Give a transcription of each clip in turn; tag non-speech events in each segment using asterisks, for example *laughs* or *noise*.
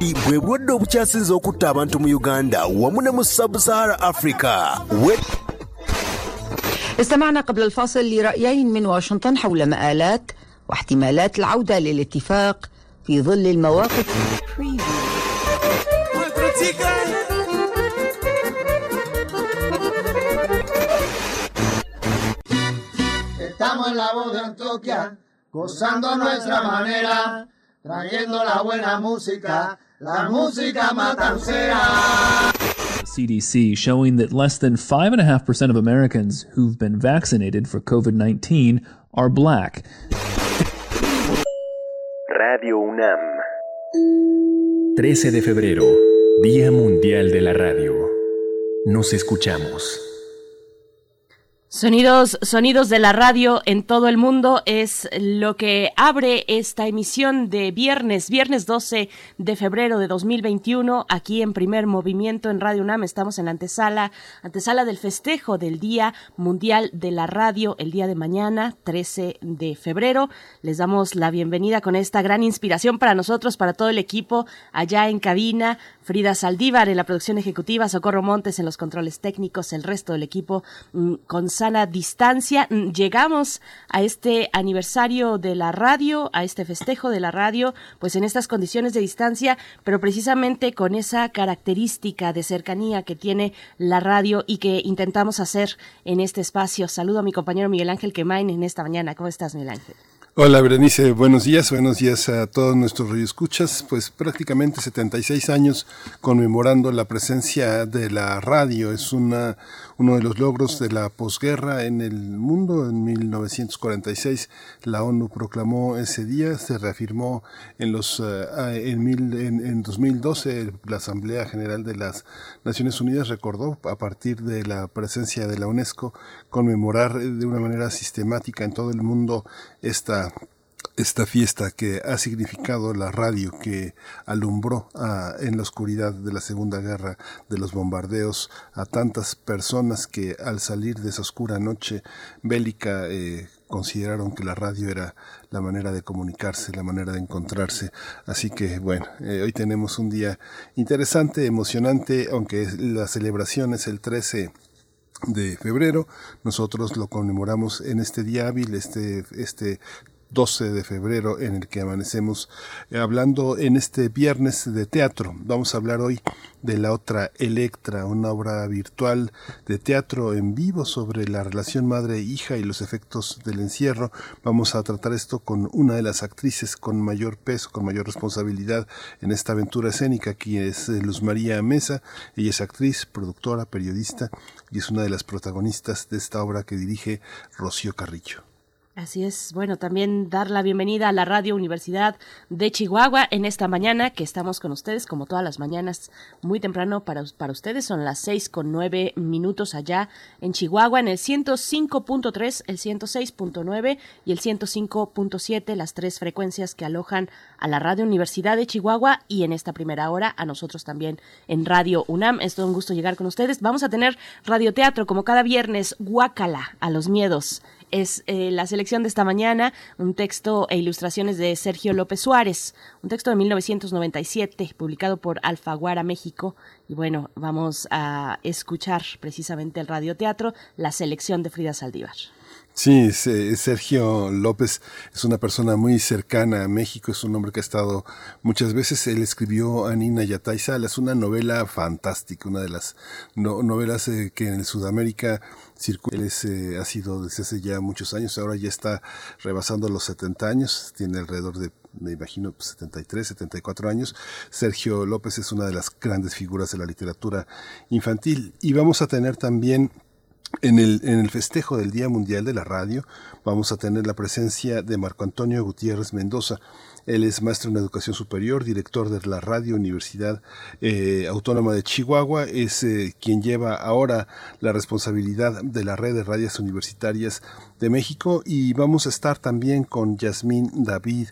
Bwe bulwadde obukyasinze okutta abantu mu uganda wamu ne mu sub-sahara africa استمعنا قبل الفاصل لرأيين من واشنطن حول مآلات واحتمالات العودة للاتفاق في ظل المواقف Estamos en la voz de Antioquia, gozando nuestra manera, trayendo la buena música La música matancera. CDC showing that less than 5.5% of Americans who've been vaccinated for COVID 19 are black. Radio UNAM. 13 de febrero, Día Mundial de la Radio. Nos escuchamos. Sonidos, sonidos de la radio en todo el mundo es lo que abre esta emisión de viernes, viernes 12 de febrero de 2021, aquí en primer movimiento en Radio UNAM. Estamos en la antesala, antesala del festejo del Día Mundial de la Radio, el día de mañana, 13 de febrero. Les damos la bienvenida con esta gran inspiración para nosotros, para todo el equipo allá en cabina. Frida Saldívar en la producción ejecutiva, Socorro Montes en los controles técnicos, el resto del equipo mm, con sana distancia. Mm, llegamos a este aniversario de la radio, a este festejo de la radio, pues en estas condiciones de distancia, pero precisamente con esa característica de cercanía que tiene la radio y que intentamos hacer en este espacio. Saludo a mi compañero Miguel Ángel Quemain en esta mañana. ¿Cómo estás, Miguel Ángel? Hola Berenice, buenos días, buenos días a todos nuestros radioescuchas. Pues prácticamente 76 años conmemorando la presencia de la radio. Es una, uno de los logros de la posguerra en el mundo. En 1946 la ONU proclamó ese día, se reafirmó en, los, eh, en, mil, en 2012 la Asamblea General de las Naciones Unidas recordó a partir de la presencia de la UNESCO conmemorar de una manera sistemática en todo el mundo esta esta fiesta que ha significado la radio que alumbró ah, en la oscuridad de la Segunda Guerra, de los bombardeos, a tantas personas que al salir de esa oscura noche bélica eh, consideraron que la radio era la manera de comunicarse, la manera de encontrarse. Así que bueno, eh, hoy tenemos un día interesante, emocionante, aunque la celebración es el 13 de febrero. Nosotros lo conmemoramos en este día hábil, este, este 12 de febrero en el que amanecemos eh, hablando en este viernes de teatro. Vamos a hablar hoy de la otra Electra, una obra virtual de teatro en vivo sobre la relación madre-hija y los efectos del encierro. Vamos a tratar esto con una de las actrices con mayor peso, con mayor responsabilidad en esta aventura escénica, que es eh, Luz María Mesa. Ella es actriz, productora, periodista y es una de las protagonistas de esta obra que dirige Rocío Carrillo. Así es. Bueno, también dar la bienvenida a la Radio Universidad de Chihuahua en esta mañana que estamos con ustedes, como todas las mañanas, muy temprano para, para ustedes. Son las seis con nueve minutos allá en Chihuahua, en el 105.3, el 106.9 y el 105.7, las tres frecuencias que alojan a la Radio Universidad de Chihuahua y en esta primera hora a nosotros también en Radio UNAM. Es todo un gusto llegar con ustedes. Vamos a tener radioteatro como cada viernes, Guácala a los miedos es eh, la selección de esta mañana, un texto e ilustraciones de Sergio López Suárez, un texto de 1997 publicado por Alfaguara México. Y bueno, vamos a escuchar precisamente el radioteatro, la selección de Frida Saldívar. Sí, Sergio López es una persona muy cercana a México, es un hombre que ha estado muchas veces. Él escribió a Nina Yatay es una novela fantástica, una de las novelas eh, que en Sudamérica Él eh, ha sido desde hace ya muchos años, ahora ya está rebasando los 70 años, tiene alrededor de me imagino 73, 74 años. Sergio López es una de las grandes figuras de la literatura infantil. Y vamos a tener también en el, en el festejo del Día Mundial de la Radio, vamos a tener la presencia de Marco Antonio Gutiérrez Mendoza. Él es maestro en educación superior, director de la Radio Universidad eh, Autónoma de Chihuahua, es eh, quien lleva ahora la responsabilidad de la red de radios universitarias de México y vamos a estar también con Yasmín David.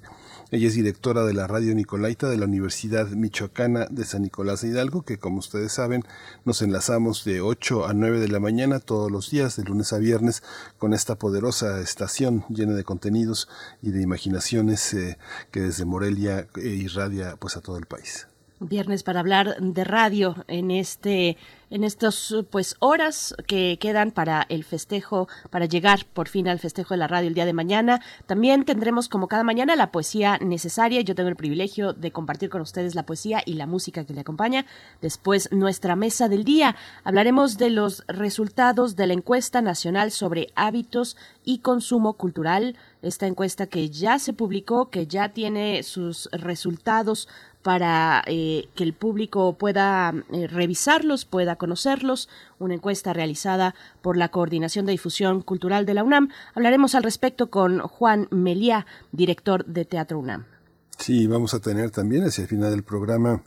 Ella es directora de la Radio Nicolaita de la Universidad Michoacana de San Nicolás de Hidalgo, que como ustedes saben nos enlazamos de 8 a 9 de la mañana todos los días, de lunes a viernes, con esta poderosa estación llena de contenidos y de imaginaciones eh, que desde Morelia eh, irradia pues a todo el país. Viernes para hablar de radio en este en estas pues horas que quedan para el festejo, para llegar por fin al festejo de la radio el día de mañana. También tendremos como cada mañana la poesía necesaria. Yo tengo el privilegio de compartir con ustedes la poesía y la música que le acompaña. Después nuestra mesa del día. Hablaremos de los resultados de la encuesta nacional sobre hábitos y consumo cultural. Esta encuesta que ya se publicó, que ya tiene sus resultados para eh, que el público pueda eh, revisarlos, pueda conocerlos, una encuesta realizada por la Coordinación de Difusión Cultural de la UNAM. Hablaremos al respecto con Juan Meliá, director de Teatro UNAM. Sí, vamos a tener también hacia el final del programa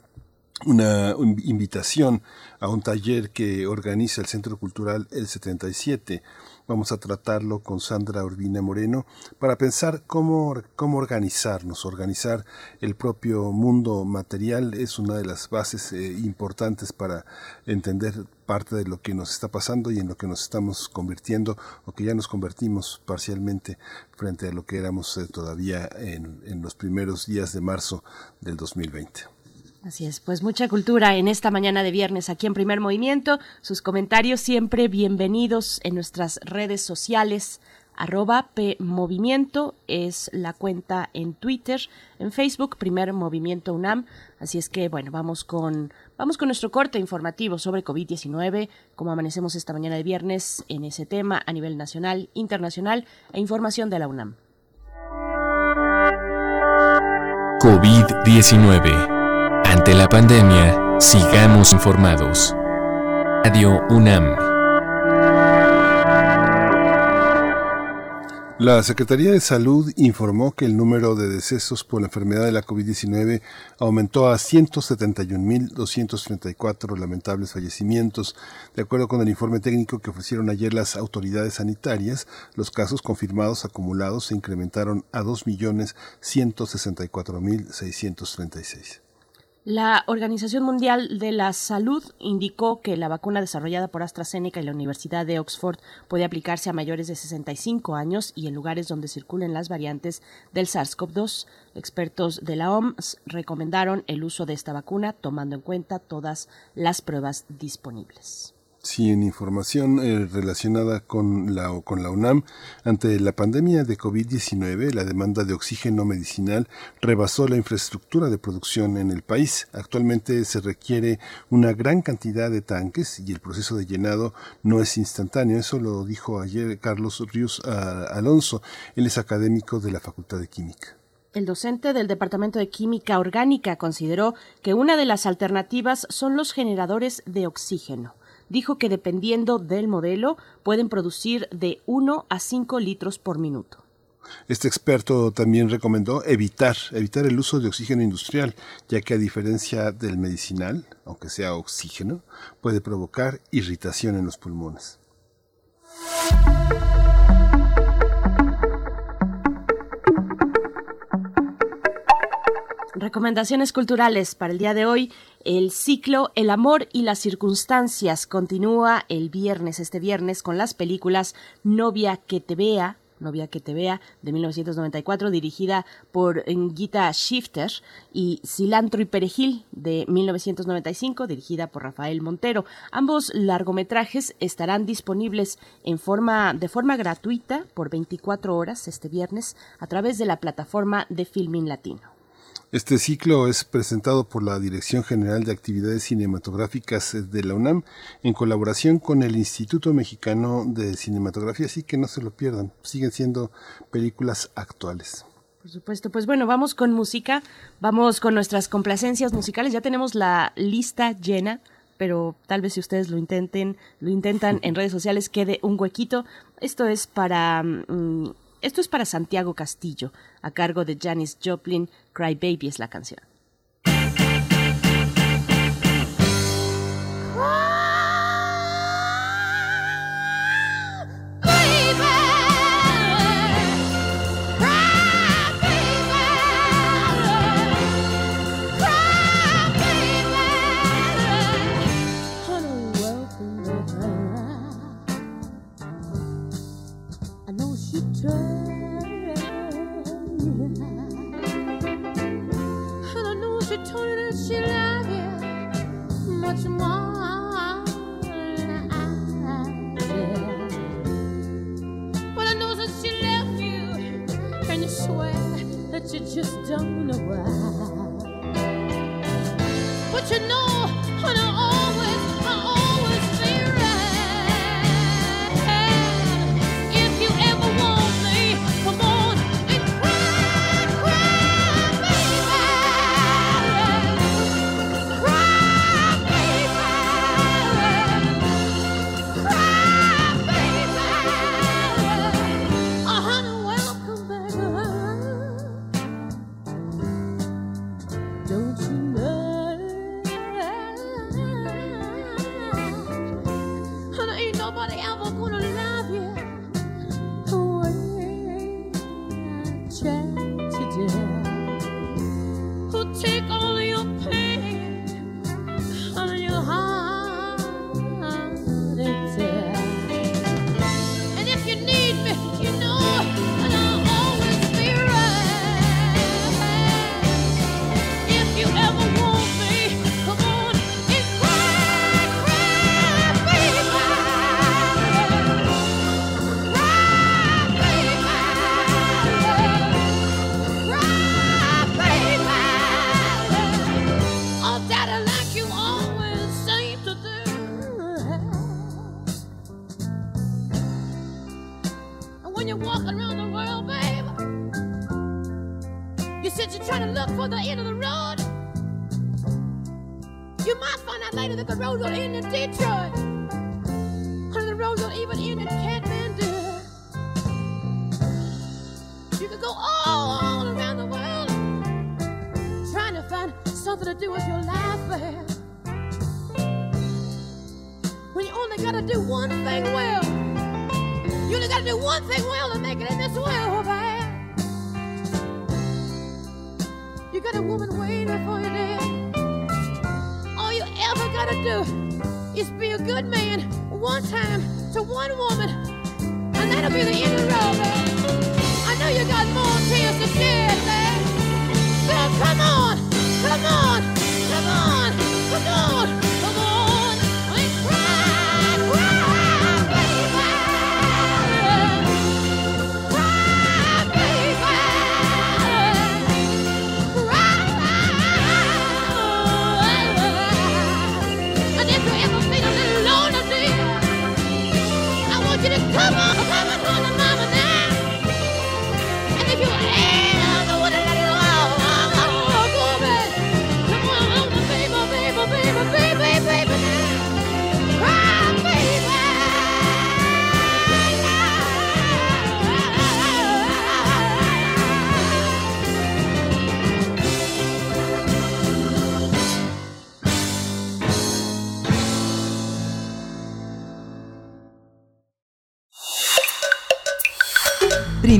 una invitación a un taller que organiza el Centro Cultural El 77 Vamos a tratarlo con Sandra Urbina Moreno para pensar cómo, cómo organizarnos. Organizar el propio mundo material es una de las bases eh, importantes para entender parte de lo que nos está pasando y en lo que nos estamos convirtiendo o que ya nos convertimos parcialmente frente a lo que éramos eh, todavía en, en los primeros días de marzo del 2020. Así es, pues mucha cultura en esta mañana de viernes aquí en Primer Movimiento. Sus comentarios siempre bienvenidos en nuestras redes sociales. Arroba PMovimiento es la cuenta en Twitter, en Facebook, Primer Movimiento UNAM. Así es que, bueno, vamos con, vamos con nuestro corte informativo sobre COVID-19, cómo amanecemos esta mañana de viernes en ese tema a nivel nacional, internacional e información de la UNAM. COVID-19 ante la pandemia, sigamos informados. Radio UNAM. La Secretaría de Salud informó que el número de decesos por la enfermedad de la COVID-19 aumentó a 171.234 lamentables fallecimientos. De acuerdo con el informe técnico que ofrecieron ayer las autoridades sanitarias, los casos confirmados acumulados se incrementaron a 2.164.636. La Organización Mundial de la Salud indicó que la vacuna desarrollada por AstraZeneca y la Universidad de Oxford puede aplicarse a mayores de 65 años y en lugares donde circulen las variantes del SARS-CoV-2. Expertos de la OMS recomendaron el uso de esta vacuna tomando en cuenta todas las pruebas disponibles. Sí, en información eh, relacionada con la, con la UNAM, ante la pandemia de COVID-19, la demanda de oxígeno medicinal rebasó la infraestructura de producción en el país. Actualmente se requiere una gran cantidad de tanques y el proceso de llenado no es instantáneo. Eso lo dijo ayer Carlos Ríos Alonso. Él es académico de la Facultad de Química. El docente del Departamento de Química Orgánica consideró que una de las alternativas son los generadores de oxígeno dijo que dependiendo del modelo pueden producir de 1 a 5 litros por minuto. Este experto también recomendó evitar, evitar el uso de oxígeno industrial, ya que a diferencia del medicinal, aunque sea oxígeno, puede provocar irritación en los pulmones. Recomendaciones culturales para el día de hoy. El ciclo El amor y las circunstancias continúa el viernes, este viernes, con las películas Novia que te vea, Novia que te vea, de 1994, dirigida por Gita Shifter, y Cilantro y Perejil, de 1995, dirigida por Rafael Montero. Ambos largometrajes estarán disponibles en forma, de forma gratuita por 24 horas este viernes a través de la plataforma de Filmin Latino. Este ciclo es presentado por la Dirección General de Actividades Cinematográficas de la UNAM en colaboración con el Instituto Mexicano de Cinematografía, así que no se lo pierdan, siguen siendo películas actuales. Por supuesto, pues bueno, vamos con música, vamos con nuestras complacencias musicales, ya tenemos la lista llena pero tal vez si ustedes lo intenten, lo intentan *laughs* en redes sociales, quede un huequito. Esto es para mm, Esto es para Santiago Castillo, a cargo de Janis Joplin, Cry Baby es la canción. oh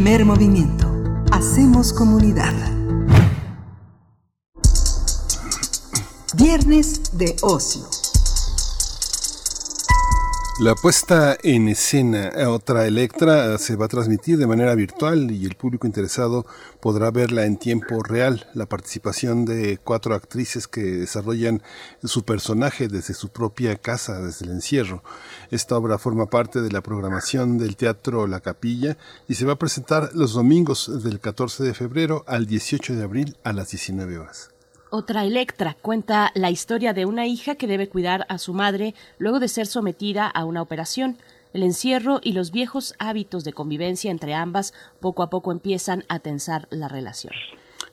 Primer movimiento. Hacemos comunidad. Viernes de ocio. La puesta en escena Otra Electra se va a transmitir de manera virtual y el público interesado podrá verla en tiempo real. La participación de cuatro actrices que desarrollan su personaje desde su propia casa, desde el encierro. Esta obra forma parte de la programación del Teatro La Capilla y se va a presentar los domingos del 14 de febrero al 18 de abril a las 19 horas. Otra Electra cuenta la historia de una hija que debe cuidar a su madre luego de ser sometida a una operación. El encierro y los viejos hábitos de convivencia entre ambas poco a poco empiezan a tensar la relación.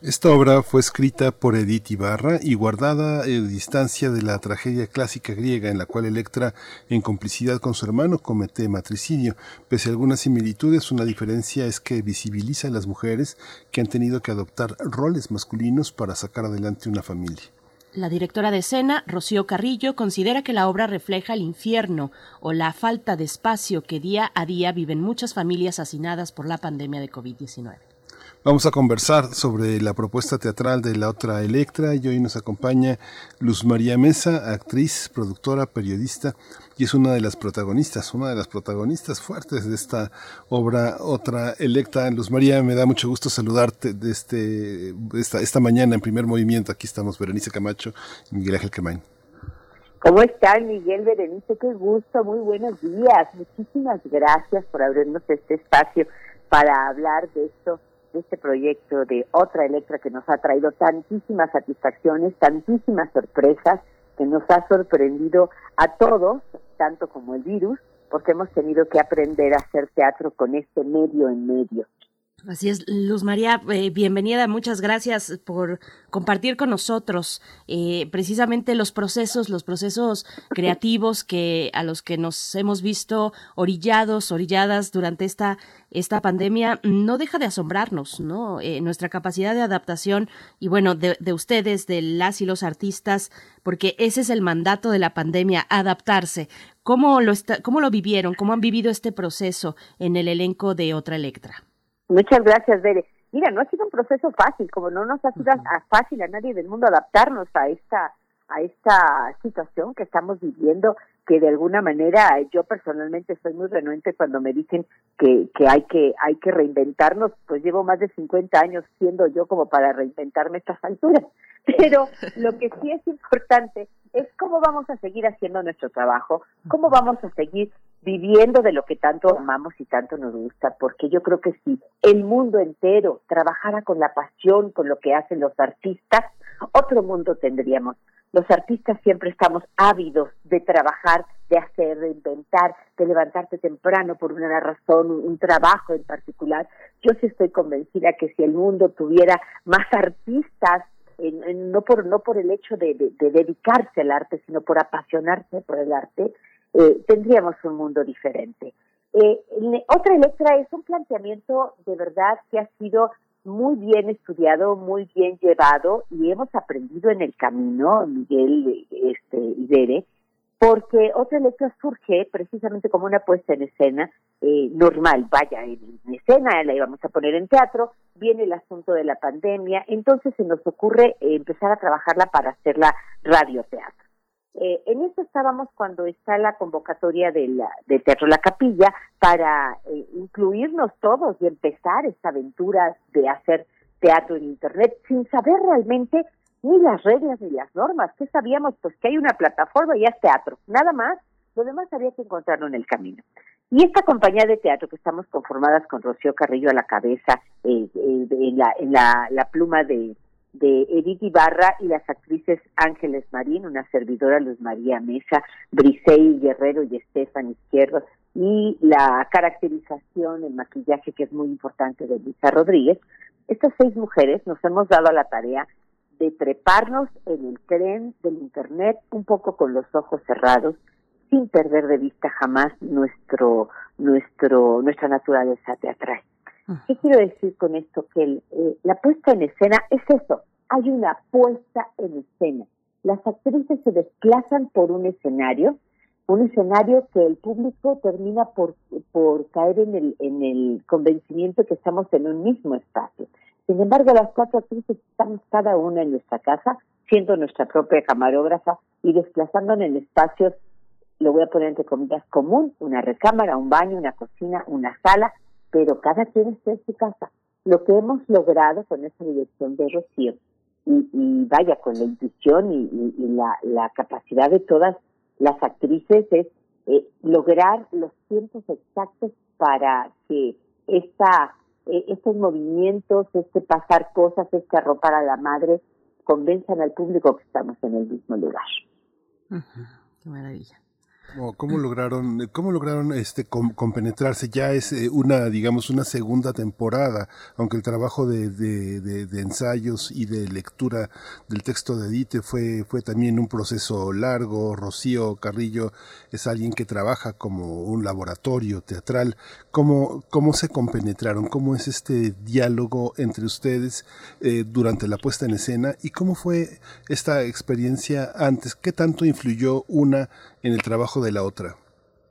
Esta obra fue escrita por Edith Ibarra y guardada a distancia de la tragedia clásica griega en la cual Electra, en complicidad con su hermano, comete matricidio. Pese a algunas similitudes, una diferencia es que visibiliza a las mujeres que han tenido que adoptar roles masculinos para sacar adelante una familia. La directora de escena, Rocío Carrillo, considera que la obra refleja el infierno o la falta de espacio que día a día viven muchas familias hacinadas por la pandemia de COVID-19. Vamos a conversar sobre la propuesta teatral de la otra Electra y hoy nos acompaña Luz María Mesa, actriz, productora, periodista y es una de las protagonistas, una de las protagonistas fuertes de esta obra Otra Electra. Luz María, me da mucho gusto saludarte de este, esta, esta mañana en primer movimiento. Aquí estamos Berenice Camacho y Miguel Ángel Quemain. ¿Cómo están, Miguel, Berenice? Qué gusto, muy buenos días. Muchísimas gracias por abrirnos este espacio para hablar de esto este proyecto de otra Electra que nos ha traído tantísimas satisfacciones, tantísimas sorpresas, que nos ha sorprendido a todos, tanto como el virus, porque hemos tenido que aprender a hacer teatro con este medio en medio. Así es, Luz María, eh, bienvenida, muchas gracias por compartir con nosotros eh, precisamente los procesos, los procesos creativos que a los que nos hemos visto orillados, orilladas durante esta esta pandemia no deja de asombrarnos, ¿no? Eh, nuestra capacidad de adaptación y bueno, de, de, ustedes, de las y los artistas, porque ese es el mandato de la pandemia, adaptarse. ¿Cómo lo, está, cómo lo vivieron? ¿Cómo han vivido este proceso en el elenco de Otra Electra? Muchas gracias, Bere. Mira, no ha sido un proceso fácil, como no nos ha sido fácil a nadie del mundo adaptarnos a esta a esta situación que estamos viviendo, que de alguna manera yo personalmente soy muy renuente cuando me dicen que, que hay que hay que reinventarnos, pues llevo más de 50 años siendo yo como para reinventarme estas alturas. *laughs* Pero lo que sí es importante es cómo vamos a seguir haciendo nuestro trabajo, cómo vamos a seguir viviendo de lo que tanto amamos y tanto nos gusta, porque yo creo que si el mundo entero trabajara con la pasión, con lo que hacen los artistas, otro mundo tendríamos. Los artistas siempre estamos ávidos de trabajar, de hacer, de inventar, de levantarte temprano por una razón, un trabajo en particular. Yo sí estoy convencida que si el mundo tuviera más artistas, no por no por el hecho de, de dedicarse al arte, sino por apasionarse por el arte, eh, tendríamos un mundo diferente. Eh, otra Electra es un planteamiento de verdad que ha sido muy bien estudiado, muy bien llevado y hemos aprendido en el camino, Miguel este, Ibere, porque otra Electra surge precisamente como una puesta en escena eh, normal, vaya, en, escena la íbamos a poner en teatro, viene el asunto de la pandemia, entonces se nos ocurre empezar a trabajarla para hacerla radioteatro. Eh, en eso estábamos cuando está la convocatoria de, la, de Teatro La Capilla para eh, incluirnos todos y empezar esta aventura de hacer teatro en Internet sin saber realmente ni las reglas ni las normas. ¿Qué sabíamos? Pues que hay una plataforma y es teatro, nada más. Lo demás había que encontrarlo en el camino. Y esta compañía de teatro que estamos conformadas con Rocío Carrillo a la cabeza, eh, eh en, la, en la, la pluma de de Edith Ibarra y las actrices Ángeles Marín, una servidora Luz María Mesa, Brisey Guerrero y Estefan Izquierdo, y la caracterización, el maquillaje que es muy importante de Luisa Rodríguez, estas seis mujeres nos hemos dado a la tarea de treparnos en el tren del Internet un poco con los ojos cerrados, sin perder de vista jamás nuestro, nuestro, nuestra naturaleza teatral. ¿Qué quiero decir con esto? Que eh, la puesta en escena es eso, hay una puesta en escena. Las actrices se desplazan por un escenario, un escenario que el público termina por, por caer en el, en el convencimiento que estamos en un mismo espacio. Sin embargo, las cuatro actrices estamos cada una en nuestra casa, siendo nuestra propia camarógrafa y desplazándonos en espacios, lo voy a poner entre comillas, común, una recámara, un baño, una cocina, una sala, pero cada quien está en su casa. Lo que hemos logrado con esa dirección de Rocío, y, vaya, con la intuición y, la, capacidad de todas las actrices, es eh, lograr los tiempos exactos para que esta, eh, estos movimientos, este pasar cosas, este arropar a la madre, convenzan al público que estamos en el mismo lugar. Qué maravilla. ¿Cómo lograron, cómo lograron este compenetrarse? Ya es eh, una, digamos, una segunda temporada, aunque el trabajo de, de, ensayos y de lectura del texto de Edith fue, fue también un proceso largo. Rocío Carrillo es alguien que trabaja como un laboratorio teatral. ¿Cómo, cómo se compenetraron? ¿Cómo es este diálogo entre ustedes eh, durante la puesta en escena? ¿Y cómo fue esta experiencia antes? ¿Qué tanto influyó una en el trabajo de la otra.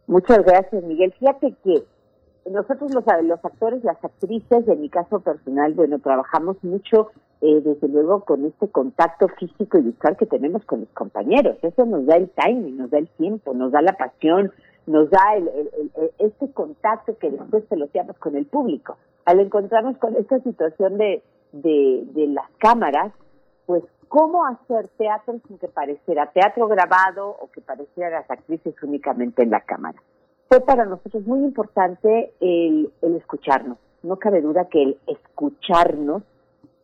Muchas gracias, Miguel. Fíjate que nosotros los, actores, las actrices, en mi caso personal, bueno, trabajamos mucho, eh, desde luego, con este contacto físico y visual que tenemos con los compañeros. Eso nos da el timing, nos da el tiempo, nos da la pasión, nos da el, este contacto que después peloteamos con el público. Al encontrarnos con esta situación de, de las cámaras, pues cómo hacer teatro sin que pareciera teatro grabado o que pareciera las actrices únicamente en la cámara. Fue para nosotros muy importante el, escucharnos. No cabe duda que el escucharnos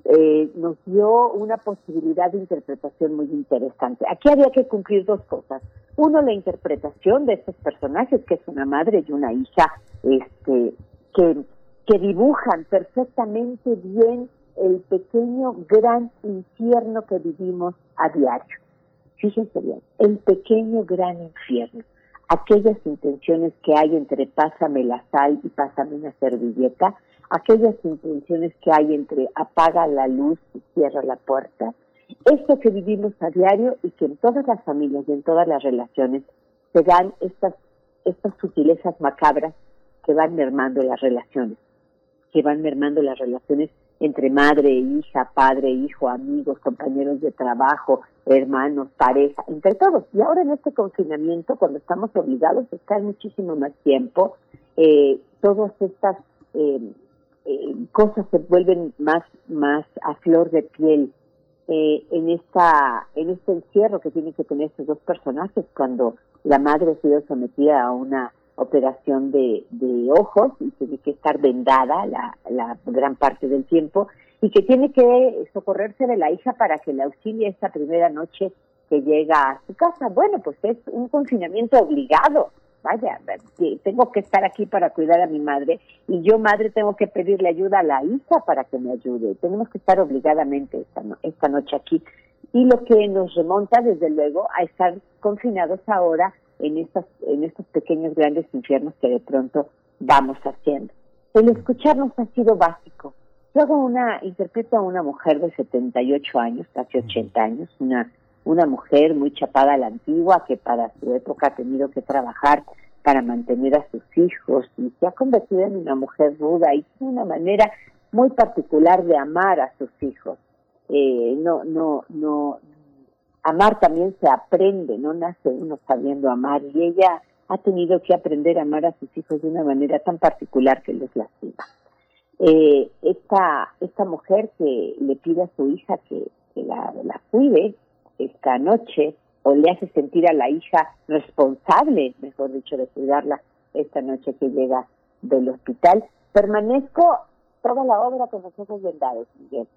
eh, nos dio una posibilidad de interpretación muy interesante. Aquí había que cumplir dos cosas. Uno, la interpretación de estos personajes, que es una madre y una hija, este, que dibujan perfectamente bien el pequeño gran infierno que vivimos a diario. Fíjense bien, el pequeño gran infierno. Aquellas intenciones que hay entre pásame la sal y pásame una servilleta, aquellas intenciones que hay entre apaga la luz y cierra la puerta, esto que vivimos a diario y que en todas las familias y en todas las relaciones se dan estas, estas sutilezas macabras que van mermando las relaciones, que van mermando las relaciones entre madre e hija, padre e hijo, amigos, compañeros de trabajo, hermanos, pareja, entre todos. Y ahora en este confinamiento, cuando estamos obligados a estar muchísimo más tiempo, eh, todas estas eh, eh, cosas se vuelven más, más a flor de piel en esta, en este encierro que tienen que tener estos dos personajes cuando la madre ha sido sometida a una operación de, de ojos y tiene que estar vendada la, la gran parte del tiempo y que tiene que socorrerse de la hija para que la auxilie esta primera noche que llega a su casa. Bueno, pues es un confinamiento obligado. Vaya, tengo que estar aquí para cuidar a mi madre y yo, madre, tengo que pedirle ayuda a la hija para que me ayude. Tenemos que estar obligadamente esta, esta noche aquí. Y lo que nos remonta, desde luego, a estar confinados ahora en, estas, en estos pequeños grandes infiernos que de pronto vamos haciendo. El escucharnos ha sido básico. Yo hago una, interpreto a una mujer de 78 años, casi 80 años, una, una mujer muy chapada a la antigua que para su época ha tenido que trabajar para mantener a sus hijos y se ha convertido en una mujer ruda y tiene una manera muy particular de amar a sus hijos. Eh, no, no, no, amar también se aprende, no nace uno sabiendo amar y ella ha tenido que aprender a amar a sus hijos de una manera tan particular que les lastima. Eh, esta, esta mujer que le pide a su hija que, la, la cuide esta noche o le hace sentir a la hija responsable, mejor dicho, de cuidarla esta noche que llega del hospital, permanezco toda la obra con los ojos vendados, Miguel.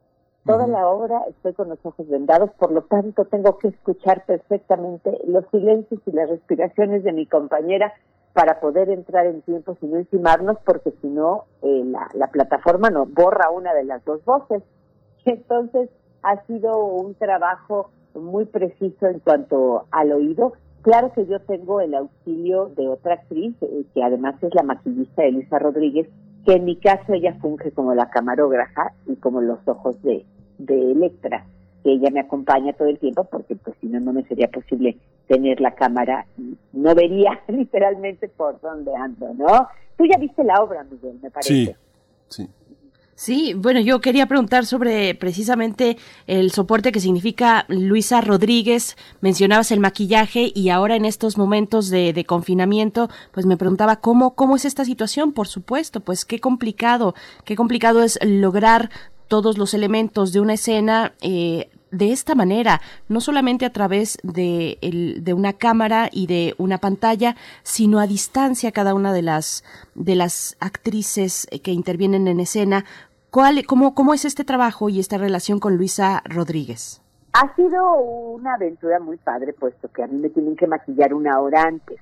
Toda la obra estoy con los ojos vendados, por lo tanto tengo que escuchar perfectamente los silencios y las respiraciones de mi compañera para poder entrar en tiempo sin encimarnos, porque si no, eh, la, la plataforma no borra una de las dos voces. *laughs* Entonces, ha sido un trabajo muy preciso en cuanto al oído. Claro que yo tengo el auxilio de otra actriz, eh, que además es la maquillista Elisa Rodríguez, que en mi caso ella funge como la camarógrafa y como los ojos de, de Electra, que ella me acompaña todo el tiempo porque pues si no, no me sería posible tener la cámara, no vería *laughs* literalmente por dónde ando, ¿no? Tú ya viste la obra, Miguel, me parece. Sí, sí. Sí, bueno, yo quería preguntar sobre precisamente el soporte que significa Luisa Rodríguez. Mencionabas el maquillaje y ahora en estos momentos de, de, confinamiento, pues me preguntaba cómo, cómo es esta situación. Por supuesto, pues qué complicado, qué complicado es lograr todos los elementos de una escena eh, de esta manera, no solamente a través de, de, una cámara y de una pantalla, sino a distancia cada una de las, de las actrices que intervienen en escena. ¿Cuál, cómo, ¿Cómo es este trabajo y esta relación con Luisa Rodríguez? Ha sido una aventura muy padre, puesto que a mí me tienen que maquillar una hora antes.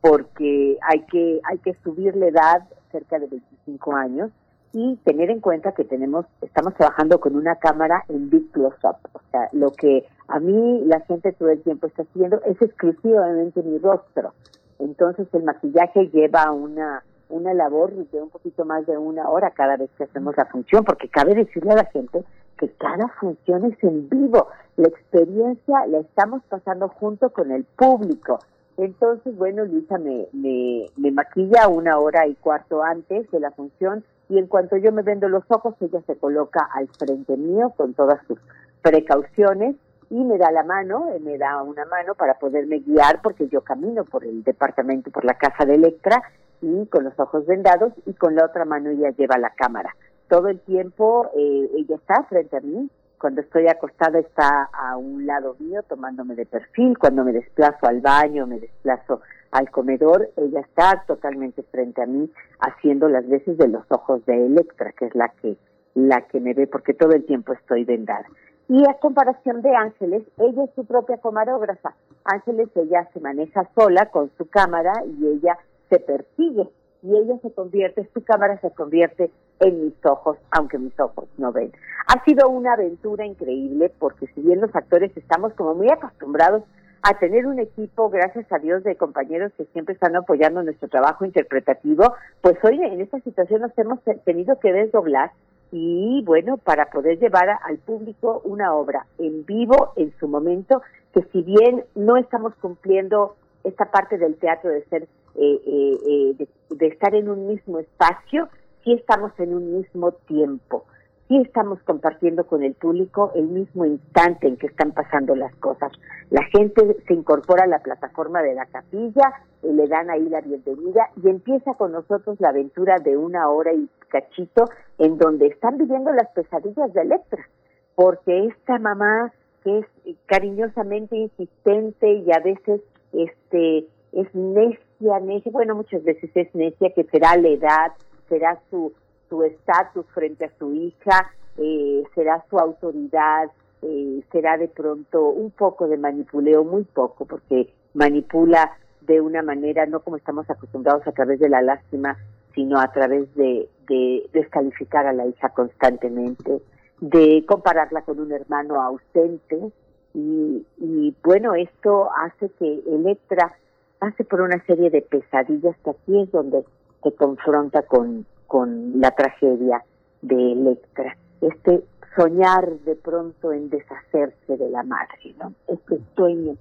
porque hay que, hay que subir la edad cerca de 25 años y tener en cuenta que tenemos, estamos trabajando con una cámara en Big Close-Up. O sea, lo que a mí la gente todo el tiempo está haciendo es exclusivamente mi rostro. Entonces el maquillaje lleva una, una labor de un poquito más de una hora cada vez que hacemos la función, porque cabe decirle a la gente que cada función es en vivo. La experiencia la estamos pasando junto con el público. Entonces, bueno, Luisa me, me, me maquilla una hora y cuarto antes de la función y en cuanto yo me vendo los ojos, ella se coloca al frente mío con todas sus precauciones y me da la mano, eh, me da una mano para poderme guiar porque yo camino por el departamento, por la casa de Electra y con los ojos vendados y con la otra mano ella lleva la cámara. Todo el tiempo eh, ella está frente a mí, cuando estoy acostada está a un lado mío tomándome de perfil, cuando me desplazo al baño, me desplazo al comedor, ella está totalmente frente a mí haciendo las veces de los ojos de Electra, que es la que la que me ve porque todo el tiempo estoy vendada. Y a comparación de Ángeles, ella es su propia camarógrafa. Ángeles ella se maneja sola con su cámara y ella se persigue y ella se convierte, su cámara se convierte en mis ojos, aunque mis ojos no ven. Ha sido una aventura increíble porque si bien los actores estamos como muy acostumbrados a tener un equipo, gracias a Dios, de compañeros que siempre están apoyando nuestro trabajo interpretativo, pues hoy en esta situación nos hemos tenido que desdoblar y bueno, para poder llevar al público una obra en vivo en su momento, que si bien no estamos cumpliendo esta parte del teatro de ser, eh, eh, eh, de estar en un mismo espacio, sí estamos en un mismo tiempo sí estamos compartiendo con el público el mismo instante en que están pasando las cosas. La gente se incorpora a la plataforma de la capilla, y le dan ahí la bienvenida y empieza con nosotros la aventura de una hora y cachito en donde están viviendo las pesadillas de Electra, porque esta mamá que es cariñosamente insistente y a veces este es necia, necia, bueno, muchas veces es necia, que será la edad, será su su estatus frente a su hija, eh, será su autoridad, eh, será de pronto un poco de manipuleo, muy poco, porque manipula de una manera no como estamos acostumbrados a través de la lástima, sino a través de, de descalificar a la hija constantemente, de compararla con un hermano ausente. Y, y bueno, esto hace que Electra pase por una serie de pesadillas que aquí es donde se confronta con, con la tragedia de Electra. Este soñar de pronto en deshacerse de la madre, ¿no? Este sueño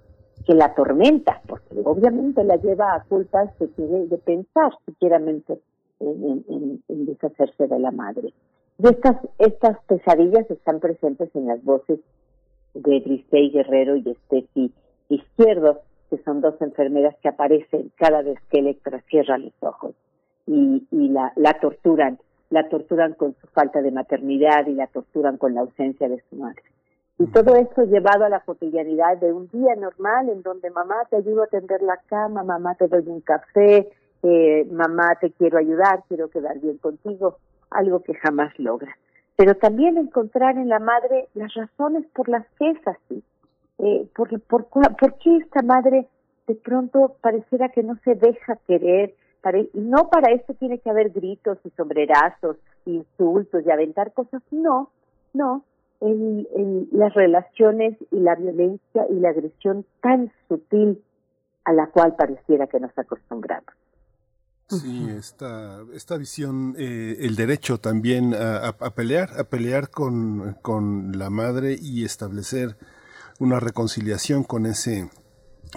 que la atormenta, porque obviamente la lleva a culpas de, de pensar siquiera en, en, deshacerse de la madre. Y estas, estas pesadillas están presentes en las voces de Bristey Guerrero y Steffi Izquierdo, que son dos enfermeras que aparecen cada vez que Electra cierra los ojos y, y la, la torturan, la torturan con su falta de maternidad y la torturan con la ausencia de su madre. Y todo esto llevado a la cotidianidad de un día normal en donde mamá te ayudo a tender la cama, mamá te doy un café, eh, mamá te quiero ayudar, quiero quedar bien contigo, algo que jamás logra. Pero también encontrar en la madre las razones por las que es así. Eh, por, por, ¿Por qué esta madre de pronto pareciera que no se deja querer, y no para esto tiene que haber gritos y sombrerazos, insultos y aventar cosas, no, no, en, las relaciones y la violencia y la agresión tan sutil a la cual pareciera que nos acostumbramos. Sí, esta, esta visión, eh, el derecho también a, a, pelear, a pelear con, con la madre y establecer una reconciliación con ese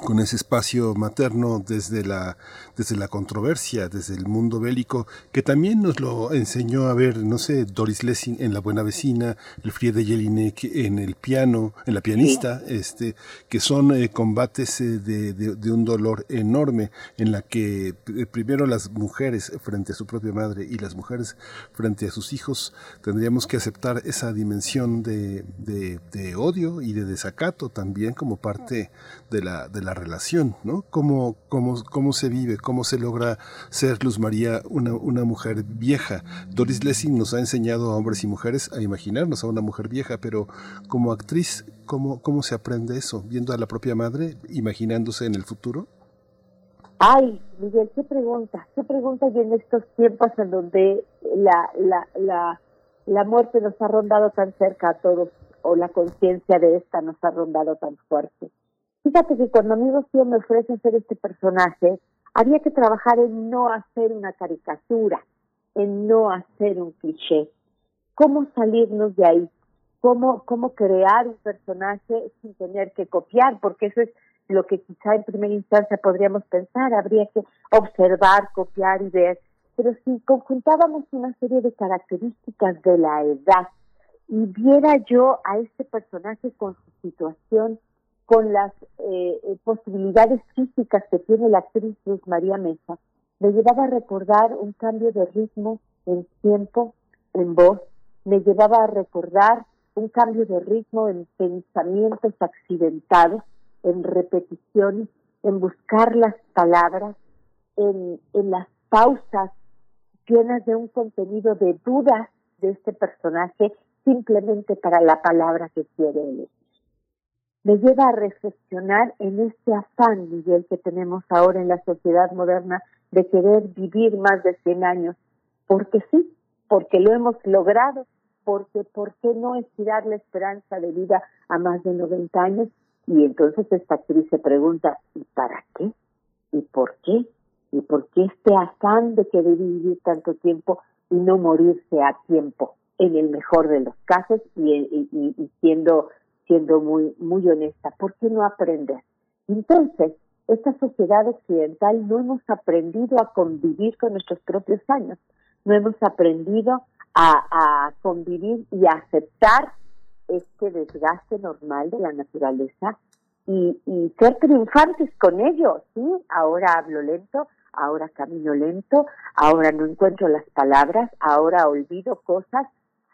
con ese espacio materno desde la, desde la controversia, desde el mundo bélico, que también nos lo enseñó a ver, no sé, Doris Lessing en La Buena Vecina, el Friede Jelinek en el piano, en la pianista, este, que son eh, combates eh, de, de, un dolor enorme, en la que eh, primero las mujeres frente a su propia madre y las mujeres frente a sus hijos tendríamos que aceptar esa dimensión de, de odio y de desacato también como parte de la la relación, ¿no? ¿Cómo, cómo, cómo se vive, cómo se logra ser Luz María una, una mujer vieja. Doris Lessing nos ha enseñado a hombres y mujeres a imaginarnos a una mujer vieja, pero como actriz, ¿cómo, cómo se aprende eso? ¿Viendo a la propia madre, imaginándose en el futuro? Ay, Miguel, qué pregunta, qué pregunta y en estos tiempos en donde la, la, la, la muerte nos ha rondado tan cerca a todos, o la conciencia de esta nos ha rondado tan fuerte. Fíjate que cuando amigos tío me ofrece hacer este personaje, había que trabajar en no hacer una caricatura, en no hacer un cliché. ¿Cómo salirnos de ahí? ¿Cómo, cómo crear un personaje sin tener que copiar? Porque eso es lo que quizá en primera instancia podríamos pensar, habría que observar, copiar y ver. Pero si conjuntábamos una serie de características de la edad y viera yo a este personaje con su situación, con las eh, eh, posibilidades físicas que tiene la actriz Luz María Mesa, me llevaba a recordar un cambio de ritmo en tiempo, en voz, me llevaba a recordar un cambio de ritmo en pensamientos accidentados, en repeticiones, en buscar las palabras, en, en las pausas llenas de un contenido de dudas de este personaje simplemente para la palabra que quiere elegir. Me lleva a reflexionar en este afán, Miguel, que tenemos ahora en la sociedad moderna de querer vivir más de 100 años, porque sí, porque lo hemos logrado, porque ¿por qué no estirar la esperanza de vida a más de 90 años? Y entonces esta actriz se pregunta, ¿y para qué? ¿Y por qué? ¿Y por qué este afán de querer vivir tanto tiempo y no morirse a tiempo? En el mejor de los casos y, y, siendo siendo muy muy honesta, ¿por qué no aprender? Entonces, esta sociedad occidental no hemos aprendido a convivir con nuestros propios años, no hemos aprendido a, a convivir y a aceptar este desgaste normal de la naturaleza y, y ser triunfantes con ello, ¿sí? Ahora hablo lento, ahora camino lento, ahora no encuentro las palabras, ahora olvido cosas,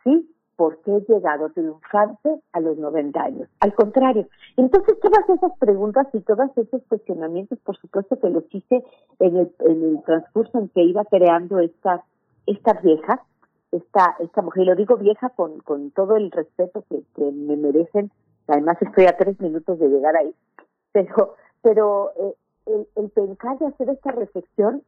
sí, porque he llegado triunfante a los 90 años. Al contrario, entonces todas esas preguntas y todos esos cuestionamientos, por supuesto que los hice en el, en el transcurso en que iba creando esta, esta vieja, esta, esta mujer, y lo digo vieja con, con todo el respeto que, que me merecen, además estoy a tres minutos de llegar ahí, pero, pero eh, el, el pensar de hacer esta reflexión,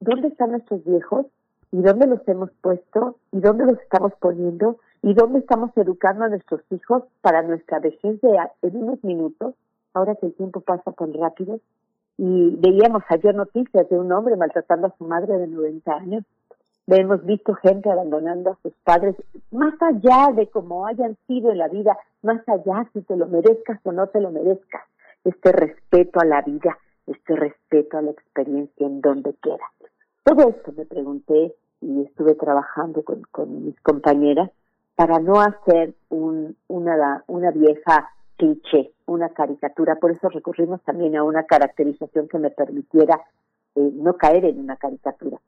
¿dónde están nuestros viejos? ¿Y dónde los hemos puesto? ¿Y dónde los estamos poniendo? ¿Y dónde estamos educando a nuestros hijos para nuestra vejez de, en unos minutos? Ahora que el tiempo pasa tan rápido. Y veíamos ayer noticias de un hombre maltratando a su madre de 90 años hemos visto gente abandonando a sus padres, más allá de cómo hayan sido en la vida, más allá si te lo merezcas o no te lo merezcas, este respeto a la vida, este respeto a la experiencia en donde quiera. Todo esto me pregunté y estuve trabajando con, con mis compañeras para no hacer un, una, una vieja cliché, una caricatura. Por eso recurrimos también a una caracterización que me permitiera eh, no caer en una caricatura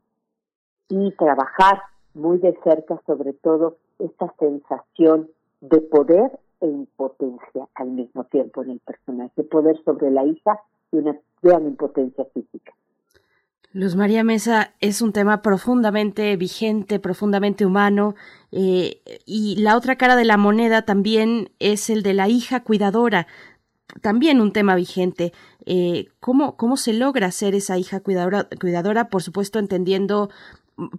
y trabajar muy de cerca sobre todo esta sensación de poder e impotencia al mismo tiempo en el personaje, poder sobre la hija y una gran impotencia física. Luz María Mesa es un tema profundamente vigente, profundamente humano, eh, y la otra cara de la moneda también es el de la hija cuidadora, también un tema vigente. Eh, ¿cómo, ¿Cómo se logra ser esa hija cuidadora, cuidadora? Por supuesto, entendiendo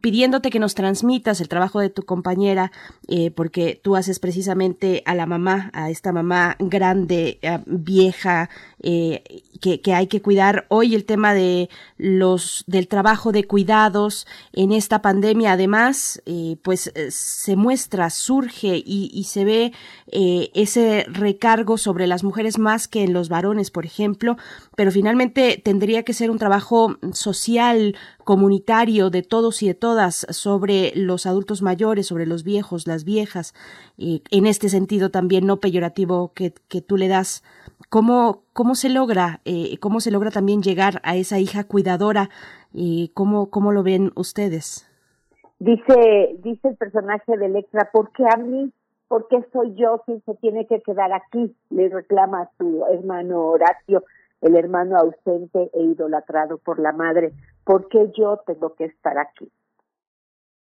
pidiéndote que nos transmitas el trabajo de tu compañera, eh, porque tú haces precisamente a la mamá, a esta mamá grande, eh, vieja, eh, que, hay que cuidar. Hoy el tema de los del trabajo de cuidados en esta pandemia, además, pues se muestra, surge y se ve ese recargo sobre las mujeres más que en los varones, por ejemplo, pero finalmente tendría que ser un trabajo social, comunitario de todos y de todas sobre los adultos mayores, sobre los viejos, las viejas, y en este sentido también no peyorativo que, que tú le das. ¿Cómo, cómo se logra, eh, cómo se logra también llegar a esa hija cuidadora y cómo, cómo lo ven ustedes? Dice, dice el personaje de Electra, ¿por qué a mí? ¿Por qué soy yo quien se tiene que quedar aquí? Le reclama a su hermano Horacio el hermano ausente e idolatrado por la madre, ¿por qué yo tengo que estar aquí?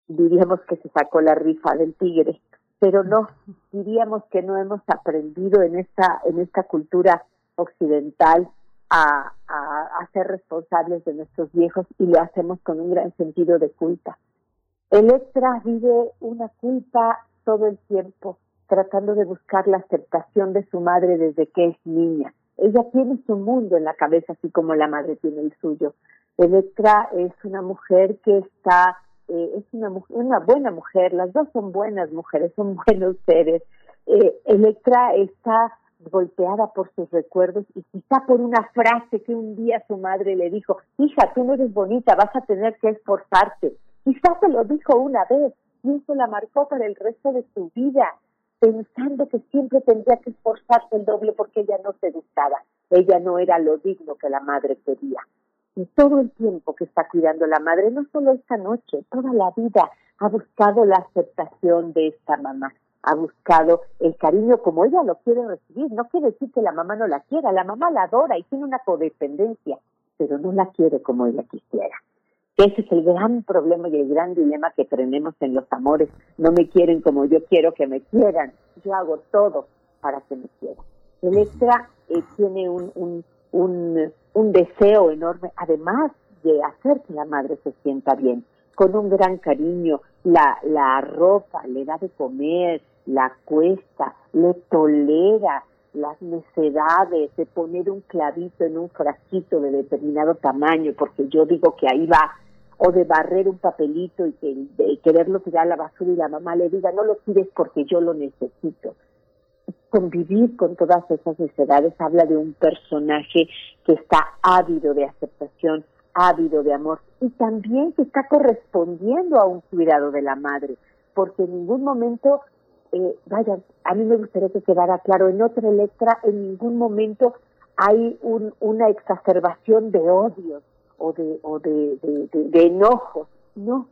Diríamos que se sacó la rifa del tigre, pero no, diríamos que no hemos aprendido en esta, en esta cultura occidental a, a ser responsables de nuestros viejos y lo hacemos con un gran sentido de culpa. Electra vive una culpa todo el tiempo, tratando de buscar la aceptación de su madre desde que es niña. Ella tiene su mundo en la cabeza, así como la madre tiene el suyo. Electra es una mujer que está, eh, es una, una buena mujer, las dos son buenas mujeres, son *laughs* buenos seres. Eh, Electra está golpeada por sus recuerdos y quizá por una frase que un día su madre le dijo, hija, tú no eres bonita, vas a tener que esforzarte. Quizá se lo dijo una vez y eso la marcó para el resto de su vida, pensando que siempre tendría que esforzarse el doble porque ella no se gustaba, ella no era lo digno que la madre quería. Y todo el tiempo que está cuidando la madre, no solo esta noche, toda la vida, ha buscado la aceptación de esta mamá ha buscado el cariño como ella lo quiere recibir. No quiere decir que la mamá no la quiera, la mamá la adora y tiene una codependencia, pero no la quiere como ella quisiera. Ese es el gran problema y el gran dilema que tenemos en los amores. No me quieren como yo quiero que me quieran. Yo hago todo para que me quieran. Electra eh, tiene un, un, un, un deseo enorme, además de hacer que la madre se sienta bien, con un gran cariño, la, la ropa, le da de comer, la cuesta, le tolera las necedades de poner un clavito en un frasquito de determinado tamaño, porque yo digo que ahí va, o de barrer un papelito y que de quererlo tirar a la basura y la mamá le diga, no lo tires porque yo lo necesito. Convivir con todas esas necedades habla de un personaje que está ávido de aceptación, ávido de amor y también que está correspondiendo a un cuidado de la madre, porque en ningún momento eh, vaya, a mí me gustaría que quedara claro, en otra letra en ningún momento hay un, una exacerbación de odios o de, o de, de, enojos, no,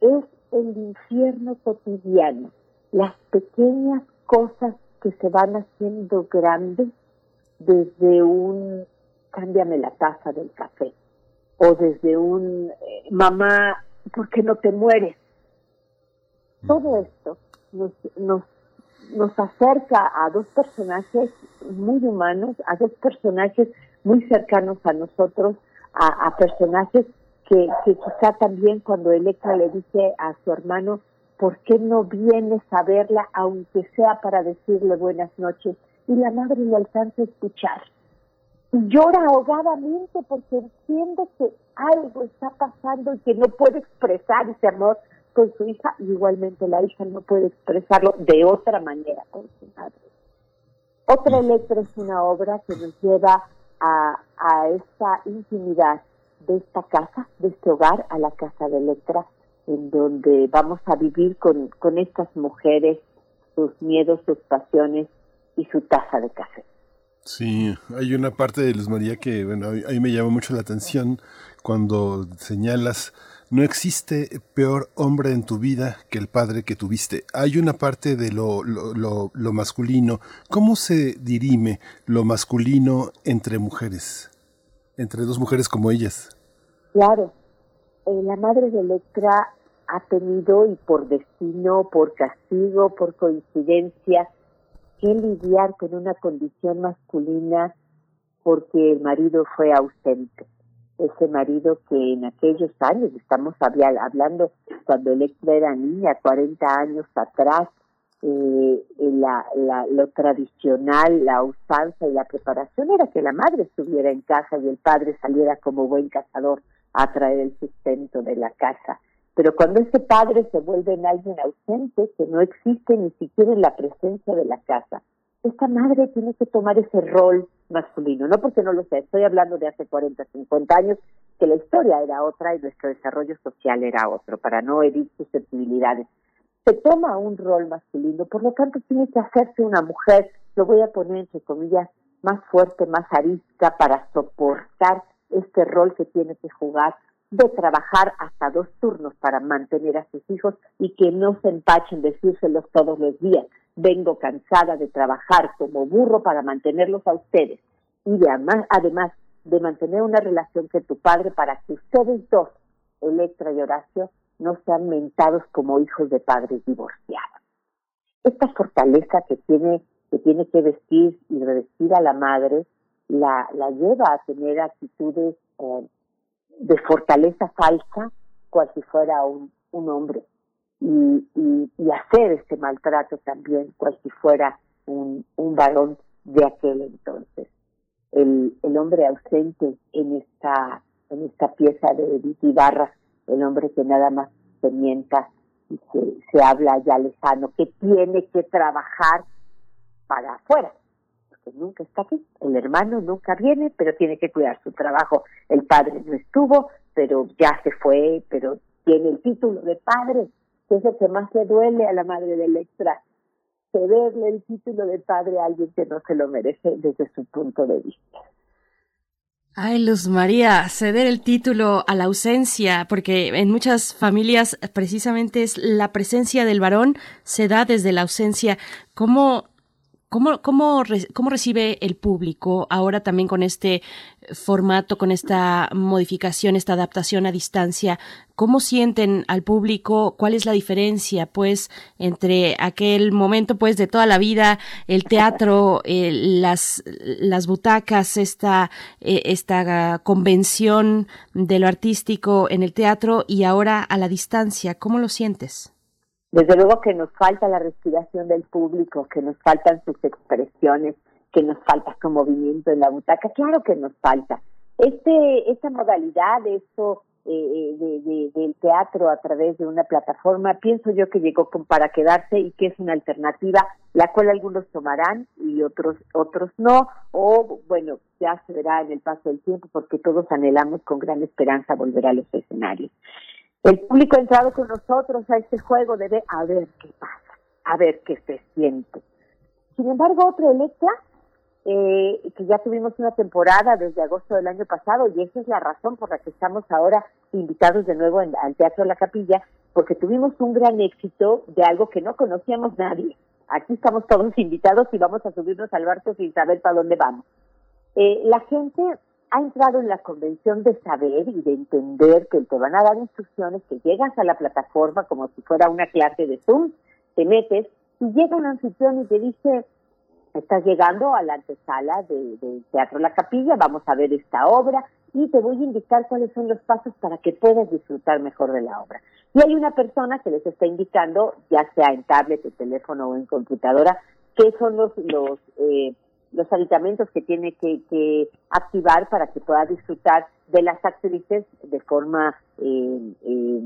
es el infierno cotidiano, las pequeñas cosas que se van haciendo grandes desde un cámbiame la taza del café o desde un eh, mamá, ¿por qué no te mueres? Todo esto nos, nos, nos acerca a dos personajes muy humanos, a dos personajes muy cercanos a nosotros, a, personajes que, que quizá también cuando Electra le dice a su hermano, ¿por qué no vienes a verla aunque sea para decirle buenas noches? Y la madre le alcanza a escuchar. Y llora ahogadamente porque entiende que algo está pasando y que no puede expresar ese amor con su hija y igualmente la hija no puede expresarlo de otra manera con su madre. Otra letra es una obra que nos lleva a, a esta intimidad de esta casa, de este hogar, a la casa de Electra, en donde vamos a vivir con, con estas mujeres, sus miedos, sus pasiones y su taza de café. Sí, hay una parte de Luz María que, bueno, a mí me llama mucho la atención cuando señalas no existe peor hombre en tu vida que el padre que tuviste. Hay una parte de lo, lo, lo, masculino. ¿Cómo se dirime lo masculino entre mujeres? Entre dos mujeres como ellas. Claro. Eh, la madre de Electra ha tenido, y por destino, por castigo, por coincidencia, que lidiar con una condición masculina porque el marido fue ausente. Ese marido que en aquellos años, estamos hablando cuando Electra era niña, 40 años atrás, eh, la, la, lo tradicional, la usanza y la preparación era que la madre estuviera en casa y el padre saliera como buen cazador a traer el sustento de la casa. Pero cuando ese padre se vuelve en alguien ausente, que no existe ni siquiera en la presencia de la casa, esta madre tiene que tomar ese rol masculino, no porque no lo sé, estoy hablando de hace 40, 50 años, que la historia era otra y nuestro desarrollo social era otro, para no herir susceptibilidades. Se toma un rol masculino, por lo tanto tiene que hacerse una mujer, lo voy a poner entre comillas, más fuerte, más arisca para soportar este rol que tiene que jugar de trabajar hasta dos turnos para mantener a sus hijos y que no se empachen decírselos todos los días vengo cansada de trabajar como burro para mantenerlos a ustedes y de además de mantener una relación con tu padre para que ustedes dos, Electra y Horacio, no sean mentados como hijos de padres divorciados. Esta fortaleza que tiene que tiene que vestir y revestir a la madre la, la lleva a tener actitudes eh, de fortaleza falsa, cual si fuera un, un hombre, y, y, y, hacer este maltrato también, cual si fuera un, un varón de aquel entonces. El, el hombre ausente en esta, en esta pieza de Edith Ibarra, el hombre que nada más se mienta y se, se habla ya lejano, que tiene que trabajar para afuera, porque nunca está aquí. El hermano nunca viene, pero tiene que cuidar su trabajo. El padre no estuvo, pero ya se fue, pero tiene el título de padre, que es el que más le duele a la madre del extra, cederle el título de padre a alguien que no se lo merece desde su punto de vista. Ay, Luz María, ceder el título a la ausencia, porque en muchas familias precisamente es la presencia del varón se da desde la ausencia. ¿Cómo ¿Cómo, cómo, ¿Cómo recibe el público ahora también con este formato, con esta modificación, esta adaptación a distancia? ¿Cómo sienten al público? ¿Cuál es la diferencia, pues, entre aquel momento, pues, de toda la vida, el teatro, eh, las, las butacas, esta, eh, esta convención de lo artístico en el teatro y ahora a la distancia? ¿Cómo lo sientes? Desde luego que nos falta la respiración del público, que nos faltan sus expresiones, que nos falta su movimiento en la butaca, claro que nos falta. Este, esta modalidad, esto eh, eh, de, de, del teatro a través de una plataforma, pienso yo que llegó con para quedarse y que es una alternativa, la cual algunos tomarán y otros otros no, o bueno, ya se verá en el paso del tiempo porque todos anhelamos con gran esperanza volver a los escenarios. El público entrado con nosotros a este juego de a ver qué pasa, a ver qué se siente. Sin embargo, otra Electra, eh, que ya tuvimos una temporada desde agosto del año pasado, y esa es la razón por la que estamos ahora invitados de nuevo en, al Teatro La Capilla, porque tuvimos un gran éxito de algo que no conocíamos nadie. Aquí estamos todos *laughs* invitados y vamos a subirnos al barco sin saber para dónde vamos. Eh, la gente ha entrado en la convención de saber y de entender que te van a dar instrucciones, que llegas a la plataforma como si fuera una clase de Zoom, te metes y llega un anfitrión y te dice, estás llegando a la antesala del de Teatro La Capilla, vamos a ver esta obra y te voy a indicar cuáles son los pasos para que puedas disfrutar mejor de la obra. Y hay una persona que les está indicando, ya sea en tablet, en teléfono o en computadora, qué son los, los eh, los aditamentos que tiene que, activar para que pueda disfrutar de las actrices de forma eh, eh,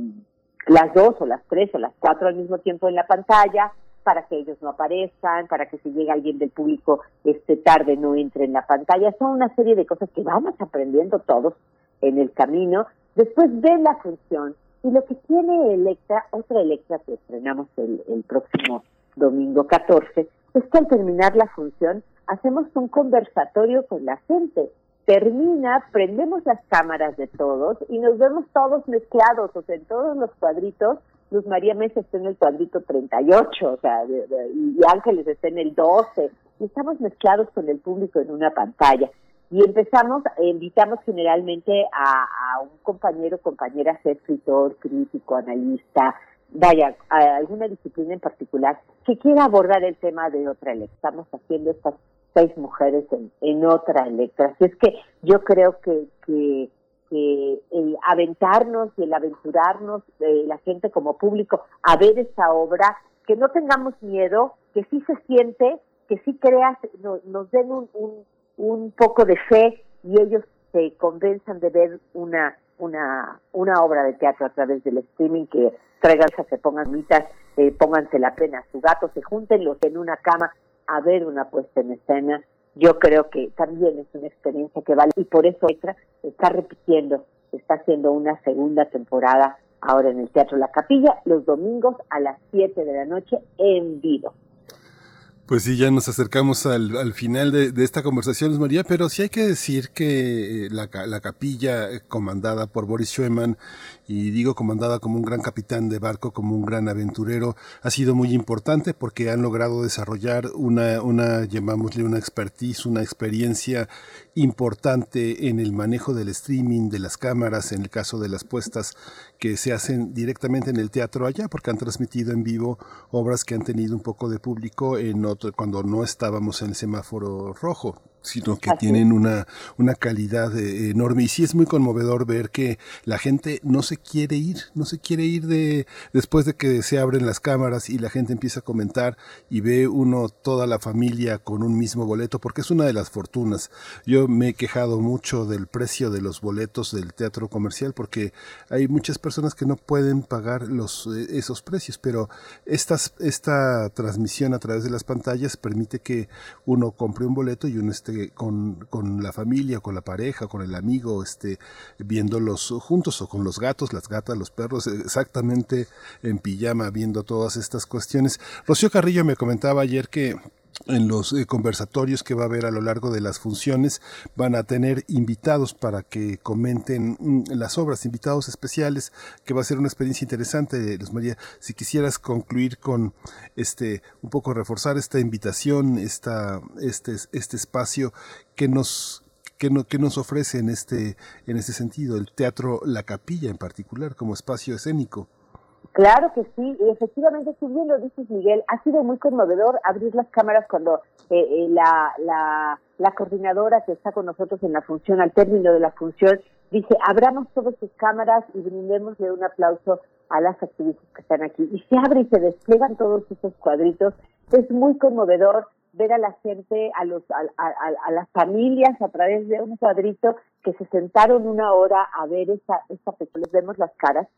las dos o las tres o las cuatro al mismo tiempo en la pantalla para que ellos no aparezcan, para que si llega alguien del público este tarde no entre en la pantalla. Son una serie de cosas que vamos aprendiendo todos en el camino. Después de la función y lo que tiene Electra, otra Electra que estrenamos el, el próximo domingo 14, es que al terminar la función hacemos un conversatorio con la gente. Termina, prendemos las cámaras de todos y nos vemos todos mezclados, o sea, en todos los cuadritos. Luz María Mesa está en el cuadrito 38, o sea, y Ángeles está en el 12, y estamos mezclados con el público en una pantalla. Y empezamos, invitamos generalmente a, un compañero, compañera, ser escritor, crítico, analista, vaya, a alguna disciplina en particular, que quiera abordar el tema de otra ley. Estamos haciendo estas seis mujeres en, en otra Electra. Así es que yo creo que, que, el aventarnos y el aventurarnos, de la gente como público, a ver esta obra, que no tengamos miedo, que sí se siente, que sí creas, nos den un, un, un poco de fe y ellos se convenzan de ver una una una obra de teatro a través del streaming que traigan, se pongan mitas, eh, pónganse la pena a su gato, se junten los en una cama a ver una puesta en escena, yo creo que también es una experiencia que vale y por eso Extra está repitiendo, está haciendo una segunda temporada ahora en el Teatro La Capilla los domingos a las 7 de la noche en vivo. Pues sí, ya nos acercamos al, al final de, de, esta conversación, María, pero sí hay que decir que la, la capilla comandada por Boris Schumann y digo comandada como un gran capitán de barco, como un gran aventurero, ha sido muy importante porque han logrado desarrollar una, una llamámosle una expertise, una experiencia importante en el manejo del streaming, de las cámaras, en el caso de las puestas que se hacen directamente en el teatro allá, porque han transmitido en vivo obras que han tenido un poco de público en otro, cuando no estábamos en el semáforo rojo sino que tienen una, una calidad eh, enorme. Y sí es muy conmovedor ver que la gente no se quiere ir, no se quiere ir de después de que se abren las cámaras y la gente empieza a comentar y ve uno toda la familia con un mismo boleto, porque es una de las fortunas. Yo me he quejado mucho del precio de los boletos del teatro comercial porque hay muchas personas que no pueden pagar los eh, esos precios, pero estas, esta transmisión a través de las pantallas permite que uno compre un boleto y uno esté este, con, con, la familia, con la pareja, con el amigo, este, viéndolos juntos o con los gatos, las gatas, los perros, exactamente en pijama, viendo todas estas cuestiones. Rocío Carrillo me comentaba ayer que en los eh, conversatorios que va a haber a lo largo de las funciones van a tener invitados para que comenten mm, las obras, invitados especiales, que va a ser una experiencia interesante, Luz María. Si quisieras concluir con este, un poco reforzar esta invitación, esta, este, este espacio que nos que, no, nos ofrece en este, en este sentido el teatro La Capilla en particular como espacio escénico. Claro que sí, y efectivamente, si bien lo dices Miguel, ha sido muy conmovedor abrir las cámaras cuando eh, eh, la, la, coordinadora que está con nosotros en la función, al término de la función, dice, abramos todas sus cámaras y brindémosle un aplauso a las activistas que están aquí. Y se abre y se despliegan todos esos cuadritos. Es muy conmovedor ver a la gente, a, los, a, a, las familias a través de un cuadrito que se sentaron una hora a ver esta película, les vemos las caras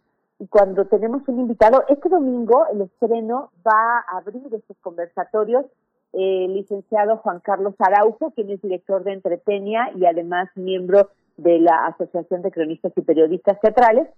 cuando tenemos un invitado, este domingo el estreno va a abrir estos conversatorios el licenciado Juan Carlos Araujo, quien es director de Entretenia y además miembro de la Asociación de Cronistas y Periodistas Teatrales,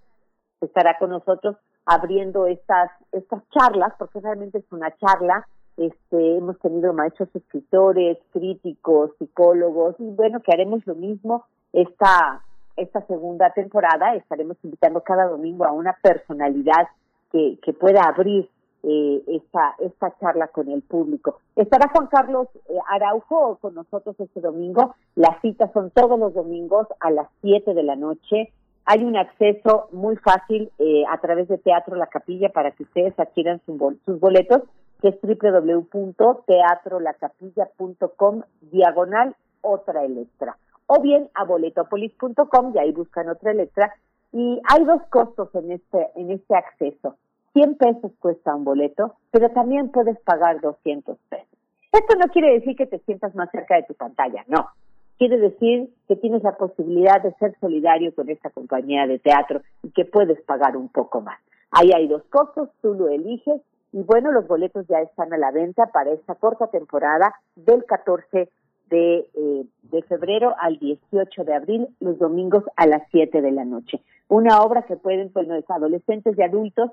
estará con nosotros abriendo estas estas charlas, porque realmente es una charla. Este, hemos tenido maestros escritores, críticos, psicólogos, y bueno, que haremos lo mismo esta esta segunda temporada estaremos invitando cada domingo a una personalidad que, pueda abrir eh, esta, esta charla con el público. Estará Juan Carlos eh, Araujo con nosotros este domingo. Las citas son todos los domingos a las 7 de la noche. Hay un acceso muy fácil eh, a través de Teatro La Capilla para que ustedes adquieran sus boletos, que es www.teatrolacapilla.com diagonal otra electra o bien a boletopolis.com y ahí buscan otra letra. Y hay dos costos en este, en este acceso. 100 pesos cuesta un boleto, pero también puedes pagar 200 pesos. Esto no quiere decir que te sientas más cerca de tu pantalla, no. Quiere decir que tienes la posibilidad de ser solidario con esta compañía de teatro y que puedes pagar un poco más. Ahí hay dos costos, tú lo eliges y bueno, los boletos ya están a la venta para esta corta temporada del 14 de, eh, de febrero al 18 de abril, los domingos a las 7 de la noche. Una obra que pueden, pues, los adolescentes y adultos,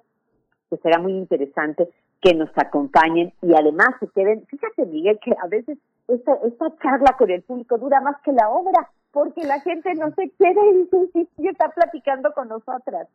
pues será muy interesante que nos acompañen y además se queden, fíjate Miguel, que a veces esta, esta charla con el público dura más que la obra, porque la gente no se quiere *laughs* y está platicando con nosotras.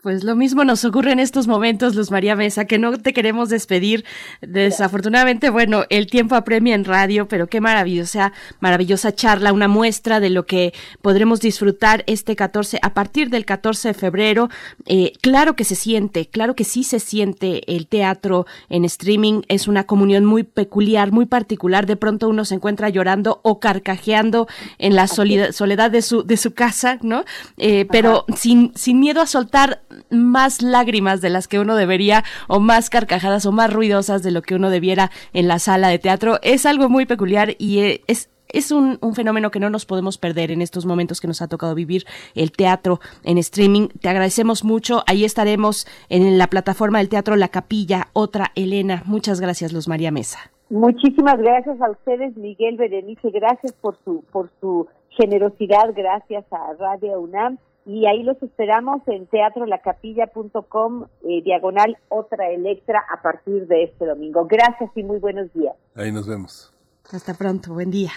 Pues lo mismo nos ocurre en estos momentos, Luz María Mesa, que no te queremos despedir. Desafortunadamente, bueno, el tiempo apremia en radio, pero qué maravillosa, maravillosa charla, una muestra de lo que podremos disfrutar este 14, a partir del 14 de febrero. Eh, claro que se siente, claro que sí se siente el teatro en streaming, es una comunión muy peculiar, muy particular. De pronto uno se encuentra llorando o carcajeando en la soledad de su, de su casa, ¿no? Eh, pero sin, sin miedo a soltar más lágrimas de las que uno debería, o más carcajadas, o más ruidosas de lo que uno debiera en la sala de teatro. Es algo muy peculiar y eh, es es un, fenómeno que no nos podemos perder en estos momentos que nos ha tocado vivir el teatro en streaming. Te agradecemos mucho. Ahí estaremos en la plataforma del teatro La Capilla, otra Elena. Muchas gracias, Luz María Mesa. Muchísimas gracias a ustedes, Miguel Berenice. Gracias por su, por su generosidad. Gracias a Radio UNAM y ahí los esperamos en teatrolacapilla.com, eh, diagonal otra Electra, a partir de este domingo. Gracias y muy buenos días. Ahí nos vemos. Hasta pronto, buen día.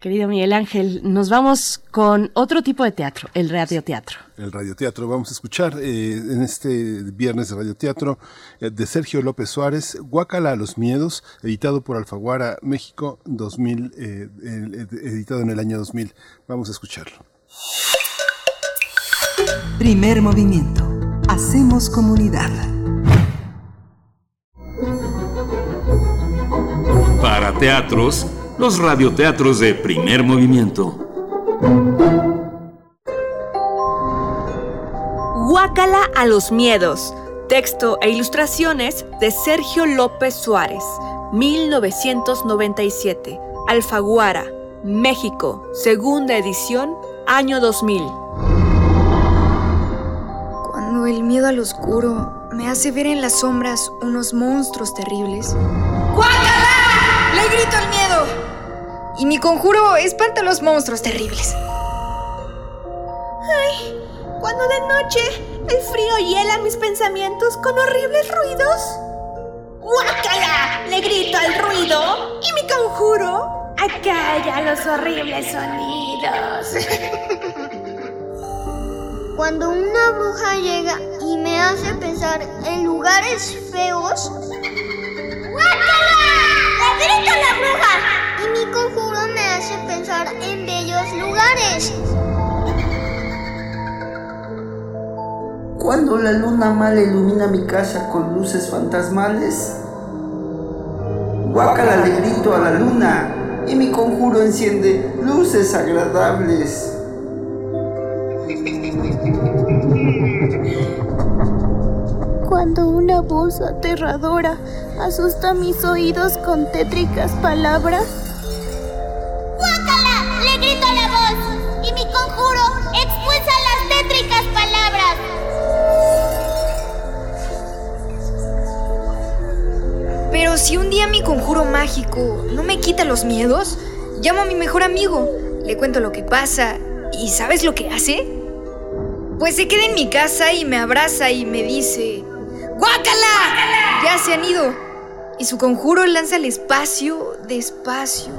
Querido Miguel Ángel, nos vamos con otro tipo de teatro, el radioteatro. El radioteatro. Vamos a escuchar eh, en este viernes de radioteatro eh, de Sergio López Suárez, Guacala a los miedos, editado por Alfaguara México, 2000, editado en el año 2000. Vamos a escucharlo. Primer movimiento. Hacemos comunidad. Para teatros los radioteatros de primer movimiento. Guácala a los miedos. Texto e ilustraciones de Sergio López Suárez, 1997. Alfaguara, México, segunda edición, año 2000. El miedo al oscuro me hace ver en las sombras unos monstruos terribles. ¡Guácala! Le grito al miedo. Y mi conjuro espanta a los monstruos terribles. Ay, cuando de noche el frío hiela mis pensamientos con horribles ruidos. ¡Guácala! Le grito al ruido y mi conjuro acalla los horribles sonidos. *laughs* Cuando una bruja llega y me hace pensar en lugares feos. ¡Guácala! ¡Le grito a la bruja! Y mi conjuro me hace pensar en bellos lugares. Cuando la luna mala ilumina mi casa con luces fantasmales. Guácala le grito a la luna y mi conjuro enciende luces agradables. Cuando una voz aterradora asusta mis oídos con tétricas palabras. ¡Guácala! Le grito a la voz y mi conjuro expulsa las tétricas palabras. Pero si un día mi conjuro mágico no me quita los miedos, llamo a mi mejor amigo, le cuento lo que pasa y ¿sabes lo que hace? Pues se queda en mi casa y me abraza y me dice, ¡Guácala! Ya se han ido. Y su conjuro lanza al espacio, despacio,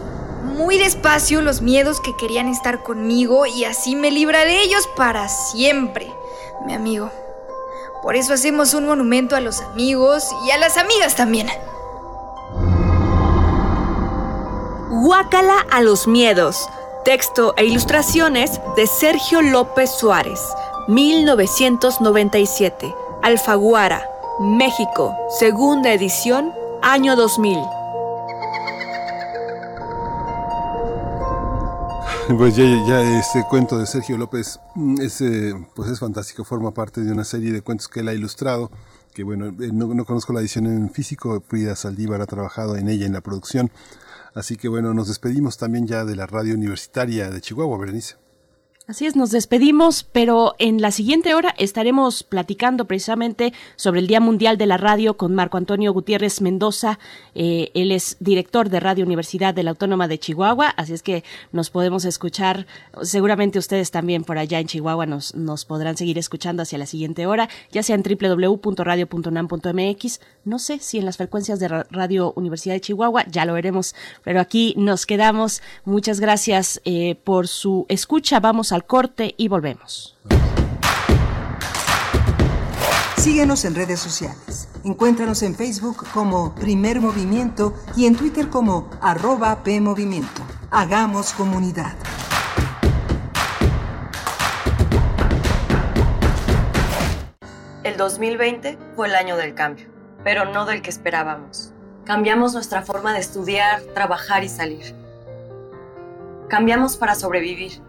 muy despacio los miedos que querían estar conmigo y así me libra de ellos para siempre, mi amigo. Por eso hacemos un monumento a los amigos y a las amigas también. Guácala a los miedos. Texto e ilustraciones de Sergio López Suárez, 1997. Alfaguara, México, segunda edición, año 2000. Pues ya, ya este cuento de Sergio López mm, es, eh, pues es fantástico, forma parte de una serie de cuentos que él ha ilustrado, que bueno, eh, no, no conozco la edición en físico, Frida Saldívar ha trabajado en ella, en la producción, así que bueno, nos despedimos también ya de la radio universitaria de Chihuahua, Berenice. Así es, nos despedimos, pero en la siguiente hora estaremos platicando precisamente sobre el Día Mundial de la Radio con Marco Antonio Gutiérrez Mendoza. Eh, él es director de Radio Universidad de la Autónoma de Chihuahua, así es que nos podemos escuchar. Seguramente ustedes también por allá en Chihuahua nos, podrán seguir escuchando hacia la siguiente hora, ya sea en www.radio.unam.mx. No sé si en las frecuencias de Radio Universidad de Chihuahua, ya lo veremos, pero aquí nos quedamos. Muchas gracias eh, por su escucha. Vamos al corte y volvemos. Síguenos en redes sociales. Encuéntranos en Facebook como Primer Movimiento y en Twitter como arroba PMovimiento. Hagamos comunidad. El 2020 fue el año del cambio, pero no del que esperábamos. Cambiamos nuestra forma de estudiar, trabajar y salir. Cambiamos para sobrevivir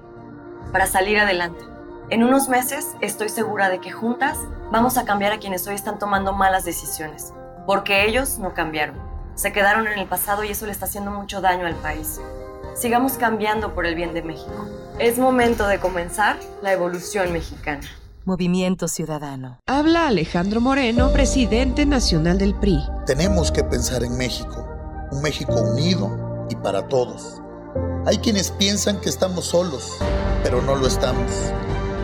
para salir adelante. En unos meses estoy segura de que juntas vamos a cambiar a quienes hoy están tomando malas decisiones, porque ellos no cambiaron. Se quedaron en el pasado y eso le está haciendo mucho daño al país. Sigamos cambiando por el bien de México. Es momento de comenzar la evolución mexicana. Movimiento Ciudadano. Habla Alejandro Moreno, presidente nacional del PRI. Tenemos que pensar en México, un México unido y para todos. Hay quienes piensan que estamos solos, pero no lo estamos.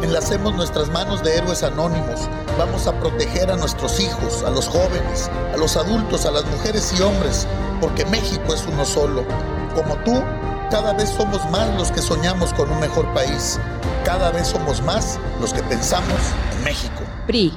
Enlacemos nuestras manos de héroes anónimos. Vamos a proteger a nuestros hijos, a los jóvenes, a los adultos, a las mujeres y hombres, porque México es uno solo. Como tú, cada vez somos más los que soñamos con un mejor país. Cada vez somos más los que pensamos en México. PRI.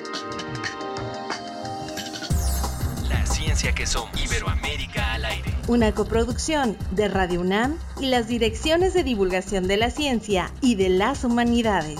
Que somos. Iberoamérica al aire. Una coproducción de Radio UNAM y las direcciones de divulgación de la ciencia y de las humanidades.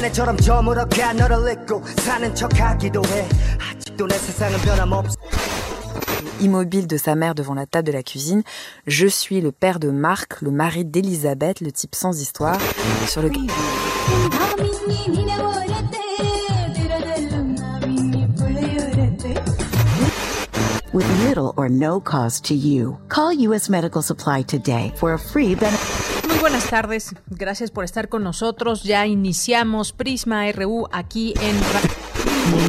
찍고 한해처럼 저물어가 너를 잊고 사는 척하기도 해 아직도 내 세상은 변함없어 Immobile de sa mère devant la table de la cuisine, je suis le père de Marc, le mari d'Elisabeth, le type sans histoire, sur le with little or no cost to you. Call U.S. Medical Supply today for a free benefit. Muy buenas tardes, gracias por estar con nosotros. Ya iniciamos Prisma RU aquí en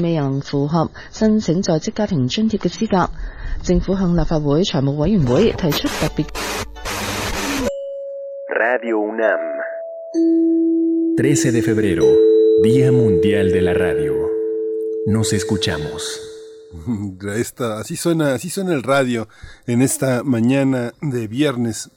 未能符合申请在职家庭津贴嘅资格，政府向立法会财务委员会提出特别。 Radio UNAM. 13 de febrero, Día Mundial de la Radio. Nos escuchamos. *laughs* Esta, así suena, así suena el radio en esta mañana de viernes,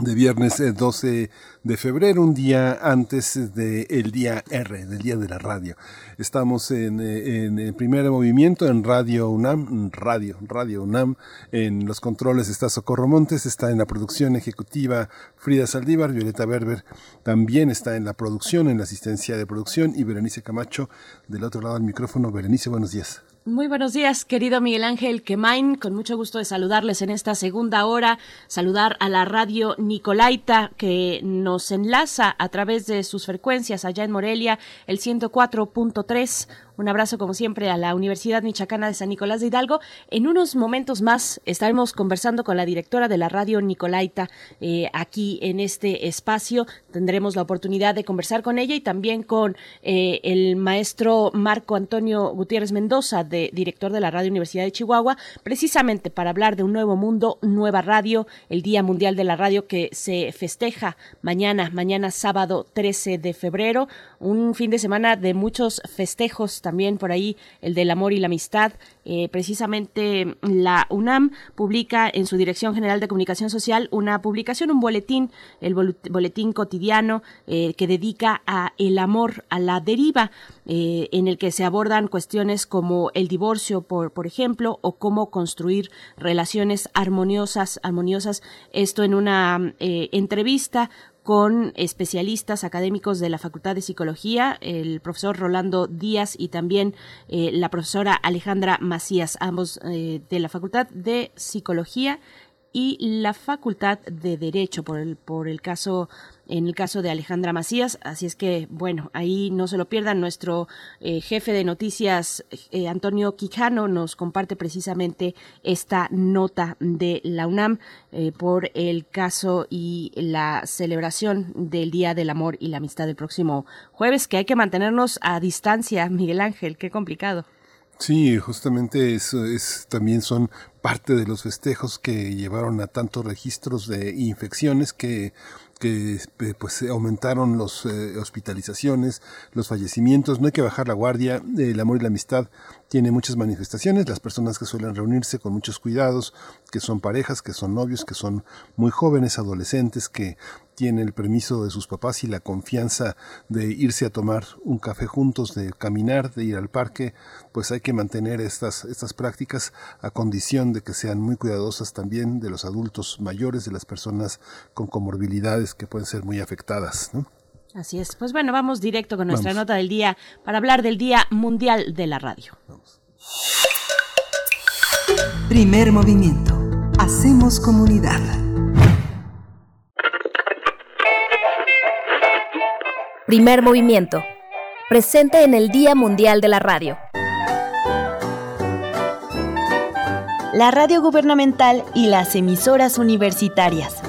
de viernes 12 de febrero, un día antes del día R, del día de la radio. Estamos en, en, el primer movimiento en Radio UNAM, Radio, Radio UNAM. En los controles está Socorro Montes, está en la producción ejecutiva Frida Saldívar, Violeta Berber también está en la producción, en la asistencia de producción y Berenice Camacho del otro lado del micrófono. Berenice, buenos días. Muy buenos días, querido Miguel Ángel Quemain. Con mucho gusto de saludarles en esta segunda hora. Saludar a la radio Nicolaita que nos enlaza a través de sus frecuencias allá en Morelia, el 104.3. Un abrazo, como siempre, a la Universidad Michoacana de San Nicolás de Hidalgo. En unos momentos más estaremos conversando con la directora de la radio Nicolaita eh, aquí en este espacio. Tendremos la oportunidad de conversar con ella y también con eh, el maestro Marco Antonio Gutiérrez Mendoza, de, director de la Radio Universidad de Chihuahua, precisamente para hablar de un nuevo mundo, nueva radio, el Día Mundial de la Radio que se festeja mañana, mañana sábado 13 de febrero, un fin de semana de muchos festejos también por ahí el del amor y la amistad. Eh, precisamente la UNAM publica en su Dirección General de Comunicación Social una publicación, un boletín, el boletín cotidiano eh, que dedica a el amor, a la deriva, eh, en el que se abordan cuestiones como el divorcio, por, por ejemplo, o cómo construir relaciones armoniosas, armoniosas. Esto en una entrevista con especialistas académicos de la Facultad de Psicología, el profesor Rolando Díaz y también eh, la profesora Alejandra Macías, ambos eh, de la Facultad de Psicología y la Facultad de Derecho por el, por el caso en el caso de Alejandra Macías. Así es que, bueno, ahí no se lo pierdan. Nuestro eh, jefe de noticias, eh, Antonio Quijano, nos comparte precisamente esta nota de la UNAM eh, por el caso y la celebración del Día del Amor y la Amistad del próximo jueves, que hay que mantenernos a distancia, *laughs* Miguel Ángel, qué complicado. Sí, justamente eso es, también son parte de los festejos que llevaron a tantos registros de infecciones que que eh, pues aumentaron las eh, hospitalizaciones, los fallecimientos, no hay que bajar la guardia, el amor y la amistad tiene muchas manifestaciones, las personas que suelen reunirse con muchos cuidados, que son parejas, que son novios, que son muy jóvenes, adolescentes, que tienen el permiso de sus papás y la confianza de irse a tomar un café juntos, de caminar, de ir al parque, pues hay que mantener estas, estas prácticas a condición de que sean muy cuidadosas también de los adultos mayores, de las personas con comorbilidades que pueden ser muy afectadas. Así es. Pues bueno, vamos directo con nuestra nota del día para hablar del Día Mundial de la Radio. Primer movimiento. Hacemos comunidad. Primer movimiento. Presente en el Día Mundial de la Radio. La radio gubernamental y las emisoras universitarias.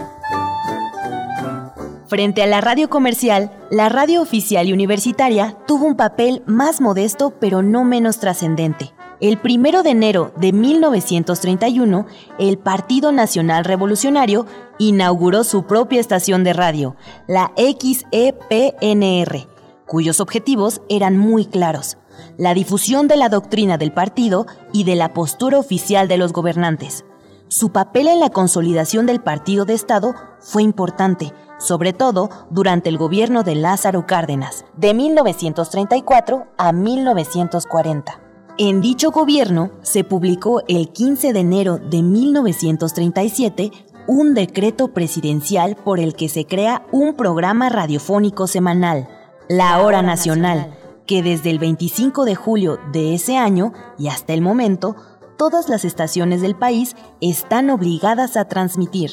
Frente a la radio comercial, la radio oficial y universitaria tuvo un papel más modesto pero no menos trascendente. El primero de enero de 1931, el Partido Nacional Revolucionario inauguró su propia estación de radio, la XEPNR, cuyos objetivos eran muy claros, la difusión de la doctrina del partido y de la postura oficial de los gobernantes. Su papel en la consolidación del partido de Estado fue importante, sobre todo durante el gobierno de Lázaro Cárdenas, de 1934 a 1940. En dicho gobierno se publicó el 15 de enero de 1937 un decreto presidencial por el que se crea un programa radiofónico semanal, La Hora Nacional, que desde el 25 de julio de ese año y hasta el momento, todas las estaciones del país están obligadas a transmitir.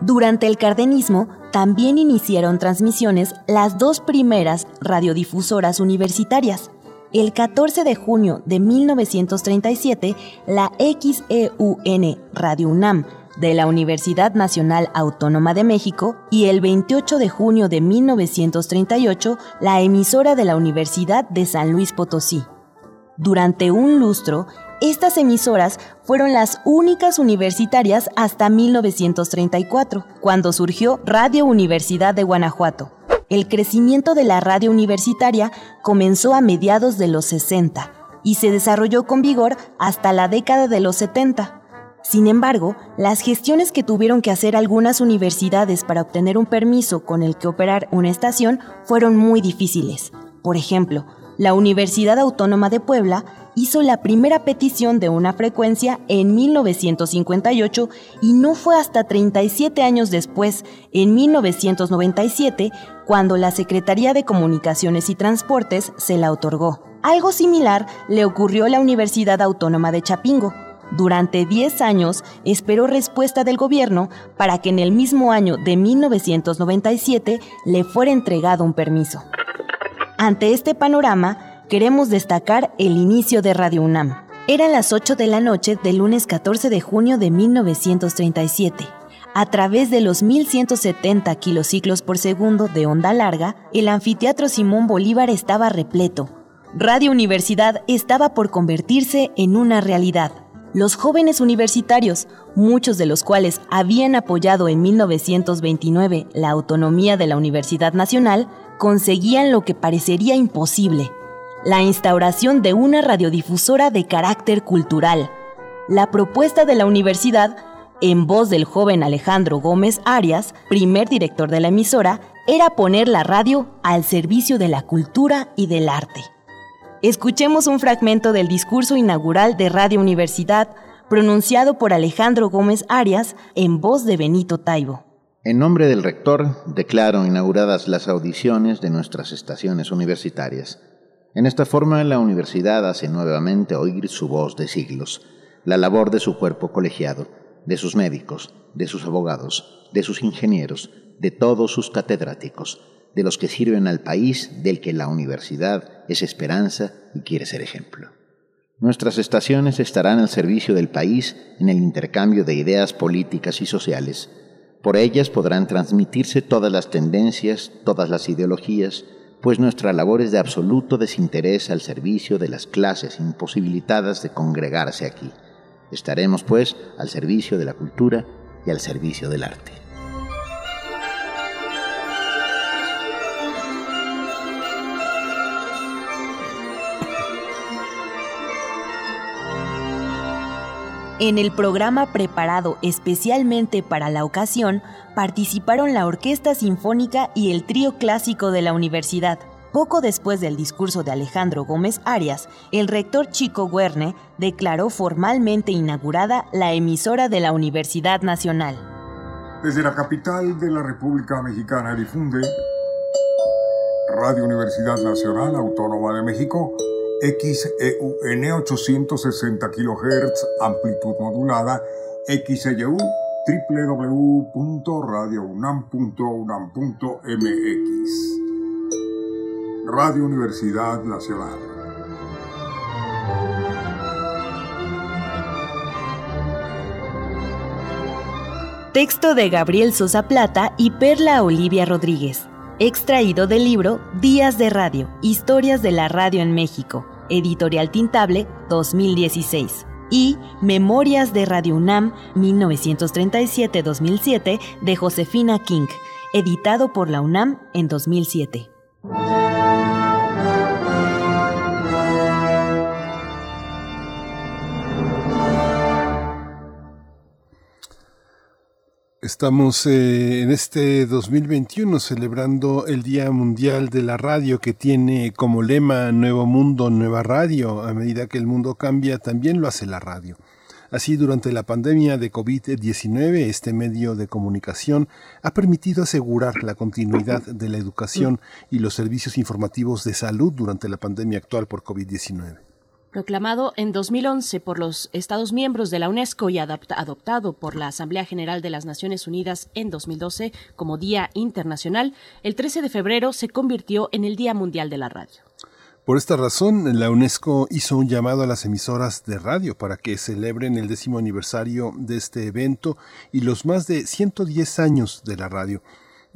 Durante el cardenismo también iniciaron transmisiones las dos primeras radiodifusoras universitarias. El 14 de junio de 1937, la XEUN Radio UNAM de la Universidad Nacional Autónoma de México y el 28 de junio de 1938, la emisora de la Universidad de San Luis Potosí. Durante un lustro, estas emisoras fueron las únicas universitarias hasta 1934, cuando surgió Radio Universidad de Guanajuato. El crecimiento de la radio universitaria comenzó a mediados de los 60 y se desarrolló con vigor hasta la década de los 70. Sin embargo, las gestiones que tuvieron que hacer algunas universidades para obtener un permiso con el que operar una estación fueron muy difíciles. Por ejemplo, la Universidad Autónoma de Puebla hizo la primera petición de una frecuencia en 1958 y no fue hasta 37 años después, en 1997, cuando la Secretaría de Comunicaciones y Transportes se la otorgó. Algo similar le ocurrió a la Universidad Autónoma de Chapingo. Durante 10 años esperó respuesta del gobierno para que en el mismo año de 1997 le fuera entregado un permiso. Ante este panorama, queremos destacar el inicio de Radio UNAM. Eran las 8 de la noche del lunes 14 de junio de 1937. A través de los 1170 kilociclos por segundo de onda larga, el anfiteatro Simón Bolívar estaba repleto. Radio Universidad estaba por convertirse en una realidad. Los jóvenes universitarios, muchos de los cuales habían apoyado en 1929 la autonomía de la Universidad Nacional, conseguían lo que parecería imposible, la instauración de una radiodifusora de carácter cultural. La propuesta de la universidad, en voz del joven Alejandro Gómez Arias, primer director de la emisora, era poner la radio al servicio de la cultura y del arte. Escuchemos un fragmento del discurso inaugural de Radio Universidad pronunciado por Alejandro Gómez Arias en voz de Benito Taibo. En nombre del rector, declaro inauguradas las audiciones de nuestras estaciones universitarias. En esta forma, la universidad hace nuevamente oír su voz de siglos, la labor de su cuerpo colegiado, de sus médicos, de sus abogados, de sus ingenieros, de todos sus catedráticos, de los que sirven al país del que la universidad es esperanza y quiere ser ejemplo. Nuestras estaciones estarán al servicio del país en el intercambio de ideas políticas y sociales. Por ellas podrán transmitirse todas las tendencias, todas las ideologías, pues nuestra labor es de absoluto desinterés al servicio de las clases imposibilitadas de congregarse aquí. Estaremos, pues, al servicio de la cultura y al servicio del arte. En el programa preparado especialmente para la ocasión, participaron la Orquesta Sinfónica y el Trío Clásico de la Universidad. Poco después del discurso de Alejandro Gómez Arias, el rector Chico Guerne declaró formalmente inaugurada la emisora de la Universidad Nacional. Desde la capital de la República Mexicana difunde Radio Universidad Nacional Autónoma de México XEUN 860 kHz, amplitud modulada, XEU www.radiounam.unam.mx. Radio Universidad Nacional. Texto de Gabriel Sosa Plata y Perla Olivia Rodríguez extraído del libro Días de Radio, Historias de la Radio en México, Editorial Tintable 2016, y Memorias de Radio UNAM 1937-2007 de Josefina King, editado por la UNAM en 2007. Estamos eh, en este 2021 celebrando el Día Mundial de la Radio que tiene como lema Nuevo Mundo, Nueva Radio. A medida que el mundo cambia, también lo hace la radio. Así, durante la pandemia de COVID-19, este medio de comunicación ha permitido asegurar la continuidad de la educación y los servicios informativos de salud durante la pandemia actual por COVID-19 proclamado en 2011 por los Estados miembros de la UNESCO y adoptado por la Asamblea General de las Naciones Unidas en 2012 como Día Internacional, el 13 de febrero se convirtió en el Día Mundial de la Radio. Por esta razón, la UNESCO hizo un llamado a las emisoras de radio para que celebren el décimo aniversario de este evento y los más de 110 años de la radio.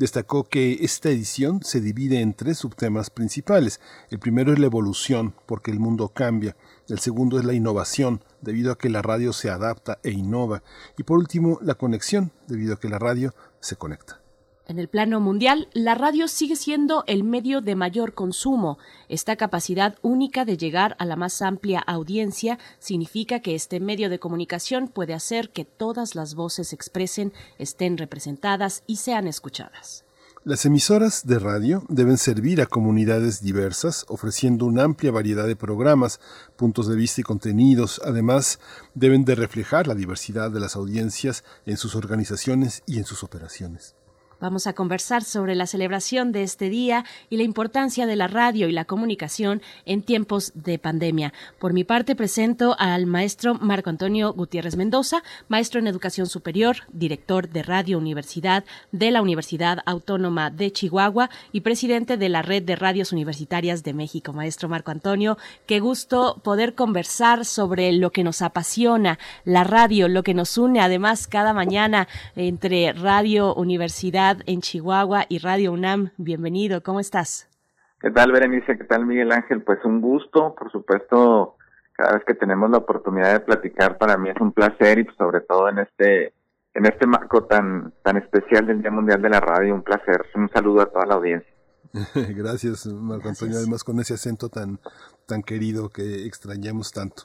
Destacó que esta edición se divide en tres subtemas principales. El primero es la evolución, porque el mundo cambia. El segundo es la innovación, debido a que la radio se adapta e innova. Y por último, la conexión, debido a que la radio se conecta. En el plano mundial, la radio sigue siendo el medio de mayor consumo. Esta capacidad única de llegar a la más amplia audiencia significa que este medio de comunicación puede hacer que todas las voces se expresen, estén representadas y sean escuchadas. Las emisoras de radio deben servir a comunidades diversas, ofreciendo una amplia variedad de programas, puntos de vista y contenidos. Además, deben de reflejar la diversidad de las audiencias en sus organizaciones y en sus operaciones. Vamos a conversar sobre la celebración de este día y la importancia de la radio y la comunicación en tiempos de pandemia. Por mi parte, presento al maestro Marco Antonio Gutiérrez Mendoza, maestro en educación superior, director de Radio Universidad de la Universidad Autónoma de Chihuahua y presidente de la Red de Radios Universitarias de México. Maestro Marco Antonio, qué gusto poder conversar sobre lo que nos apasiona, la radio, lo que nos une además cada mañana entre Radio Universidad en Chihuahua y Radio UNAM. Bienvenido, ¿cómo estás? ¿Qué tal, Berenice? ¿Qué tal, Miguel Ángel? Pues un gusto, por supuesto, cada vez que tenemos la oportunidad de platicar, para mí es un placer y pues, sobre todo en este en este marco tan tan especial del Día Mundial de la Radio, un placer. Un saludo a toda la audiencia. *laughs* Gracias, Marco Antonio, además con ese acento tan, tan querido que extrañamos tanto.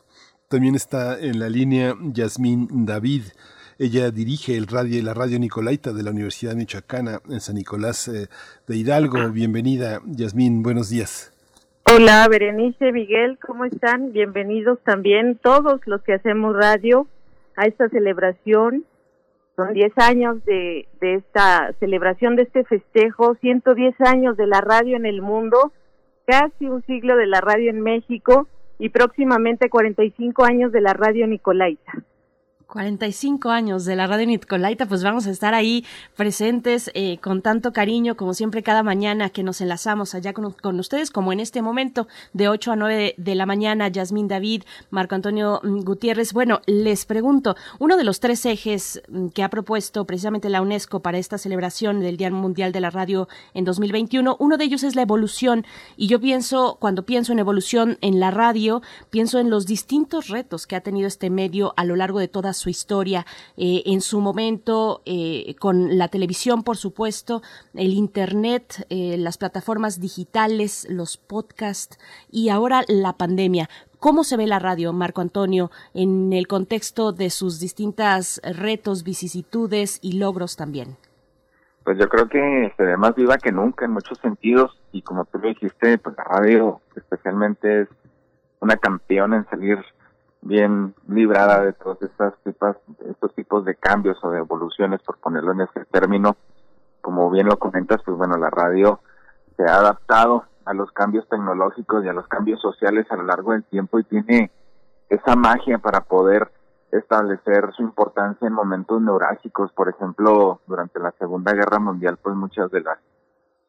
También está en la línea Yasmín David. Ella dirige el radio, la radio Nicolaita de la Universidad Michoacana en San Nicolás eh, de Hidalgo. Bienvenida, Yasmín, buenos días. Hola, Berenice, Miguel, ¿cómo están? Bienvenidos también todos los que hacemos radio a esta celebración. Son 10 años de, de esta celebración, de este festejo, 110 años de la radio en el mundo, casi un siglo de la radio en México y próximamente 45 años de la radio Nicolaita. 45 años de la radio Nicolaita, pues vamos a estar ahí presentes eh, con tanto cariño, como siempre, cada mañana que nos enlazamos allá con, ustedes, como en este momento, de 8 a 9 de, la mañana, Yasmín David, Marco Antonio mm, Gutiérrez. Bueno, les pregunto, uno de los tres ejes mm, que ha propuesto precisamente la UNESCO para esta celebración del Día Mundial de la Radio en 2021, uno de ellos es la evolución. Y yo pienso, cuando pienso en evolución en la radio, pienso en los distintos retos que ha tenido este medio a lo largo de toda su historia, eh, en su momento eh, con la televisión, por supuesto, el Internet, eh, las plataformas digitales, los podcasts y ahora la pandemia. ¿Cómo se ve la radio, Marco Antonio, en el contexto de sus distintas retos, vicisitudes y logros también? Pues yo creo que se ve más viva que nunca en muchos sentidos y como tú lo dijiste, pues la radio especialmente es una campeona en salir bien librada de todos estas tipas, estos tipos de cambios o de evoluciones, por ponerlo en ese término. Como bien lo comentas, pues bueno, la radio se ha adaptado a los cambios tecnológicos y a los cambios sociales a lo largo del tiempo y tiene esa magia para poder establecer su importancia en momentos neurálgicos. Por ejemplo, durante la Segunda Guerra Mundial, pues muchas de las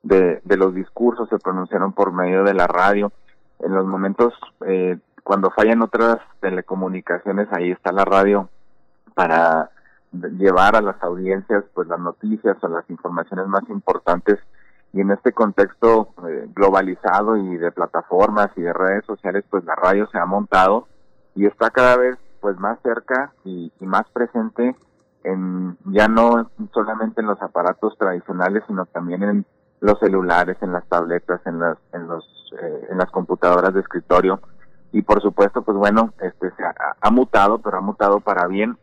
de los discursos se pronunciaron por medio de la radio. En los momentos eh, cuando fallan otras telecomunicaciones, ahí está la radio para llevar a las audiencias pues las noticias o las informaciones más importantes. Y en este contexto eh, globalizado y de plataformas y de redes sociales pues la radio se ha montado y está cada vez pues más cerca y, más presente en ya no solamente en los aparatos tradicionales sino también en los celulares en las tabletas en las en los eh, en las computadoras de escritorio y por supuesto pues bueno este se ha, mutado pero ha mutado para bien.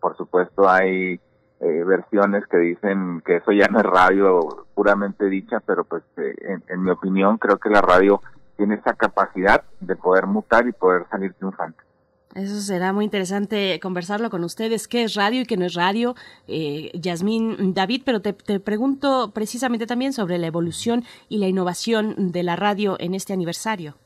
Por supuesto hay eh, versiones que dicen que eso ya no es radio puramente dicha pero pues eh, en, mi opinión creo que la radio tiene esa capacidad de poder mutar y poder salir triunfante. Eso será muy interesante conversarlo con ustedes, qué es radio y qué no es radio, eh, Yasmín David, pero te, te, pregunto precisamente también sobre la evolución y la innovación de la radio en este aniversario.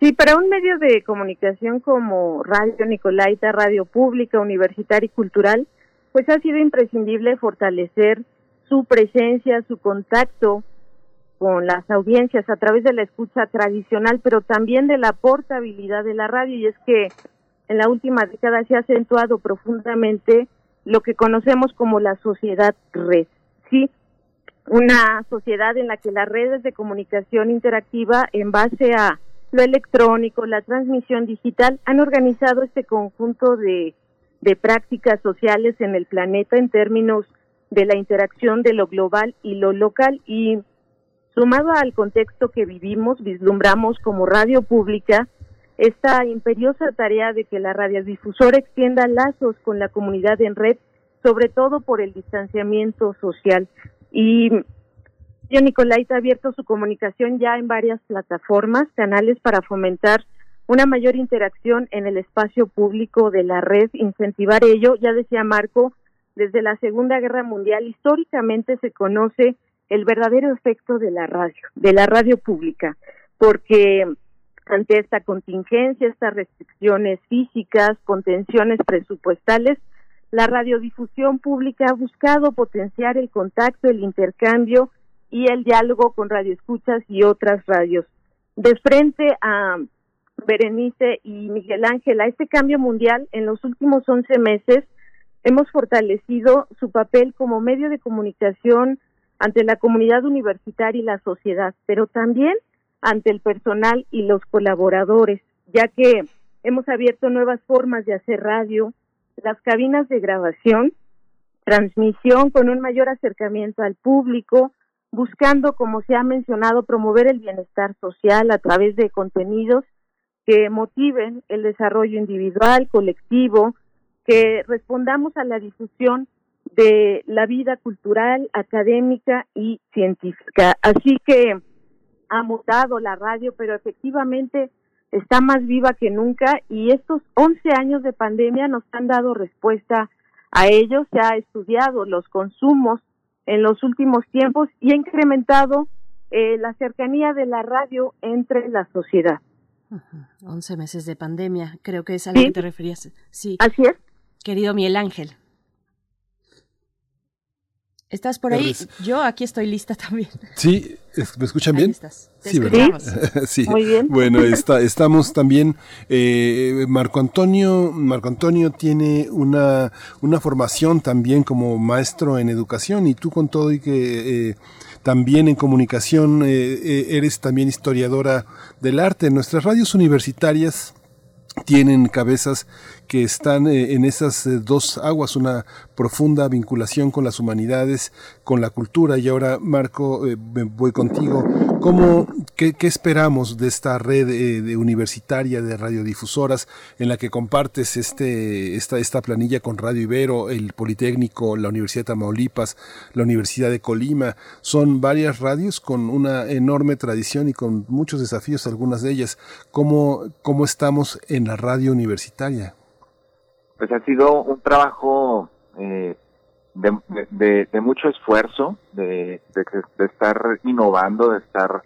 Sí, para un medio de comunicación como Radio Nicolaita, Radio Pública, Universitaria y Cultural, pues ha sido imprescindible fortalecer su presencia, su contacto con las audiencias a través de la escucha tradicional, pero también de la portabilidad de la radio. Y es que en la última década se ha acentuado profundamente lo que conocemos como la sociedad red. Sí, una sociedad en la que las redes de comunicación interactiva en base a lo electrónico, la transmisión digital, han organizado este conjunto de, de prácticas sociales en el planeta en términos de la interacción de lo global y lo local y sumado al contexto que vivimos, vislumbramos como radio pública esta imperiosa tarea de que la radiodifusora extienda lazos con la comunidad en red, sobre todo por el distanciamiento social. Y Radio Nicolaita ha abierto su comunicación ya en varias plataformas, canales para fomentar una mayor interacción en el espacio público de la red, incentivar ello, ya decía Marco, desde la Segunda Guerra Mundial históricamente se conoce el verdadero efecto de la radio, de la radio pública, porque ante esta contingencia, estas restricciones físicas, contenciones presupuestales, la radiodifusión pública ha buscado potenciar el contacto, el intercambio y el diálogo con radioescuchas y otras radios. De frente a Berenice y Miguel Ángel, a este cambio mundial, en los últimos 11 meses hemos fortalecido su papel como medio de comunicación ante la comunidad universitaria y la sociedad, pero también ante el personal y los colaboradores, ya que hemos abierto nuevas formas de hacer radio, las cabinas de grabación, transmisión con un mayor acercamiento al público, buscando, como se ha mencionado, promover el bienestar social a través de contenidos que motiven el desarrollo individual, colectivo, que respondamos a la difusión de la vida cultural, académica y científica. Así que ha mutado la radio, pero efectivamente está más viva que nunca y estos 11 años de pandemia nos han dado respuesta a ello. Se ha estudiado los consumos en los últimos tiempos y ha incrementado eh, la cercanía de la radio entre la sociedad. 11 meses de pandemia, creo que es a lo que te referías. Sí. Así es. Querido Miguel Ángel. ¿Estás por ahí? Yo aquí estoy lista también. *laughs* Sí, ¿me escuchan bien? sí, *laughs* sí. Muy bien. Bueno, está, estamos también, eh, Marco Antonio, Marco Antonio tiene una, una formación también como maestro en educación y tú con todo y que eh, también en comunicación eh, eres también historiadora del arte. Nuestras radios universitarias tienen cabezas que están eh, en esas eh, dos aguas, una profunda vinculación con las humanidades, con la cultura. Y ahora, Marco, eh, voy contigo. ¿Cómo, qué, esperamos de esta red universitaria de radiodifusoras en la que compartes este, esta, esta planilla con Radio Ibero, el Politécnico, la Universidad de Tamaulipas, la Universidad de Colima? Son varias radios con una enorme tradición y con muchos desafíos, algunas de ellas. ¿Cómo, cómo estamos en la radio universitaria? Pues ha sido un trabajo eh, de, mucho esfuerzo, de, estar innovando, de estar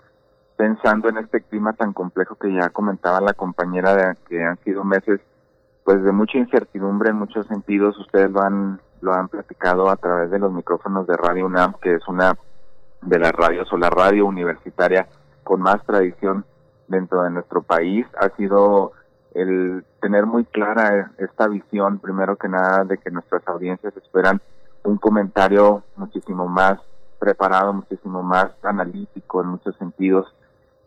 pensando en este clima tan complejo que ya comentaba la compañera de que han sido meses pues de mucha incertidumbre en muchos sentidos. Ustedes lo han lo han platicado a través de los micrófonos de Radio UNAM que es una de las radios o la radio universitaria con más tradición dentro de nuestro país. Ha sido el tener muy clara esta visión, primero que nada, de que nuestras audiencias esperan un comentario muchísimo más preparado, muchísimo más analítico en muchos sentidos.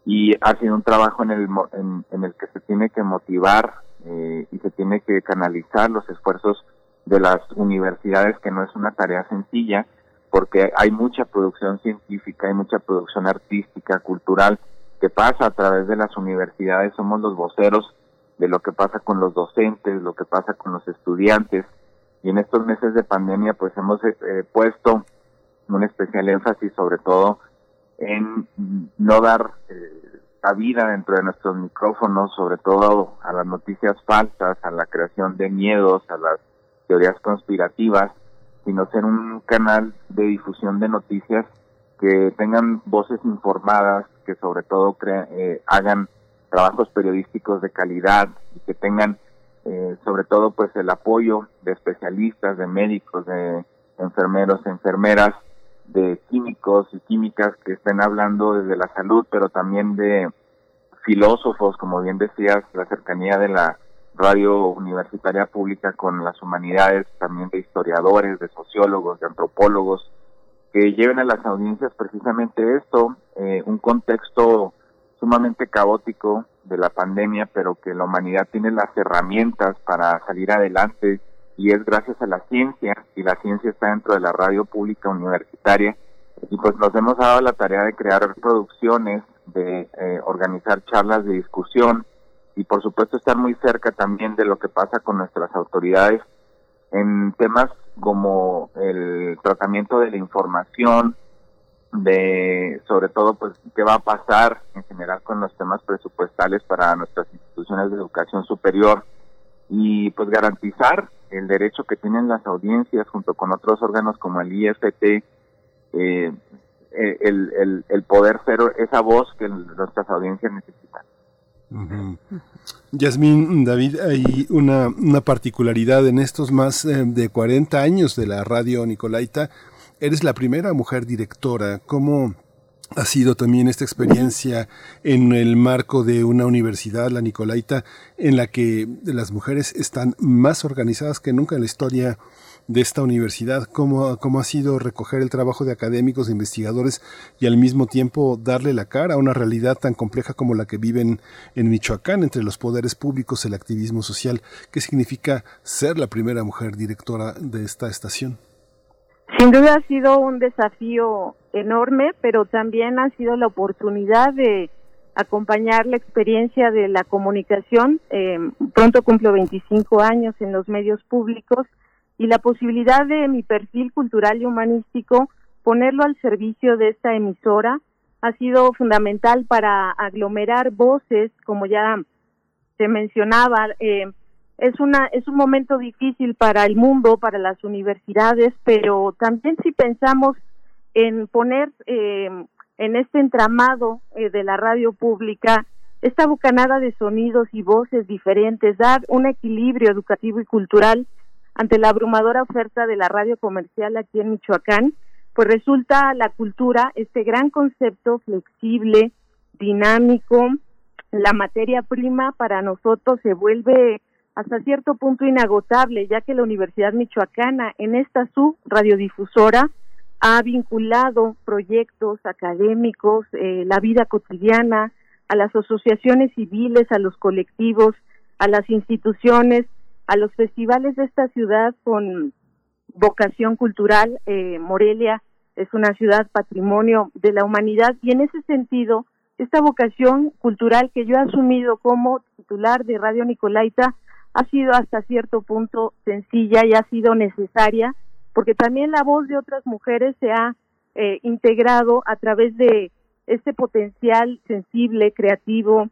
Y ha sido un trabajo en el, en, el que se tiene que motivar eh, y se tiene que canalizar los esfuerzos de las universidades, que no es una tarea sencilla, porque hay mucha producción científica, hay mucha producción artística, cultural, que pasa a través de las universidades, somos los voceros de lo que pasa con los docentes, lo que pasa con los estudiantes. Y en estos meses de pandemia, pues hemos eh, eh, puesto un especial énfasis sobre todo en no dar eh, dentro de nuestros micrófonos, sobre todo a las noticias falsas, a la creación de miedos, a las teorías conspirativas, sino ser un canal de difusión de noticias que tengan voces informadas, que sobre todo eh, hagan trabajos periodísticos de calidad y que tengan eh, sobre todo pues el apoyo de especialistas, de médicos, de enfermeros, enfermeras, de químicos y químicas que estén hablando desde la salud, pero también de filósofos, como bien decías, la cercanía de la radio universitaria pública con las humanidades, también de historiadores, de sociólogos, de antropólogos, que lleven a las audiencias precisamente esto, eh, un contexto sumamente caótico de la pandemia, pero que la humanidad tiene las herramientas para salir adelante y es gracias a la ciencia y la ciencia está dentro de la radio pública universitaria. Y pues nos hemos dado la tarea de crear producciones, de eh, organizar charlas de discusión y por supuesto estar muy cerca también de lo que pasa con nuestras autoridades en temas como el tratamiento de la información, de sobre todo pues qué va a pasar en general con los temas presupuestales para nuestras instituciones de educación superior. Y pues garantizar el derecho que tienen las audiencias junto con otros órganos como el IFT eh, el, el, el, poder ser esa voz que nuestras audiencias necesitan. Yasmín, David, hay una, una particularidad en estos más eh, de 40 años de la radio Nicolaita Eres la primera mujer directora. ¿Cómo ha sido también esta experiencia en el marco de una universidad, la Nicolaita, en la que las mujeres están más organizadas que nunca en la historia de esta universidad? ¿Cómo, cómo ha sido recoger el trabajo de académicos, de investigadores y al mismo tiempo darle la cara a una realidad tan compleja como la que viven en Michoacán entre los poderes públicos, el activismo social? ¿Qué significa ser la primera mujer directora de esta estación? Sin duda ha sido un desafío enorme, pero también ha sido la oportunidad de acompañar la experiencia de la comunicación. Eh, pronto cumplo 25 años en los medios públicos y la posibilidad de mi perfil cultural y humanístico ponerlo al servicio de esta emisora ha sido fundamental para aglomerar voces, como ya se mencionaba. Eh, es una es un momento difícil para el mundo, para las universidades, pero también si pensamos en poner eh, en este entramado eh, de la radio pública esta bocanada de sonidos y voces diferentes, dar un equilibrio educativo y cultural ante la abrumadora oferta de la radio comercial aquí en Michoacán, pues resulta la cultura este gran concepto flexible, dinámico, la materia prima para nosotros se vuelve hasta cierto punto inagotable, ya que la Universidad Michoacana en esta su radiodifusora ha vinculado proyectos académicos, eh, la vida cotidiana, a las asociaciones civiles, a los colectivos, a las instituciones, a los festivales de esta ciudad con vocación cultural. Eh, Morelia es una ciudad patrimonio de la humanidad y en ese sentido, esta vocación cultural que yo he asumido como titular de Radio Nicolaita ha sido hasta cierto punto sencilla y ha sido necesaria porque también la voz de otras mujeres se ha eh, integrado a través de este potencial sensible, creativo,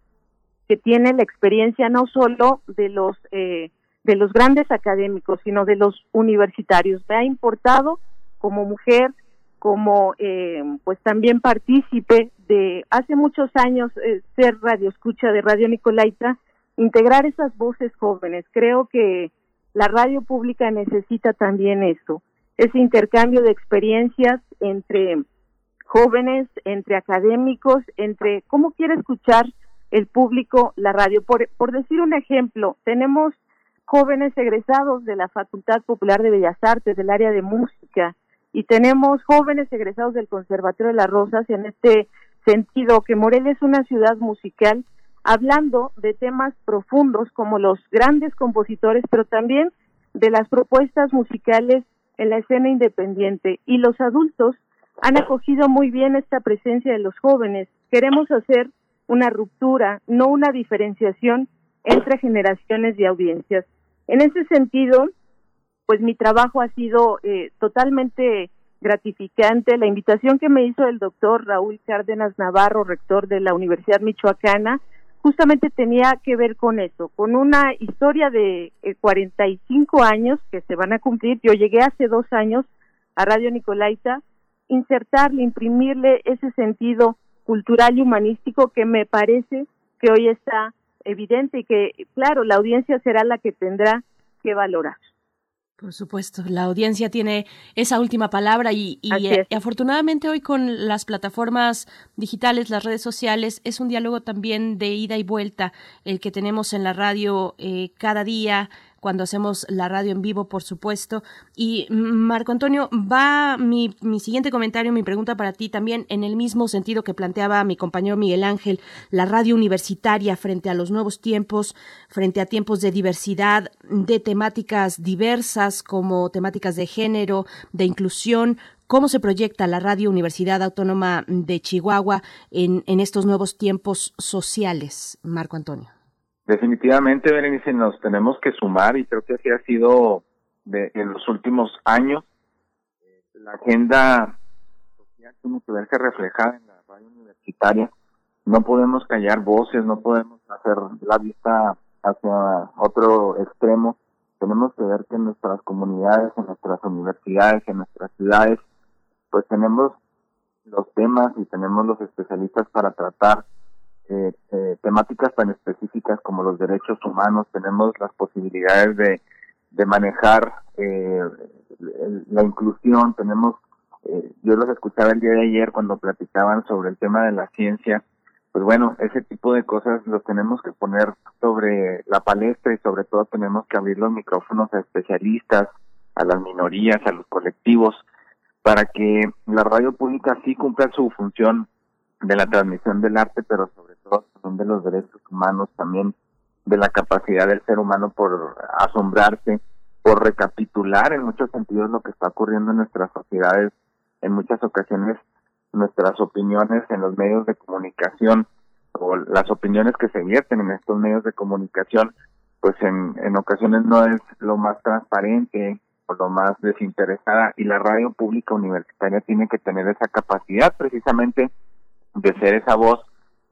que tiene la experiencia no solo de los eh, de los grandes académicos, sino de los universitarios. Me ha importado como mujer, como eh, pues también partícipe de hace muchos años eh, ser radioescucha de Radio Nicolaita, integrar esas voces jóvenes. Creo que la radio pública necesita también eso, ese intercambio de experiencias entre jóvenes, entre académicos, entre cómo quiere escuchar el público la radio. Por, por decir un ejemplo, tenemos jóvenes egresados de la Facultad Popular de Bellas Artes, del área de música, y tenemos jóvenes egresados del Conservatorio de las Rosas, en este sentido que Morelia es una ciudad musical, hablando de temas profundos como los grandes compositores, pero también de las propuestas musicales en la escena independiente y los adultos han acogido muy bien esta presencia de los jóvenes. Queremos hacer una ruptura, no una diferenciación entre generaciones y audiencias. En ese sentido, pues mi trabajo ha sido eh, totalmente gratificante. La invitación que me hizo el doctor Raúl Cárdenas Navarro, rector de la Universidad Michoacana, justamente tenía que ver con eso, con una historia de 45 eh, años que se van a cumplir. Yo llegué hace dos años a Radio Nicolaita, insertarle, imprimirle ese sentido cultural y humanístico que me parece que hoy está evidente y que, claro, la audiencia será la que tendrá que valorar. Por supuesto, la audiencia tiene esa última palabra y, afortunadamente hoy con las plataformas digitales, las redes sociales, es un diálogo también de ida y vuelta el que tenemos en la radio eh, cada día cuando hacemos la radio en vivo, por supuesto. Y Marco Antonio, va mi, mi siguiente comentario, mi pregunta para ti también en el mismo sentido que planteaba mi compañero Miguel Ángel, la radio universitaria frente a los nuevos tiempos, frente a tiempos de diversidad, de temáticas diversas como temáticas de género, de inclusión, ¿Cómo se proyecta la Radio Universidad Autónoma de Chihuahua en, en, estos nuevos tiempos sociales, Marco Antonio? Definitivamente, Berenice, nos tenemos que sumar y creo que así ha sido de, en los últimos años. La agenda social tiene que verse reflejada en la radio universitaria. No podemos callar voces, no podemos hacer la vista hacia otro extremo. Tenemos que ver que en nuestras comunidades, en nuestras universidades, en nuestras ciudades, pues tenemos los temas y tenemos los especialistas para tratar eh, eh, temáticas tan específicas como los derechos humanos, tenemos las posibilidades de, de manejar eh, la inclusión, tenemos, eh, yo los escuchaba el día de ayer cuando platicaban sobre el tema de la ciencia, pues bueno, ese tipo de cosas los tenemos que poner sobre la palestra y sobre todo tenemos que abrir los micrófonos a especialistas, a las minorías, a los colectivos, para que la radio pública sí cumpla su función de la transmisión del arte, pero sobre son de los derechos humanos, también de la capacidad del ser humano por asombrarse por recapitular en muchos sentidos lo que está ocurriendo en nuestras sociedades, en muchas ocasiones nuestras opiniones en los medios de comunicación o las opiniones que se vierten en estos medios de comunicación, pues en, en ocasiones no es lo más transparente o lo más desinteresada y la radio pública universitaria tiene que tener esa capacidad precisamente de ser esa voz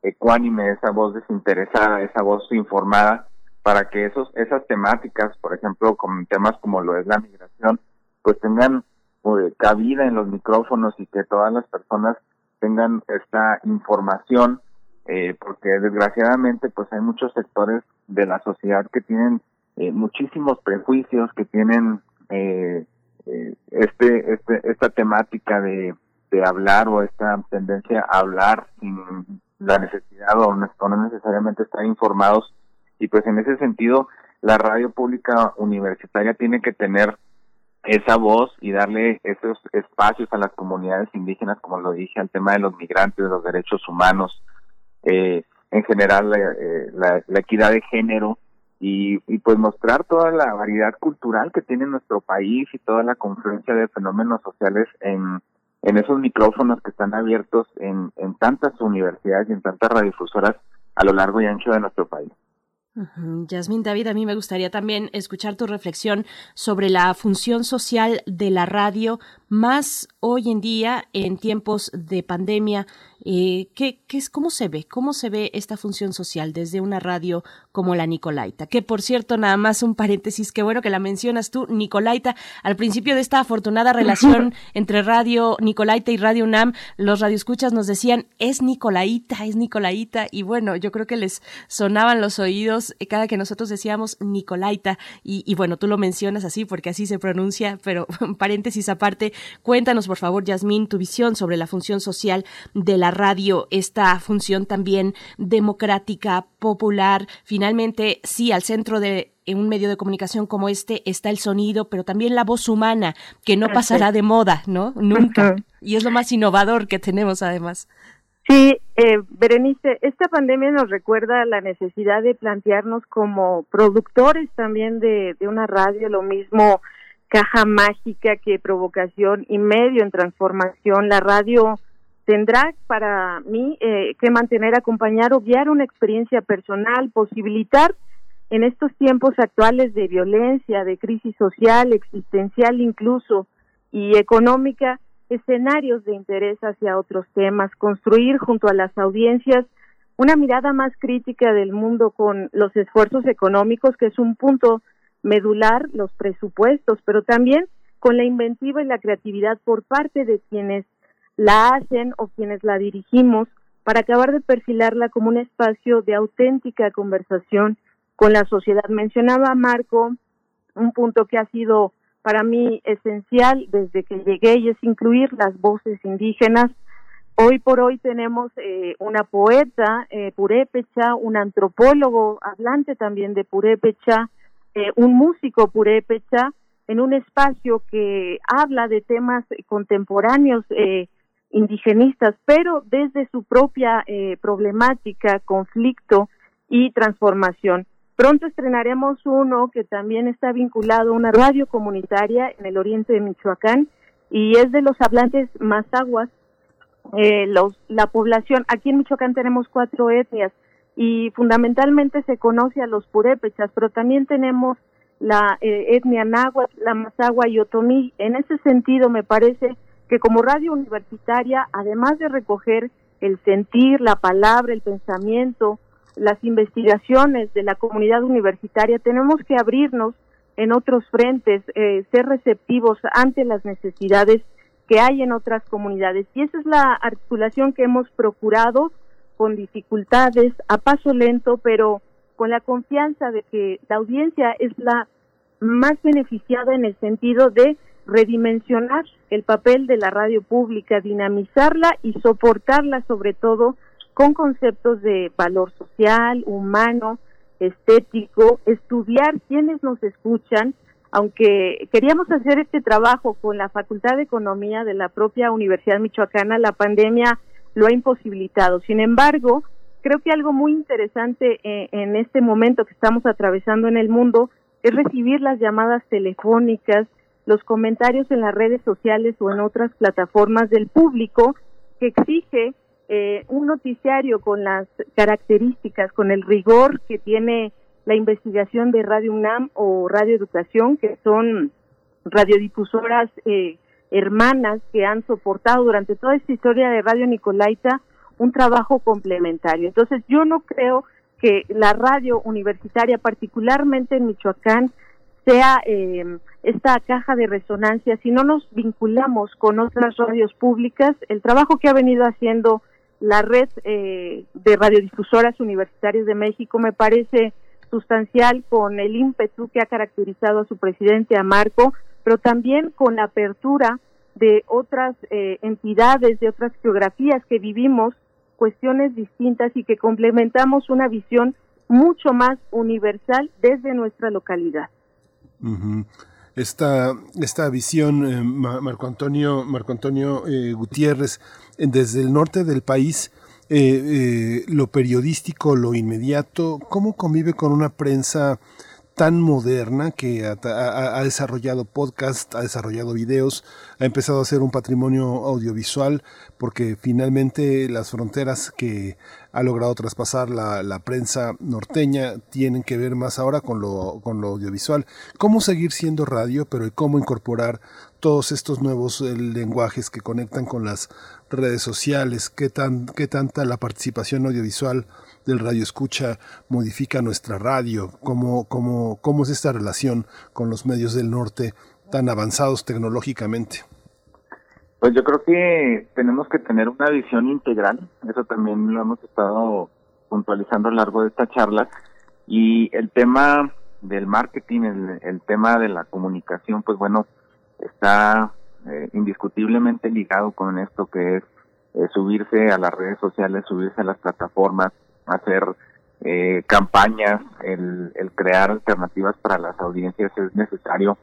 ecuánime, esa voz desinteresada, esa voz informada para que esos esas temáticas, por ejemplo, con temas como lo es la migración, pues tengan pues, cabida en los micrófonos y que todas las personas tengan esta información, eh, porque desgraciadamente pues hay muchos sectores de la sociedad que tienen eh, muchísimos prejuicios, que tienen eh, eh, este, este, esta temática de, de hablar o esta tendencia a hablar sin la necesidad o no, necesariamente estar informados. Y pues en ese sentido la radio pública universitaria tiene que tener esa voz y darle esos espacios a las comunidades indígenas, como lo dije, al tema de los migrantes, de los derechos humanos, eh, en general la, eh, la, equidad de género y, y pues mostrar toda la variedad cultural que tiene nuestro país y toda la confluencia de fenómenos sociales en, en esos micrófonos que están abiertos en, en tantas universidades y en tantas radiofusoras a lo largo y ancho de nuestro país. Yasmin David, a mí me gustaría también escuchar tu reflexión sobre la función social de la radio, más hoy en día en tiempos de pandemia. Eh, ¿qué, qué es, ¿Cómo se ve? ¿Cómo se ve esta función social desde una radio como la Nicolaita? Que por cierto, nada más un paréntesis, qué bueno que la mencionas tú, Nicolaita. Al principio de esta afortunada *laughs* relación entre Radio Nicolaita y Radio UNAM, los radioescuchas nos decían, es Nicolaita, es Nicolaita. Y bueno, yo creo que les sonaban los oídos cada que nosotros decíamos Nicolaita. Y, y bueno, tú lo mencionas así porque así se pronuncia, pero *laughs* paréntesis aparte, cuéntanos por favor, Yasmín, tu visión sobre la función social de la radio, esta función también democrática, popular. Finalmente, sí, al centro de un medio de comunicación como este está el sonido, pero también la voz humana, que no pasará de moda, ¿no? Nunca. Y es lo más innovador que tenemos además. Sí, eh, Berenice, esta pandemia nos recuerda la necesidad de plantearnos como productores también de, de una radio, lo mismo caja mágica que provocación y medio en transformación. La radio tendrá para mí eh, que mantener, acompañar o guiar una experiencia personal, posibilitar en estos tiempos actuales de violencia, de crisis social, existencial incluso y económica, escenarios de interés hacia otros temas, construir junto a las audiencias una mirada más crítica del mundo con los esfuerzos económicos, que es un punto medular, los presupuestos, pero también con la inventiva y la creatividad por parte de quienes la hacen o quienes la dirigimos para acabar de perfilarla como un espacio de auténtica conversación con la sociedad. Mencionaba Marco un punto que ha sido para mí esencial desde que llegué y es incluir las voces indígenas. Hoy por hoy tenemos eh, una poeta eh, purépecha, un antropólogo hablante también de purépecha, eh, un músico purépecha en un espacio que habla de temas contemporáneos eh, indigenistas, pero desde su propia eh, problemática, conflicto y transformación. Pronto estrenaremos uno que también está vinculado a una radio comunitaria en el oriente de Michoacán y es de los hablantes mazaguas. Eh, los, la población, aquí en Michoacán tenemos cuatro etnias y fundamentalmente se conoce a los purépechas, pero también tenemos la eh, etnia náhuatl, la mazagua y otomí. En ese sentido, me parece que como radio universitaria, además de recoger el sentir, la palabra, el pensamiento, las investigaciones de la comunidad universitaria, tenemos que abrirnos en otros frentes, eh, ser receptivos ante las necesidades que hay en otras comunidades. Y esa es la articulación que hemos procurado con dificultades, a paso lento, pero con la confianza de que la audiencia es la más beneficiada en el sentido de redimensionar el papel de la radio pública, dinamizarla y soportarla sobre todo con conceptos de valor social, humano, estético, estudiar quienes nos escuchan, aunque queríamos hacer este trabajo con la Facultad de Economía de la propia Universidad Michoacana, la pandemia lo ha imposibilitado. Sin embargo, creo que algo muy interesante eh, en este momento que estamos atravesando en el mundo es recibir las llamadas telefónicas, los comentarios en las redes sociales o en otras plataformas del público que exige eh, un noticiario con las características, con el rigor que tiene la investigación de Radio UNAM o Radio Educación, que son radiodifusoras eh, hermanas que han soportado durante toda esta historia de Radio Nicolaita un trabajo complementario. Entonces, yo no creo que la radio universitaria, particularmente en Michoacán, sea eh, esta caja de resonancia, si no nos vinculamos con otras radios públicas, el trabajo que ha venido haciendo la red eh, de radiodifusoras universitarias de México me parece sustancial con el ímpetu que ha caracterizado a su presidente, a Marco, pero también con apertura de otras eh, entidades, de otras geografías que vivimos cuestiones distintas y que complementamos una visión mucho más universal desde nuestra localidad. Esta, esta visión, eh, Marco Antonio, Marco Antonio eh, Gutiérrez, desde el norte del país, lo periodístico, lo inmediato, ¿cómo convive con una prensa tan moderna que ha, desarrollado podcast, ha desarrollado videos, ha empezado a hacer un patrimonio audiovisual, porque finalmente las fronteras que ha logrado traspasar la, prensa norteña tienen que ver más ahora con lo, con lo audiovisual. ¿Cómo seguir siendo radio, pero cómo incorporar todos estos nuevos eh, lenguajes que conectan con las redes sociales? ¿Qué, tan, qué tanta la participación audiovisual? Del radio escucha modifica nuestra radio, cómo, cómo, cómo es esta relación con los medios del norte tan avanzados tecnológicamente. Pues yo creo que tenemos que tener una visión integral, eso también lo hemos estado puntualizando a lo largo de esta charla, y el tema del marketing, el, tema de la comunicación, pues bueno, está eh, indiscutiblemente ligado con esto que es eh, subirse a las redes sociales, subirse a las plataformas, hacer eh, campañas, el, crear alternativas para las audiencias es necesario.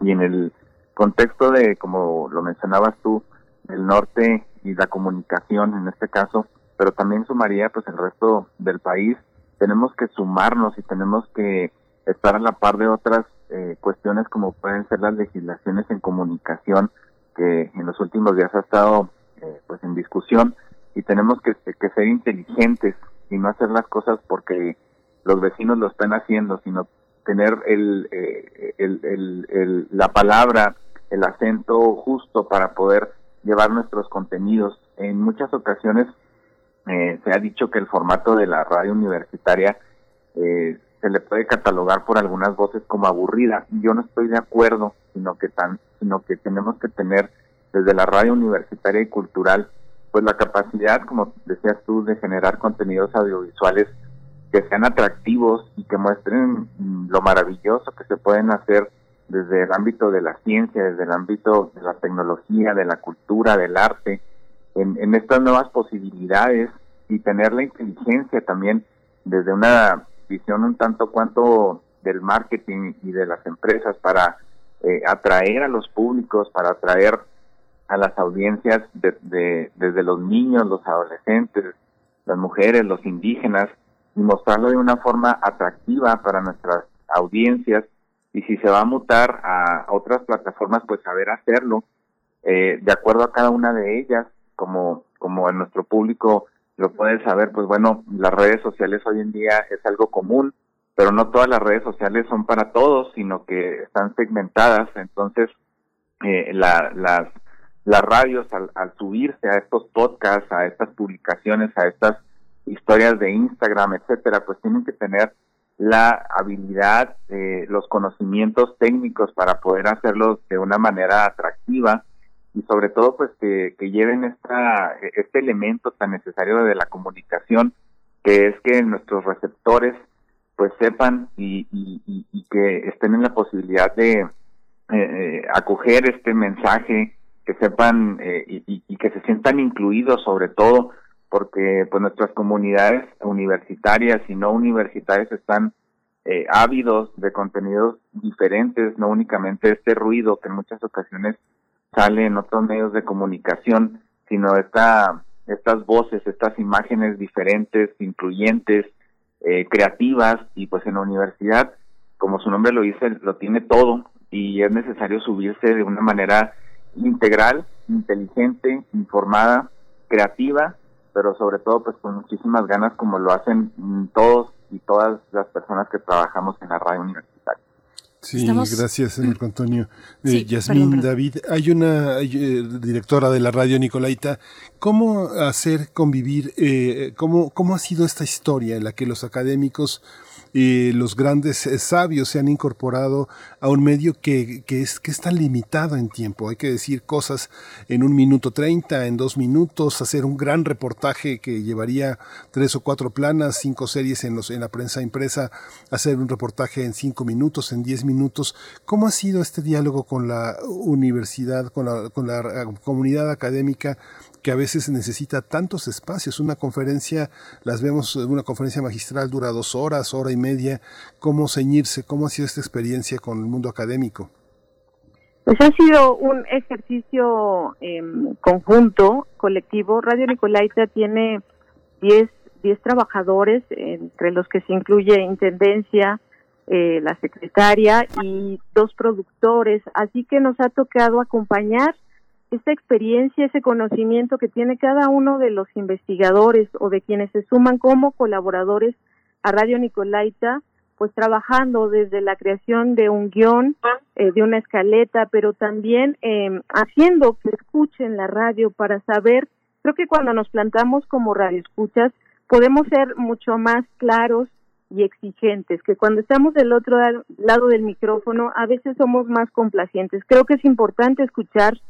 Y en el contexto de, como lo mencionabas tú, el norte y la comunicación en este caso, pero también sumaría pues el resto del país, tenemos que sumarnos y tenemos que estar a la par de otras eh, cuestiones como pueden ser las legislaciones en comunicación que en los últimos días ha estado eh, pues en discusión y tenemos que ser inteligentes y no hacer las cosas porque los vecinos lo están haciendo, sino tener el, eh, el, la palabra, el acento justo para poder llevar nuestros contenidos. En muchas ocasiones eh, se ha dicho que el formato de la radio universitaria eh, se le puede catalogar por algunas voces como aburrida. Yo no estoy de acuerdo, sino que tan, sino que tenemos que tener desde la radio universitaria y cultural pues la capacidad, como decías tú, de generar contenidos audiovisuales que sean atractivos y que muestren mm, lo maravilloso que se pueden hacer desde el ámbito de la ciencia, desde el ámbito de la tecnología, de la cultura, del arte, en, en estas nuevas posibilidades y tener la inteligencia también desde una visión un tanto cuanto del marketing y de las empresas para eh, atraer a los públicos, para atraer a las audiencias de, desde los niños, los adolescentes, las mujeres, los indígenas, y mostrarlo de una forma atractiva para nuestras audiencias. Y si se va a mutar a otras plataformas, pues saber hacerlo eh, de acuerdo a cada una de ellas, como, como en nuestro público lo puede saber, pues bueno, las redes sociales hoy en día es algo común, pero no todas las redes sociales son para todos, sino que están segmentadas. Entonces, eh, la, las las radios al, subirse a estos podcasts, a estas publicaciones, a estas historias de Instagram, etcétera, pues tienen que tener la habilidad, eh, los conocimientos técnicos para poder hacerlo de una manera atractiva y sobre todo pues que, lleven esta, este elemento tan necesario de la comunicación que es que nuestros receptores pues sepan y, que estén en la posibilidad de eh, eh, acoger este mensaje que sepan eh, y, que se sientan incluidos sobre todo porque pues nuestras comunidades universitarias y no universitarias están eh, ávidos de contenidos diferentes, no únicamente este ruido que en muchas ocasiones sale en otros medios de comunicación, sino esta, estas voces, estas imágenes diferentes, incluyentes, eh, creativas, y pues en la universidad como su nombre lo dice, lo tiene todo y es necesario subirse de una manera integral, inteligente, informada, creativa, pero sobre todo pues con muchísimas ganas como lo hacen todos y todas las personas que trabajamos en la radio universitaria. Sí, gracias, Marco Antonio. Eh, Yasmín David, hay una eh, directora de la radio Nicolaita. ¿Cómo hacer convivir, eh, cómo, cómo ha sido esta historia en la que los académicos y los grandes eh, sabios se han incorporado a un medio que, es, que es tan limitado en tiempo. Hay que decir cosas en un minuto treinta, en dos minutos, hacer un gran reportaje que llevaría tres o cuatro planas, cinco series en, los, en la prensa impresa, hacer un reportaje en cinco minutos, en diez minutos. ¿Cómo ha sido este diálogo con la universidad, con la, eh, comunidad académica? que a veces necesita tantos espacios. Una conferencia, las vemos, una conferencia magistral dura dos horas, hora y media. ¿Cómo ceñirse? ¿Cómo ha sido esta experiencia con el mundo académico? Pues ha sido un ejercicio em, conjunto, colectivo. Radio Nicolaita tiene 10 diez trabajadores, entre los que se incluye Intendencia, eh, la secretaria y dos productores. Así que nos ha tocado acompañar esta experiencia, ese conocimiento que tiene cada uno de los investigadores o de quienes se suman como colaboradores a Radio Nicolaita, pues trabajando desde la creación de un guion, eh, de una escaleta, pero también eh, haciendo que escuchen la radio para saber, creo que cuando nos plantamos como radioescuchas, podemos ser mucho más claros y exigentes, que cuando estamos del otro lado del micrófono a veces somos más complacientes. Creo que es importante escuchar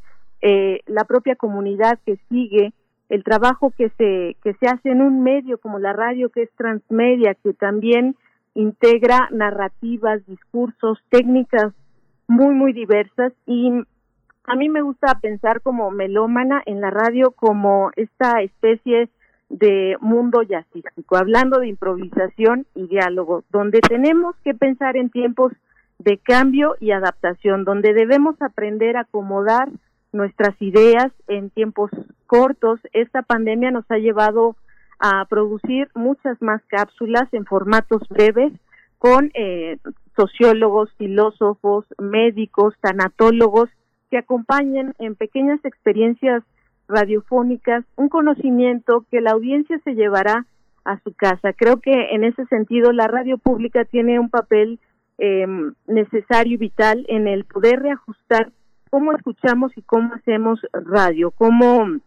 eh, la propia comunidad que sigue el trabajo que se que se hace en un medio como la radio que es transmedia que también integra narrativas discursos técnicas muy muy diversas y a mí me gusta pensar como melómana en la radio como esta especie de mundo jazzístico, hablando de improvisación y diálogo, donde tenemos que pensar en tiempos de cambio y adaptación, donde debemos aprender a acomodar nuestras ideas en tiempos cortos. Esta pandemia nos ha llevado a producir muchas más cápsulas en formatos breves con eh, sociólogos, filósofos, médicos, tanatólogos que acompañen en pequeñas experiencias radiofónicas un conocimiento que la audiencia se llevará a su casa. Creo que en ese sentido la radio pública tiene un papel eh, necesario y vital en el poder reajustar cómo escuchamos y cómo hacemos radio, cómo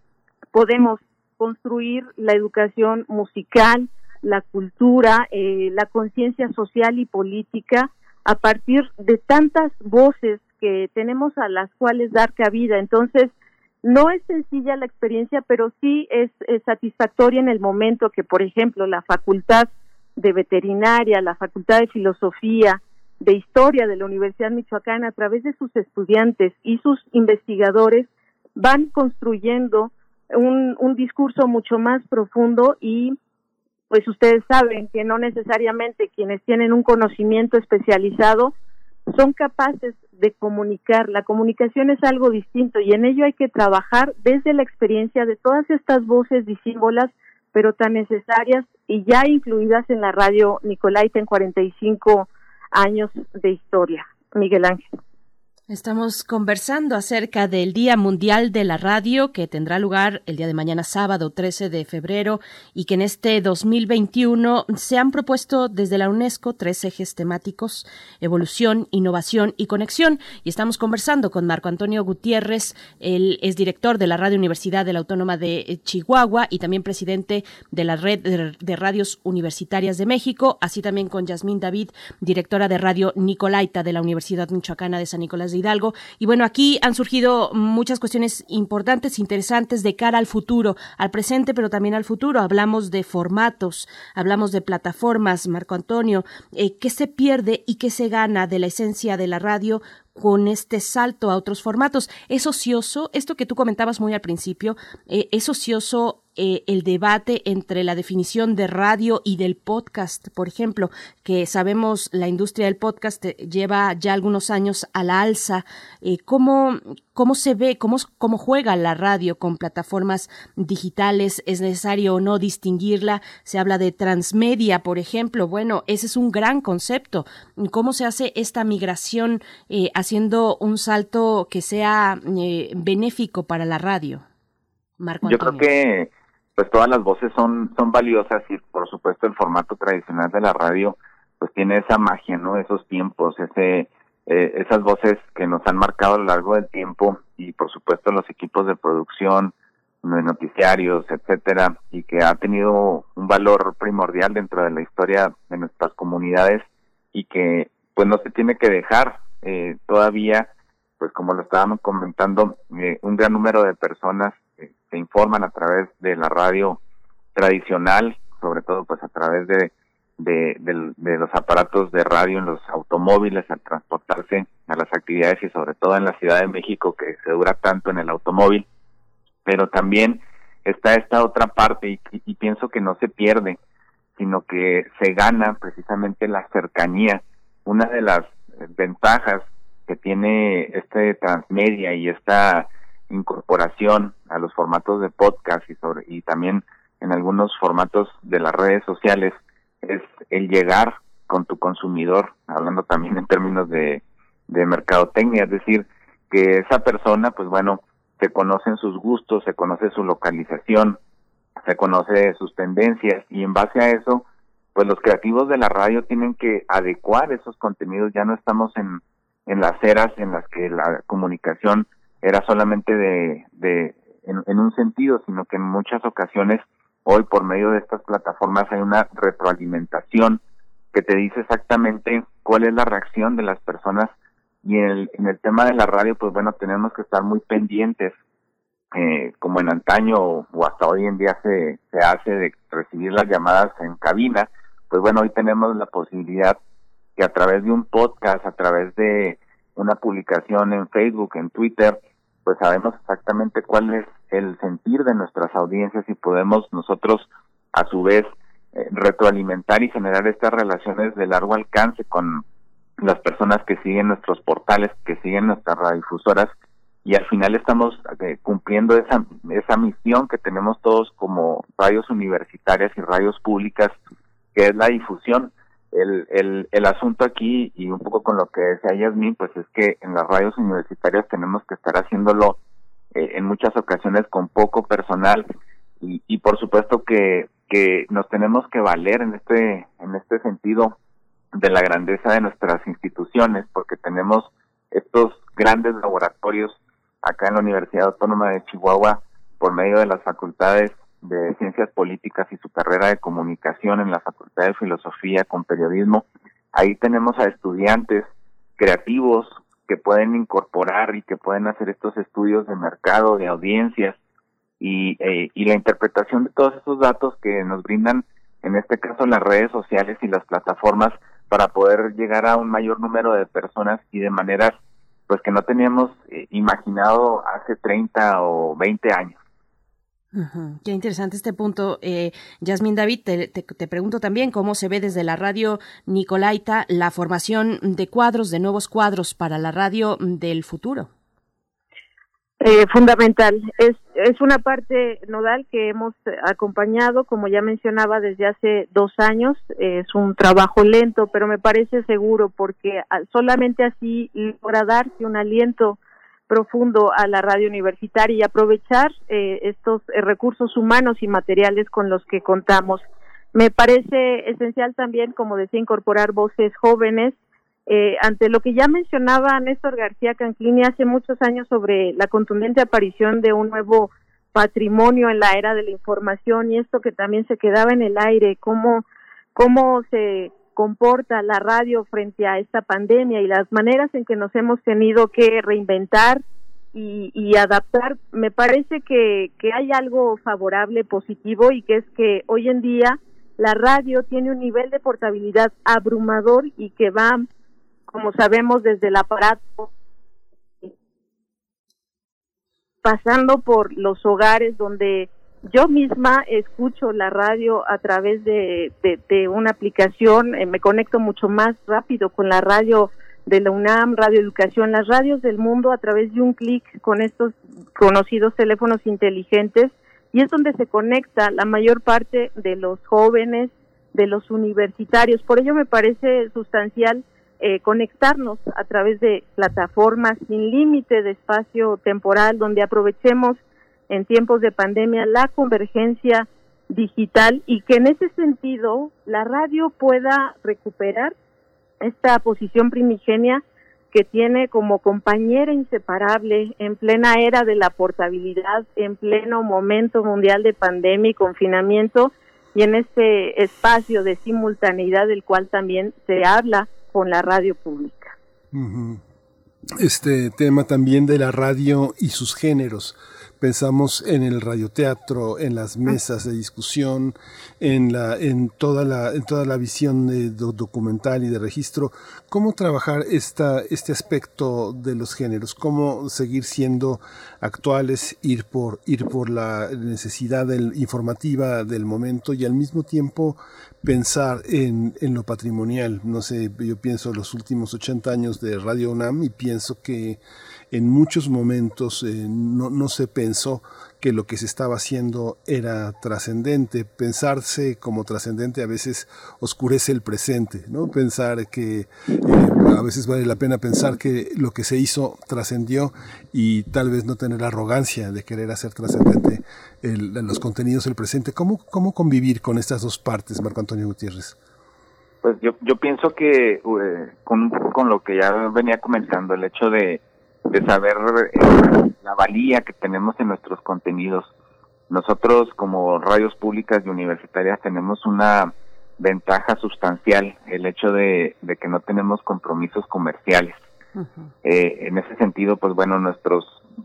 podemos construir la educación musical, la cultura, eh, la conciencia social y política a partir de tantas voces que tenemos a las cuales dar cabida. Entonces, no es sencilla la experiencia, pero sí es, satisfactoria en el momento que, por ejemplo, la Facultad de Veterinaria, la Facultad de Filosofía, de Historia de la Universidad Michoacana, a través de sus estudiantes y sus investigadores, van construyendo un, un discurso mucho más profundo y pues ustedes saben que no necesariamente quienes tienen un conocimiento especializado son capaces de comunicar. La comunicación es algo distinto y en ello hay que trabajar desde la experiencia de todas estas voces disímbolas, pero tan necesarias y ya incluidas en la radio Nicolaita en 45 años de historia. Miguel Ángel. Estamos conversando acerca del Día Mundial de la Radio que tendrá lugar el día de mañana sábado 13 de febrero y que en este 2021 se han propuesto desde la UNESCO tres ejes temáticos, evolución, innovación y conexión. Y estamos conversando con Marco Antonio Gutiérrez, él es director de la Radio Universidad de la Autónoma de Chihuahua y también presidente de la Red de Radios Universitarias de México, así también con Yasmín David, directora de Radio Nicolaita de la Universidad Michoacana de San Nicolás de Hidalgo. Y bueno, aquí han surgido muchas cuestiones importantes, interesantes de cara al futuro, al presente, pero también al futuro. Hablamos de formatos, hablamos de plataformas, Marco Antonio, eh, qué se pierde y qué se gana de la esencia de la radio con este salto a otros formatos. Es ocioso, esto que tú comentabas muy al principio, eh, es ocioso eh, el debate entre la definición de radio y del podcast, por ejemplo, que sabemos la industria del podcast eh, lleva ya algunos años a la alza. Eh, ¿cómo, ¿Cómo se ve, cómo, cómo juega la radio con plataformas digitales? ¿Es necesario o no distinguirla? Se habla de transmedia, por ejemplo. Bueno, ese es un gran concepto. ¿Cómo se hace esta migración eh, haciendo un salto que sea eh, benéfico para la radio? Marco Yo creo que pues todas las voces son, son valiosas y por supuesto el formato tradicional de la radio pues tiene esa magia, ¿no? Esos tiempos, ese eh, esas voces que nos han marcado a lo largo del tiempo y por supuesto los equipos de producción, de noticiarios, etcétera, y que ha tenido un valor primordial dentro de la historia de nuestras comunidades y que pues no se tiene que dejar eh, todavía, pues como lo estábamos comentando, eh, un gran número de personas se informan a través de la radio tradicional, sobre todo pues a través de de, los aparatos de radio en los automóviles al transportarse a las actividades y sobre todo en la Ciudad de México que se dura tanto en el automóvil, pero también está esta otra parte y, y pienso que no se pierde, sino que se gana precisamente la cercanía. Una de las ventajas que tiene este transmedia y esta incorporación a los formatos de podcast y sobre y también en algunos formatos de las redes sociales es el llegar con tu consumidor, hablando también en términos de, de mercadotecnia, es decir, que esa persona, pues bueno, se conocen sus gustos, se conoce su localización, se conoce sus tendencias y en base a eso, pues los creativos de la radio tienen que adecuar esos contenidos, ya no estamos en, en las eras en las que la comunicación era solamente de, de en un sentido, sino que en muchas ocasiones Hoy por medio de estas plataformas hay una retroalimentación que te dice exactamente cuál es la reacción de las personas. Y en el, en el tema de la radio, pues bueno, tenemos que estar muy pendientes, eh, como en antaño o, hasta hoy en día se, se hace de recibir las llamadas en cabina, pues bueno, hoy tenemos la posibilidad que a través de un podcast, a través de una publicación en Facebook, en Twitter, pues sabemos exactamente cuál es el sentir de nuestras audiencias y podemos nosotros a su vez eh, retroalimentar y generar estas relaciones de largo alcance con las personas que siguen nuestros portales, que siguen nuestras radiodifusoras y al final estamos eh, cumpliendo esa, esa misión que tenemos todos como radios universitarias y radios públicas, que es la difusión. El, el, el asunto aquí, y un poco con lo que decía Yasmin, pues es que en las radios universitarias tenemos que estar haciéndolo eh, en muchas ocasiones con poco personal. Y, y por supuesto que, que nos tenemos que valer en este, en este sentido de la grandeza de nuestras instituciones porque tenemos estos grandes laboratorios acá en la Universidad Autónoma de Chihuahua por medio de las facultades de Ciencias Políticas y su carrera de comunicación en la Facultad de Filosofía con periodismo. Ahí tenemos a estudiantes creativos que pueden incorporar y que pueden hacer estos estudios de mercado, de audiencias y, eh, la interpretación de todos esos datos que nos brindan, en este caso, las redes sociales y las plataformas para poder llegar a un mayor número de personas y de maneras pues que no teníamos eh, imaginado hace 30 o 20 años. Qué interesante este punto. Eh, Yasmin David, te, pregunto también cómo se ve desde la radio Nicolaita la formación de cuadros, de nuevos cuadros para la radio del futuro. Eh, fundamental. Es, es una parte nodal que hemos acompañado, como ya mencionaba, desde hace dos años. Es un trabajo lento, pero me parece seguro porque solamente así logra darse un aliento profundo a la radio universitaria y aprovechar eh, estos eh, recursos humanos y materiales con los que contamos. Me parece esencial también, como decía, incorporar voces jóvenes eh, ante lo que ya mencionaba Néstor García Canclini hace muchos años sobre la contundente aparición de un nuevo patrimonio en la era de la información y esto que también se quedaba en el aire, cómo, cómo se comporta la radio frente a esta pandemia y las maneras en que nos hemos tenido que reinventar y, adaptar, me parece que, que hay algo favorable, positivo, y que es que hoy en día la radio tiene un nivel de portabilidad abrumador y que va, como sabemos, desde el aparato pasando por los hogares donde yo misma escucho la radio a través de, de, una aplicación, eh, me conecto mucho más rápido con la radio de la UNAM, Radio Educación, las radios del mundo a través de un clic con estos conocidos teléfonos inteligentes y es donde se conecta la mayor parte de los jóvenes, de los universitarios. Por ello me parece sustancial eh, conectarnos a través de plataformas sin límite de espacio temporal donde aprovechemos en tiempos de pandemia la convergencia digital y que en ese sentido la radio pueda recuperar esta posición primigenia que tiene como compañera inseparable en plena era de la portabilidad, en pleno momento mundial de pandemia y confinamiento y en este espacio de simultaneidad del cual también se habla con la radio pública. Este tema también de la radio y sus géneros pensamos en el radioteatro, en las ah. mesas de discusión, en, la, en, toda, la, en toda la visión de, documental y de registro. ¿Cómo trabajar esta, este aspecto de los géneros? ¿Cómo seguir siendo actuales, ir por, ir por la necesidad del, informativa del momento y al mismo tiempo pensar en, en lo patrimonial? No sé, yo pienso los últimos 80 años de Radio UNAM y pienso que en muchos momentos eh, no, no, se pensó que lo que se estaba haciendo era trascendente. Pensarse como trascendente a veces oscurece el presente, ¿no? Pensar que eh, a veces vale la pena pensar que lo que se hizo trascendió y tal vez no tener arrogancia de querer hacer trascendente los contenidos del presente. ¿Cómo, ¿Cómo convivir con estas dos partes, Marco Antonio Gutiérrez? Pues yo, yo pienso que eh, con, con lo que ya venía comentando, el hecho de de saber eh, la valía que tenemos en nuestros contenidos. Nosotros como radios públicas y universitarias tenemos una ventaja sustancial, el hecho de, que no tenemos compromisos comerciales. Eh, en ese sentido, pues bueno, nuestros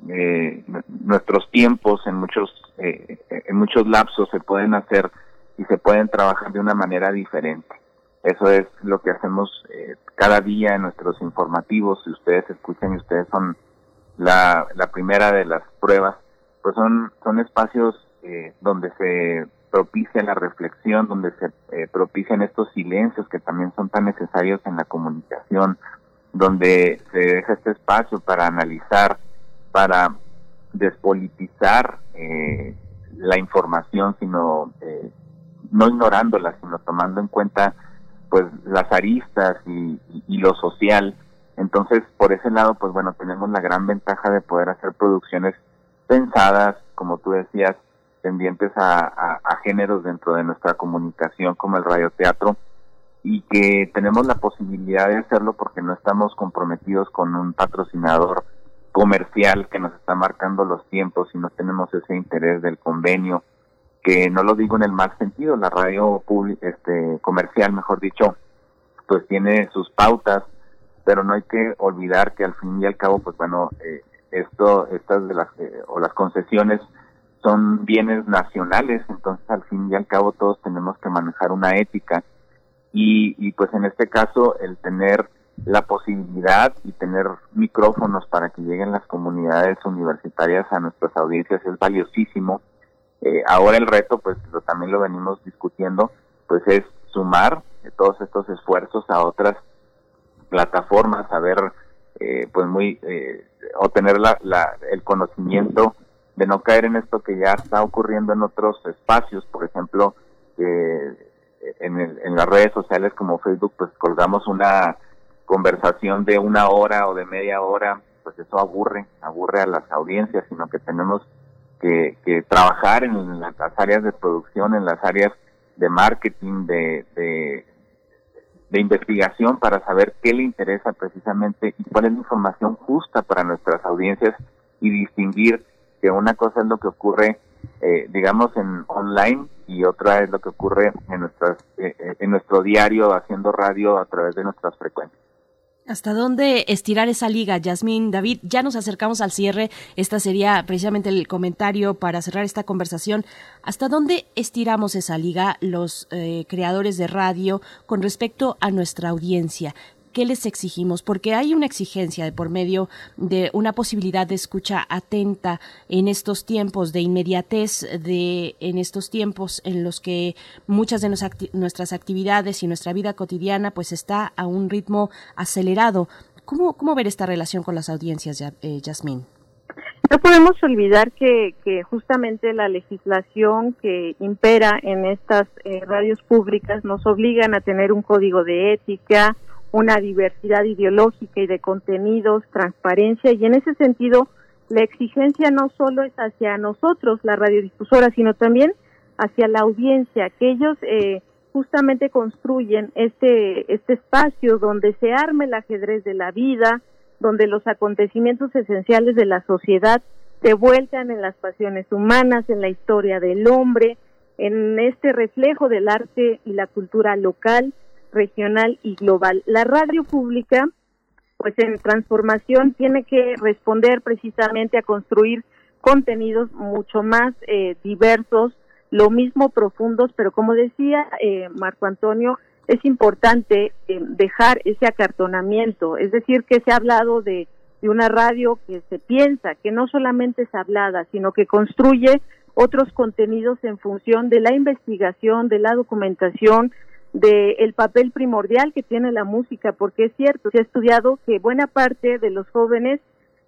eh, nuestros tiempos en muchos en muchos lapsos se pueden hacer y se pueden trabajar de una manera diferente. Eso es lo que hacemos eh, cada día en nuestros informativos. Si ustedes escuchan y ustedes son la, la primera de las pruebas, pues son, son espacios eh, donde se propicia la reflexión, donde se eh, propician estos silencios que también son tan necesarios en la comunicación, donde se deja este espacio para analizar, para despolitizar eh, la información, sino eh, no ignorándola, sino tomando en cuenta pues las aristas y, lo social. Entonces, por ese lado, pues bueno, tenemos la gran ventaja de poder hacer producciones pensadas, como tú decías, tendientes a, géneros dentro de nuestra comunicación, como el radioteatro, y que tenemos la posibilidad de hacerlo porque no estamos comprometidos con un patrocinador comercial que nos está marcando los tiempos y no tenemos ese interés del convenio que no lo digo en el mal sentido, la radio este, comercial, mejor dicho, pues tiene sus pautas, pero no hay que olvidar que al fin y al cabo, pues bueno, eh, esto, estas de las, eh, o las concesiones son bienes nacionales, entonces al fin y al cabo todos tenemos que manejar una ética y, y pues en este caso el tener la posibilidad y tener micrófonos para que lleguen las comunidades universitarias a nuestras audiencias es valiosísimo eh, ahora el reto, pues lo, también lo venimos discutiendo, pues es sumar todos estos esfuerzos a otras plataformas, a ver, eh, pues muy, eh, o tener la, el conocimiento de no caer en esto que ya está ocurriendo en otros espacios, por ejemplo, en, en las redes sociales como Facebook, pues colgamos una conversación de una hora o de media hora, pues eso aburre, aburre a las audiencias, sino que tenemos que, trabajar en las áreas de producción, en las áreas de marketing, de, de, investigación para saber qué le interesa precisamente y cuál es la información justa para nuestras audiencias y distinguir que una cosa es lo que ocurre, eh, digamos, en online y otra es lo que ocurre en, nuestras, eh, eh, en nuestro diario haciendo radio a través de nuestras frecuencias. ¿Hasta dónde estirar esa liga, Yasmín? David, ya nos acercamos al cierre. Esta sería precisamente el comentario para cerrar esta conversación. ¿Hasta dónde estiramos esa liga los eh, creadores de radio con respecto a nuestra audiencia? ¿Qué les exigimos? Porque hay una exigencia de por medio de una posibilidad de escucha atenta en estos tiempos de inmediatez, de en estos tiempos en los que muchas de nuestras actividades y nuestra vida cotidiana pues está a un ritmo acelerado. ¿Cómo, cómo ver esta relación con las audiencias, eh, Yasmín? No podemos olvidar que, que, justamente la legislación que impera en estas eh, radios públicas nos obligan a tener un código de ética, una diversidad ideológica y de contenidos, transparencia, y en ese sentido la exigencia no solo es hacia nosotros, la radiodifusora, sino también hacia la audiencia, que ellos eh, justamente construyen este, este espacio donde se arme el ajedrez de la vida, donde los acontecimientos esenciales de la sociedad se vuelcan en las pasiones humanas, en la historia del hombre, en este reflejo del arte y la cultura local, regional y global. La radio pública, pues en transformación, tiene que responder precisamente a construir contenidos mucho más eh, diversos, lo mismo profundos, pero como decía eh, Marco Antonio, es importante eh, dejar ese acartonamiento, es decir, que se ha hablado de, de, una radio que se piensa, que no solamente es hablada, sino que construye otros contenidos en función de la investigación, de la documentación, del papel primordial que tiene la música, porque es cierto, se ha estudiado que buena parte de los jóvenes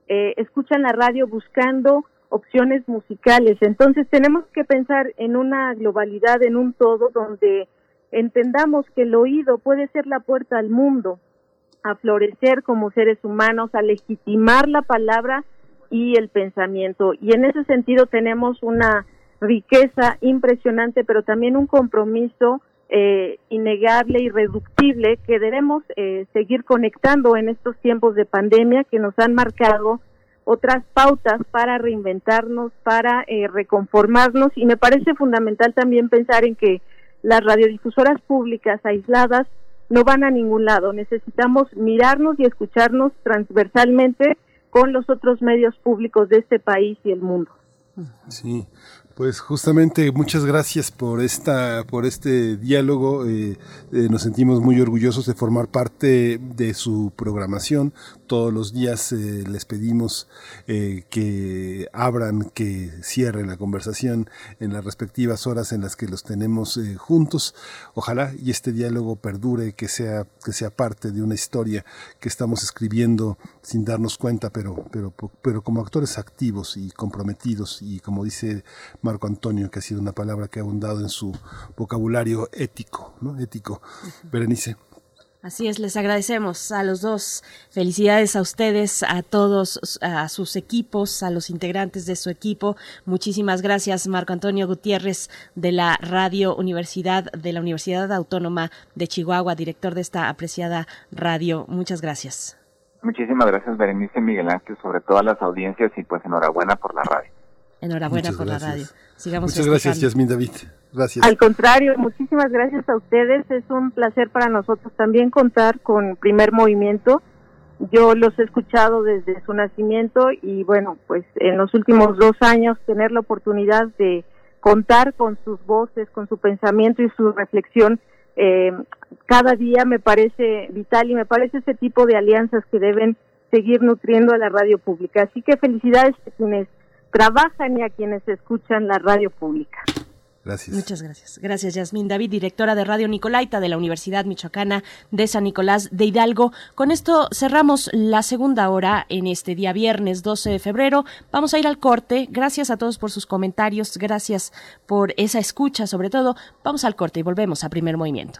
eh, escuchan la radio buscando opciones musicales. Entonces tenemos que pensar en una globalidad, en un todo, donde entendamos que el oído puede ser la puerta al mundo, a florecer como seres humanos, a legitimar la palabra y el pensamiento. Y en ese sentido tenemos una riqueza impresionante, pero también un compromiso eh, innegable, irreductible, que debemos eh, seguir conectando en estos tiempos de pandemia que nos han marcado otras pautas para reinventarnos, para eh, reconformarnos y me parece fundamental también pensar en que las radiodifusoras públicas aisladas no van a ningún lado. Necesitamos mirarnos y escucharnos transversalmente con los otros medios públicos de este país y el mundo. Sí, pues justamente muchas gracias por esta, por este diálogo. Eh, eh, nos sentimos muy orgullosos de formar parte de su programación. Todos los días eh, les pedimos que abran, que cierren la conversación en las respectivas horas en las que los tenemos juntos. Ojalá y este diálogo perdure, que sea, que sea parte de una historia que estamos escribiendo sin darnos cuenta, pero, pero, pero como actores activos y comprometidos y como dice Marco Antonio, que ha sido una palabra que ha abundado en su vocabulario ético, ¿no? Ético. Berenice. Así es, les agradecemos a los dos. Felicidades a ustedes, a todos, a sus equipos, a los integrantes de su equipo. Muchísimas gracias, Marco Antonio Gutiérrez, de la Radio Universidad, de la Universidad Autónoma de Chihuahua, director de esta apreciada radio. Muchas gracias. Muchísimas gracias, Berenice Miguel Ángel, sobre todo a las audiencias y pues enhorabuena por la radio. Enhorabuena por la radio. Sigamos Muchas gracias, Yasmin David. Gracias. Al contrario, muchísimas gracias a ustedes. Es un placer para nosotros también contar con Primer Movimiento. Yo los he escuchado desde su nacimiento y bueno, pues en los últimos dos años tener la oportunidad de contar con sus voces, con su pensamiento y su reflexión eh, cada día me parece vital y me parece ese tipo de alianzas que deben seguir nutriendo a la radio pública. Así que felicidades a quienes trabajan y a quienes escuchan la radio pública. Gracias. Muchas gracias. Gracias, Yasmín David, directora de Radio Nicolaita de la Universidad Michoacana de San Nicolás de Hidalgo. Con esto cerramos la segunda hora en este día viernes 12 de febrero. Vamos a ir al corte. Gracias a todos por sus comentarios. Gracias por esa escucha, sobre todo. Vamos al corte y volvemos a primer movimiento.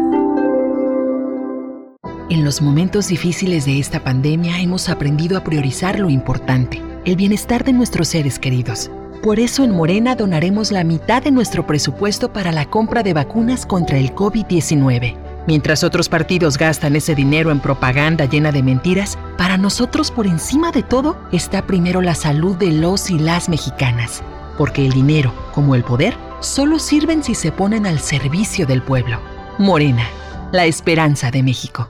En los momentos difíciles de esta pandemia hemos aprendido a priorizar lo importante, el bienestar de nuestros seres queridos. Por eso en Morena donaremos la mitad de nuestro presupuesto para la compra de vacunas contra el COVID-19. Mientras otros partidos gastan ese dinero en propaganda llena de mentiras, para nosotros por encima de todo está primero la salud de los y las mexicanas. Porque el dinero, como el poder, solo sirven si se ponen al servicio del pueblo. Morena, la esperanza de México.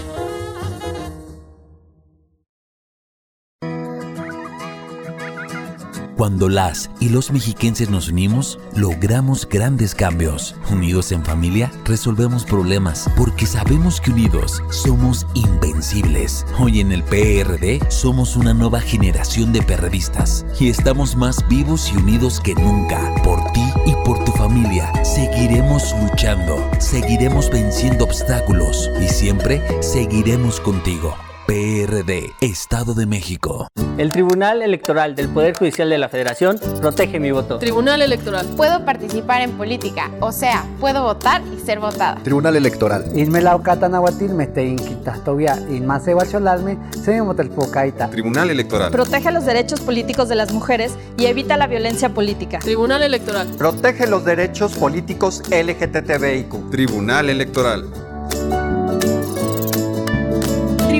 Cuando las y los mexiquenses nos unimos, logramos grandes cambios. Unidos en familia, resolvemos problemas, porque sabemos que unidos somos invencibles. Hoy en el PRD somos una nueva generación de perredistas y estamos más vivos y unidos que nunca. Por ti y por tu familia, seguiremos luchando, seguiremos venciendo obstáculos y siempre seguiremos contigo. PRD, Estado de México. El Tribunal Electoral del Poder Judicial de la Federación protege mi voto. Tribunal Electoral. Puedo participar en política, o sea, puedo votar y ser votada. Tribunal Electoral. Tribunal Electoral. Protege los derechos políticos de las mujeres y evita la violencia política. Tribunal Electoral. Protege los derechos políticos LGTBIQ. Tribunal Electoral.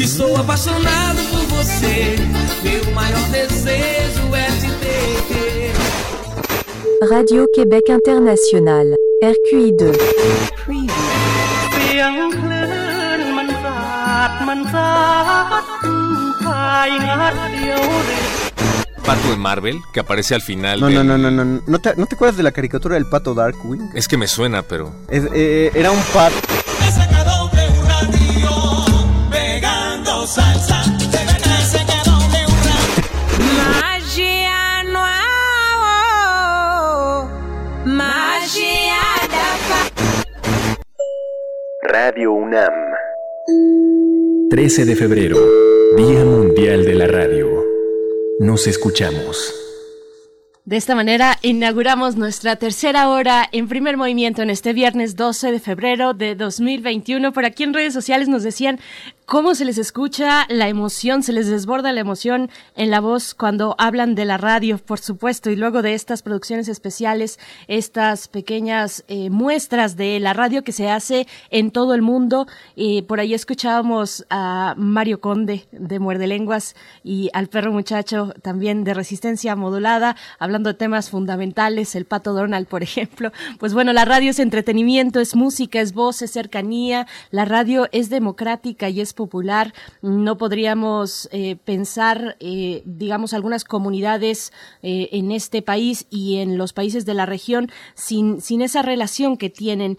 Estou apaixonado por você. Meu maior desejo é te ter. Radio Québec International, RQI2. เสียงคลื่นมันสาดมันสาดพายงัดเดียวเดียว Pato de Marvel, que aparece al final. No, del- no, no, no, no. ¿No te, ¿No te acuerdas de la caricatura del pato Darkwing? Es que me suena, pero. Es- eh, era un pato. Pegando Salsa, se quedó de un Magia no Magia Radio UNAM. 13 de febrero, Día Mundial de la Radio. Nos escuchamos. De esta manera inauguramos nuestra tercera hora en primer movimiento en este viernes 12 de febrero de 2021. Por aquí en redes sociales nos decían cómo se les escucha la emoción, se les desborda la emoción en la voz cuando hablan de la radio, por supuesto, y luego de estas producciones especiales, estas pequeñas eh, muestras de la radio que se hace en todo el mundo. Por ahí escuchábamos a Mario Conde de Muerde Lenguas y al perro muchacho también de Resistencia Modulada, hablando de temas fundamentales, el pato Donald, por ejemplo. Pues bueno, la radio es entretenimiento, es música, es voz, es cercanía, la radio es democrática y es popular. No podríamos eh, pensar, eh, digamos, algunas comunidades eh, en este país y en los países de la región sin, sin esa relación que tienen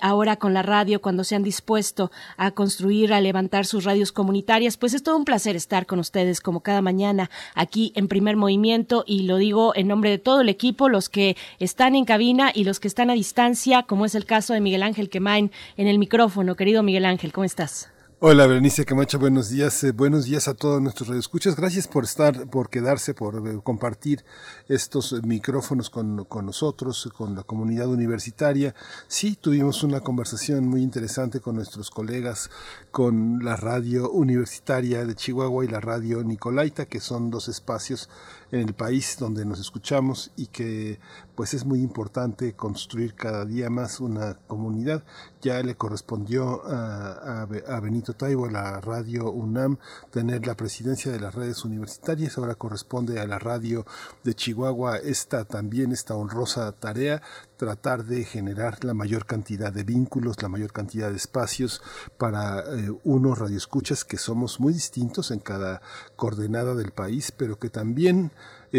ahora con la radio cuando se han dispuesto a construir, a levantar sus radios comunitarias. Pues es todo un placer estar con ustedes como cada mañana aquí en primer movimiento y lo digo en nombre de todo el equipo, los que están en cabina y los que están a distancia, como es el caso de Miguel Ángel Quemain en el micrófono. Querido Miguel Ángel, ¿cómo estás? Hola, Berenice Camacho, buenos días. Eh, buenos días a todos nuestros radioescuchas. Gracias por estar, por quedarse, por eh, compartir estos eh, micrófonos con, con, nosotros, con la comunidad universitaria. Sí, tuvimos una conversación muy interesante con nuestros colegas, con la radio universitaria de Chihuahua y la radio Nicolaita, que son dos espacios en el país donde nos escuchamos y que pues es muy importante construir cada día más una comunidad. Ya le correspondió a, Benito Taibo, a la radio UNAM, tener la presidencia de las redes universitarias. Ahora corresponde a la radio de Chihuahua esta también, esta honrosa tarea tratar de generar la mayor cantidad de vínculos, la mayor cantidad de espacios para eh, unos radioescuchas que somos muy distintos en cada coordenada del país, pero que también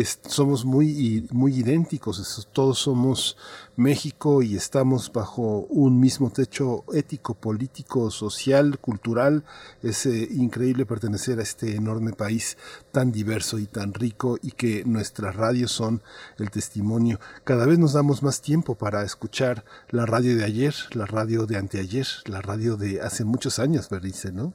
somos muy, muy idénticos, todos somos México y estamos bajo un mismo techo ético, político, social, cultural. Es eh, increíble pertenecer a este enorme país tan diverso y tan rico y que nuestras radios son el testimonio. Cada vez nos damos más tiempo para escuchar la radio de ayer, la radio de anteayer, la radio de hace muchos años, Bernice, ¿no?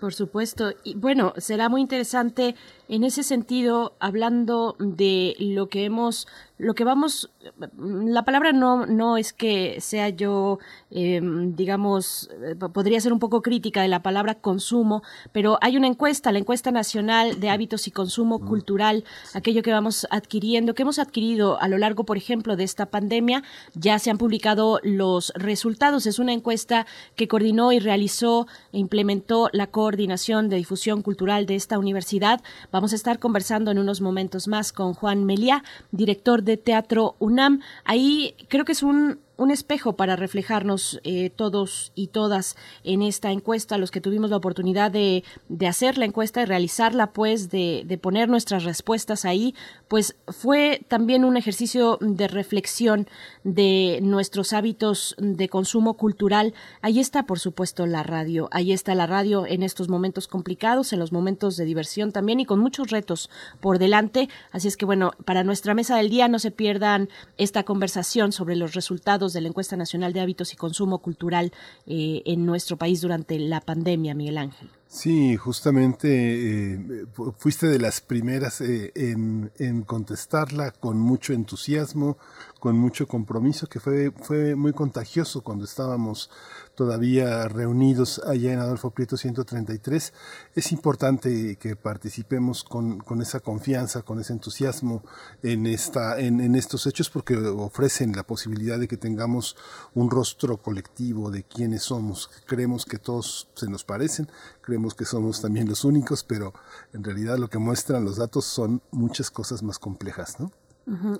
Por supuesto. Y bueno, será muy interesante en ese sentido, hablando de lo que hemos lo que vamos, la palabra no, no es que sea yo, em, digamos, eh, podría ser un poco crítica de la palabra consumo, pero hay una encuesta, la encuesta nacional de hábitos y consumo cultural, aquello que vamos adquiriendo, que hemos adquirido a lo largo, por ejemplo, de esta pandemia, ya se han publicado los resultados. Es una encuesta que coordinó y realizó e implementó la coordinación de difusión cultural de esta universidad. Vamos a estar conversando en unos momentos más con Juan Meliá, director de Teatro UNAM. Ahí creo que es un un espejo para reflejarnos eh, todos y todas en esta encuesta, los que tuvimos la oportunidad de, de hacer la encuesta y realizarla, pues, de, de, poner nuestras respuestas ahí, pues fue también un ejercicio de reflexión de nuestros hábitos de consumo cultural. Ahí está, por supuesto, la radio. Ahí está la radio en estos momentos complicados, en los momentos de diversión también y con muchos retos por delante. Así es que, bueno, para nuestra mesa del día no se pierdan esta conversación sobre los resultados de la encuesta nacional de hábitos y consumo cultural eh, en nuestro país durante la pandemia, Miguel Ángel. Sí, justamente eh, fuiste de las primeras eh, en, en, contestarla con mucho entusiasmo, con mucho compromiso, que fue, fue muy contagioso cuando estábamos todavía reunidos allá en Adolfo Prieto 133. Es importante que participemos con, con esa confianza, con ese entusiasmo en, esta, en, estos hechos porque ofrecen la posibilidad de que tengamos un rostro colectivo de quiénes somos. Creemos que todos se nos parecen, creemos que somos también los únicos, pero en realidad lo que muestran los datos son muchas cosas más complejas, ¿no?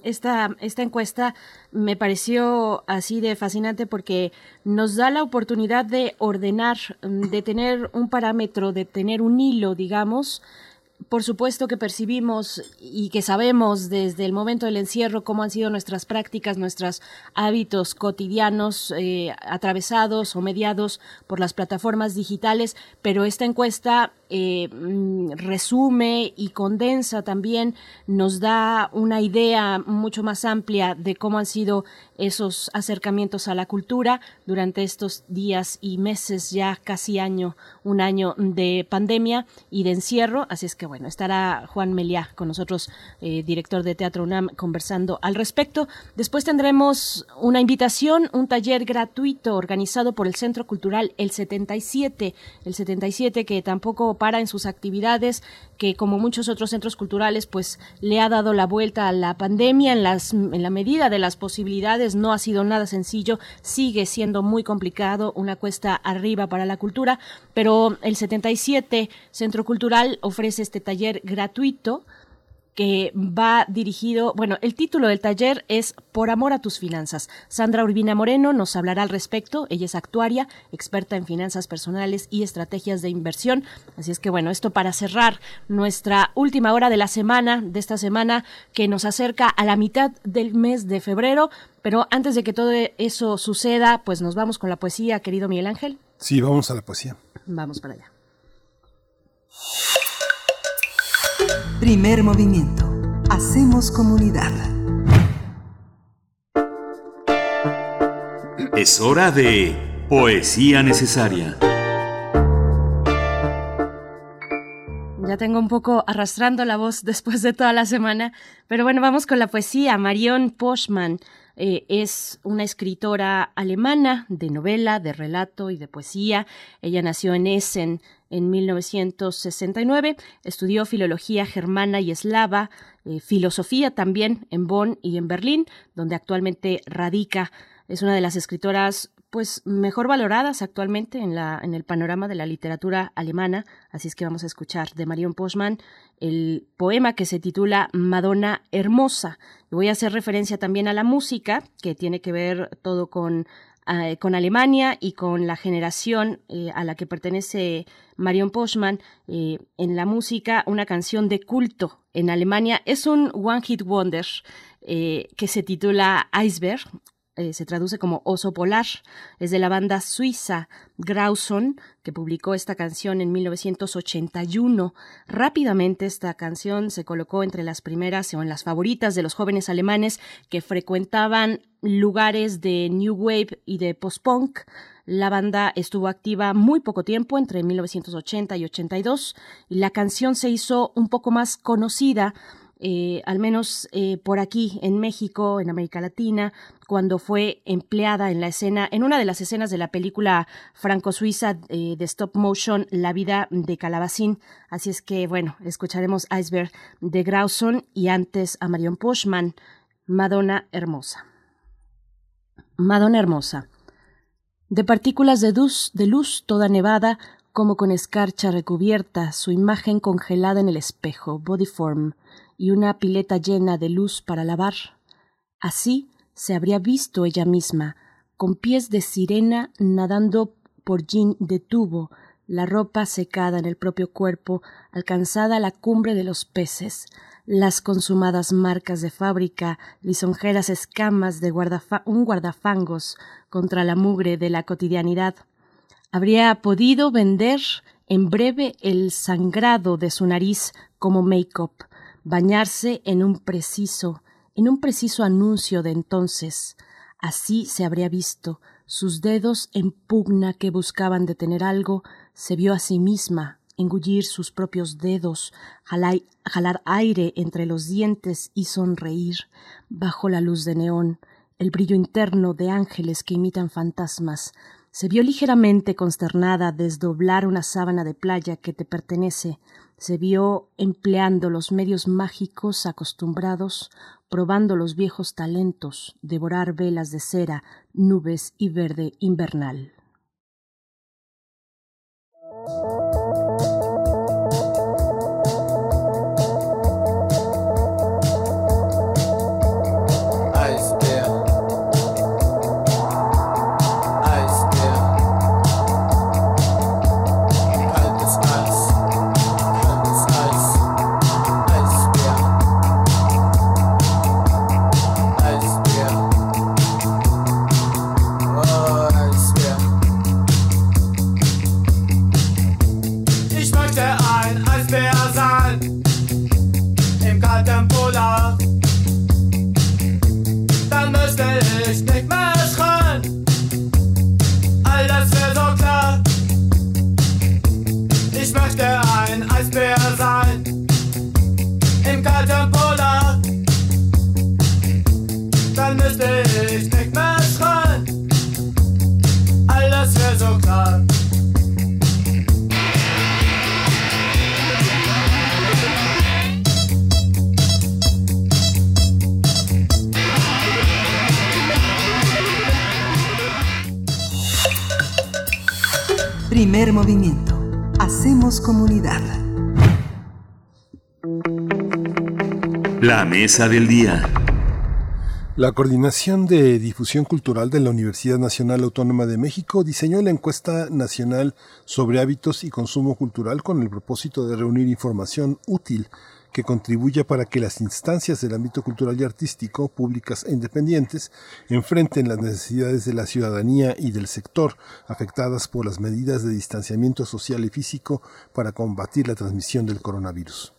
Esta, esta encuesta me pareció así de fascinante porque nos da la oportunidad de ordenar, de tener un parámetro, de tener un hilo, digamos, por supuesto que percibimos y que sabemos desde el momento del encierro cómo han sido nuestras prácticas, nuestros hábitos cotidianos eh, atravesados o mediados por las plataformas digitales, pero esta encuesta eh, mm, resume y condensa también, nos da una idea mucho más amplia de cómo han sido esos acercamientos a la cultura durante estos días y meses, ya casi año, un año de pandemia y de encierro. Así es que bueno, estará Juan Meliá con nosotros, eh, director de Teatro UNAM, conversando al respecto. Después tendremos una invitación, un taller gratuito organizado por el Centro Cultural El 77, el 77 que tampoco para en sus actividades, que como muchos otros centros culturales, pues le ha dado la vuelta a la pandemia en, las, en la medida de las posibilidades. No ha sido nada sencillo, sigue siendo muy complicado, una cuesta arriba para la cultura, pero el 77 Centro Cultural ofrece este taller gratuito que va dirigido, bueno, el título del taller es Por amor a tus finanzas. Sandra Urbina Moreno nos hablará al respecto. Ella es actuaria, experta en finanzas personales y estrategias de inversión. Así es que bueno, esto para cerrar nuestra última hora de la semana, de esta semana que nos acerca a la mitad del mes de febrero. Pero antes de que todo eso suceda, pues nos vamos con la poesía, querido Miguel Ángel. Sí, vamos a la poesía. Vamos para allá. Primer movimiento. Hacemos comunidad. Es hora de Poesía Necesaria. Ya tengo un poco arrastrando la voz después de toda la semana, pero bueno, vamos con la poesía. Marion Poschmann eh, es una escritora alemana de novela, de relato y de poesía. Ella nació en Essen en 1969, estudió filología germana y eslava, eh, filosofía también en Bonn y en Berlín, donde actualmente radica. Es una de las escritoras pues mejor valoradas actualmente en, la, en el panorama de la literatura alemana, así es que vamos a escuchar de Marion Postman el poema que se titula Madonna Hermosa. voy a hacer referencia también a la música, que tiene que ver todo con eh, con Alemania y con la generación eh, a la que pertenece Marion Postman eh, en la música, una canción de culto en Alemania. Es un One Hit Wonder que se titula Iceberg, eh, se traduce como Oso Polar. Es de la banda suiza Grauson, que publicó esta canción en 1981. Rápidamente esta canción se colocó entre las primeras o en las favoritas de los jóvenes alemanes que frecuentaban lugares de New Wave y de post-punk. La banda estuvo activa muy poco tiempo, entre 1980 y 82, y la canción se hizo un poco más conocida eh, al menos eh, por aquí en México, en América Latina, cuando fue empleada en la escena, en una de las escenas de la película franco-suiza eh, de stop motion, La vida de Calabacín. Así es que, bueno, escucharemos Iceberg de Grauson y antes a Marion Poshman, Madonna Hermosa. Madonna Hermosa. De partículas de luz, de luz toda nevada, como con escarcha recubierta, su imagen congelada en el espejo, bodyform y una pileta llena de luz para lavar. Así se habría visto ella misma, con pies de sirena nadando por jean de tubo, la ropa secada en el propio cuerpo, alcanzada la cumbre de los peces, las consumadas marcas de fábrica, lisonjeras escamas de un guardafangos contra la mugre de la cotidianidad. Habría podido vender en breve el sangrado de su nariz como make-up, bañarse en un preciso, en un preciso anuncio de entonces. Así se habría visto, sus dedos en pugna que buscaban detener algo, se vio a sí misma engullir sus propios dedos, jalar aire entre los dientes y sonreír bajo la luz de neón, el brillo interno de ángeles que imitan fantasmas. Se vio ligeramente consternada desdoblar una sábana de playa que te pertenece, se vio empleando los medios mágicos acostumbrados, probando los viejos talentos, devorar velas de cera, nubes y verde invernal. Primer movimiento. Hacemos comunidad. La mesa del día. La Coordinación de Difusión Cultural de la Universidad Nacional Autónoma de México diseñó la encuesta nacional sobre hábitos y consumo cultural con el propósito de reunir información útil que contribuya para que las instancias del ámbito cultural y artístico, públicas e independientes, enfrenten las necesidades de la ciudadanía y del sector afectadas por las medidas de distanciamiento social y físico para combatir la transmisión del coronavirus.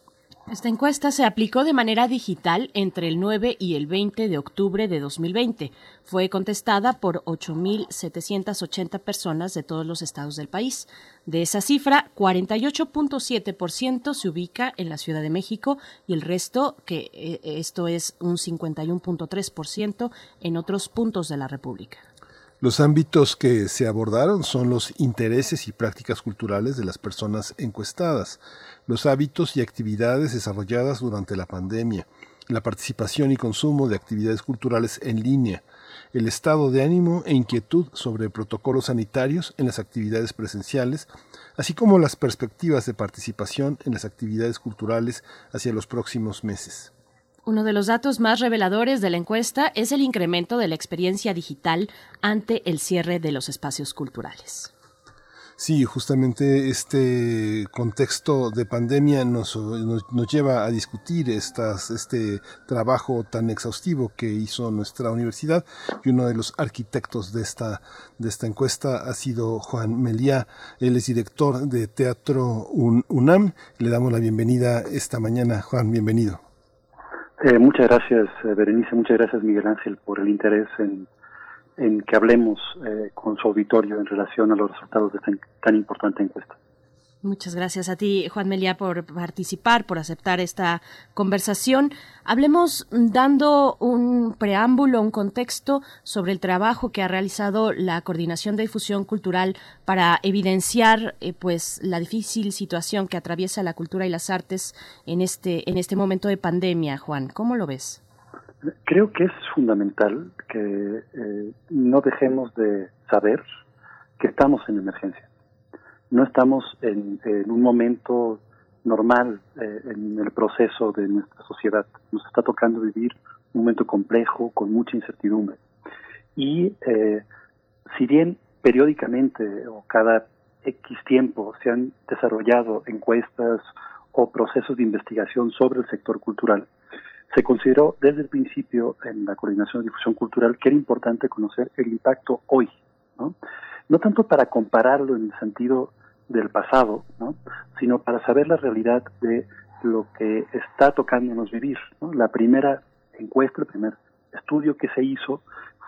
Esta encuesta se aplicó de manera digital entre el 9 y el 20 de octubre de 2020. Fue contestada por 8.780 personas de todos los estados del país. De esa cifra, 48.7% se ubica en la Ciudad de México y el resto, que eh, esto es un 51.3%, en otros puntos de la República. Los ámbitos que se abordaron son los intereses y prácticas culturales de las personas encuestadas, los hábitos y actividades desarrolladas durante la pandemia, la participación y consumo de actividades culturales en línea, el estado de ánimo e inquietud sobre protocolos sanitarios en las actividades presenciales, así como las perspectivas de participación en las actividades culturales hacia los próximos meses. Uno de los datos más reveladores de la encuesta es el incremento de la experiencia digital ante el cierre de los espacios culturales. Sí, justamente este contexto de pandemia nos, nos, nos, lleva a discutir estas, este trabajo tan exhaustivo que hizo nuestra universidad y uno de los arquitectos de esta, de esta encuesta ha sido Juan Meliá. Él es director de Teatro UNAM. Le damos la bienvenida esta mañana. Juan, bienvenido. Eh, muchas gracias, Berenice. Muchas gracias, Miguel Ángel, por el interés en en que hablemos eh, con su auditorio en relación a los resultados de tan, tan importante encuesta. Muchas gracias a ti, Juan Meliá, por participar, por aceptar esta conversación. Hablemos dando un preámbulo, un contexto sobre el trabajo que ha realizado la Coordinación de Difusión Cultural para evidenciar eh, pues la difícil situación que atraviesa la cultura y las artes en este, en este momento de pandemia. Juan, ¿cómo lo ves? Creo que es fundamental que eh, no dejemos de saber que estamos en emergencia. No estamos en, un momento normal eh, en el proceso de nuestra sociedad. Nos está tocando vivir un momento complejo, con mucha incertidumbre. Y eh, si bien periódicamente o cada X tiempo se han desarrollado encuestas o procesos de investigación sobre el sector cultural, se consideró desde el principio en la coordinación de difusión cultural que era importante conocer el impacto hoy, ¿no? No tanto para compararlo en el sentido del pasado, ¿no? Sino para saber la realidad de lo que está tocándonos vivir. La primera encuesta, el primer estudio que se hizo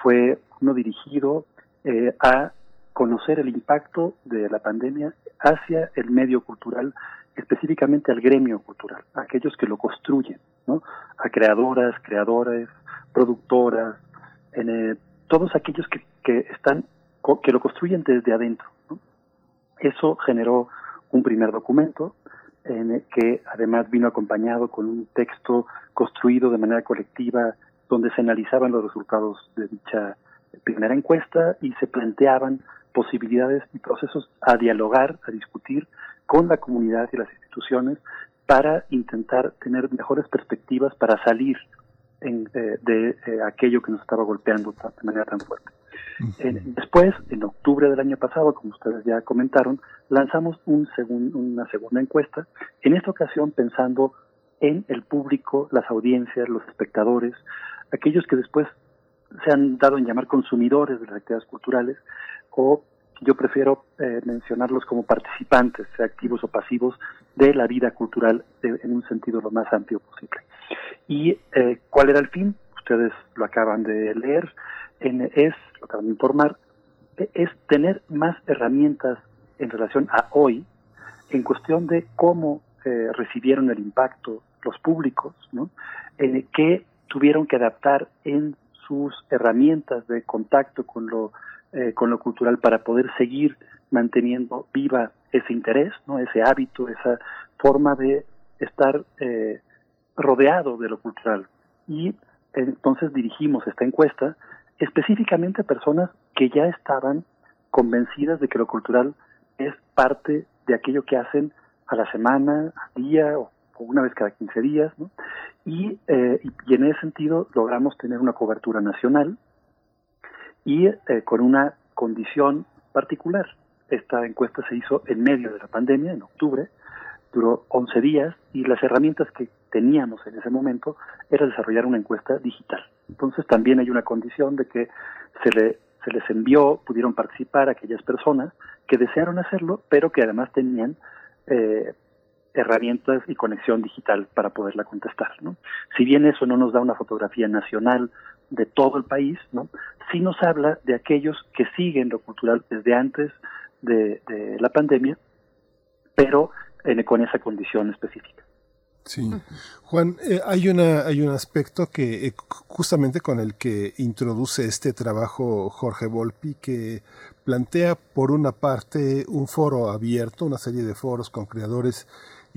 fue uno dirigido eh, a conocer el impacto de la pandemia hacia el medio cultural específicamente al gremio cultural, aquellos que lo construyen, a creadoras, creadores, productoras, en, eh, todos aquellos que, que, están que lo construyen desde adentro. Eso generó un primer documento en el que además vino acompañado con un texto construido de manera colectiva donde se analizaban los resultados de dicha primera encuesta y se planteaban posibilidades y procesos a dialogar, a discutir con la comunidad y las instituciones para intentar tener mejores perspectivas para salir en, eh, de eh, aquello que nos estaba golpeando de manera tan fuerte. Eh, después, en octubre del año pasado, como ustedes ya comentaron, lanzamos un segun, una segunda encuesta, en esta ocasión pensando en el público, las audiencias, los espectadores, aquellos que después se han dado en llamar consumidores de las actividades culturales o yo prefiero eh, mencionarlos como participantes, activos o pasivos, de la vida cultural de, en un sentido lo más amplio posible. ¿Y eh, cuál era el fin? Ustedes lo acaban de leer, en, es, lo acaban de informar, e, es tener más herramientas en relación a hoy en cuestión de cómo eh, recibieron el impacto los públicos, ¿no? que tuvieron que adaptar en sus herramientas de contacto con lo, eh, con lo cultural para poder seguir manteniendo viva ese interés, ¿no? ese hábito, esa forma de estar eh, rodeado de lo cultural. Y entonces dirigimos esta encuesta específicamente a personas que ya estaban convencidas de que lo cultural es parte de aquello que hacen a la semana, al día o, una vez cada 15 días, y, eh, y, en ese sentido logramos tener una cobertura nacional y eh, con una condición particular. Esta encuesta se hizo en medio de la pandemia, en octubre, duró 11 días y las herramientas que teníamos en ese momento era desarrollar una encuesta digital. Entonces también hay una condición de que se, le, se les envió, pudieron participar aquellas personas que desearon hacerlo, pero que además tenían eh, herramientas y conexión digital para poderla contestar. ¿no? Si bien eso no nos da una fotografía nacional de todo el país, ¿no? sí nos habla de aquellos que siguen lo cultural desde antes de, la pandemia, pero en, con esa condición específica. Sí. Juan, eh, hay, una, hay un aspecto que eh, justamente con el que introduce este trabajo Jorge Volpi, que plantea por una parte un foro abierto, una serie de foros con creadores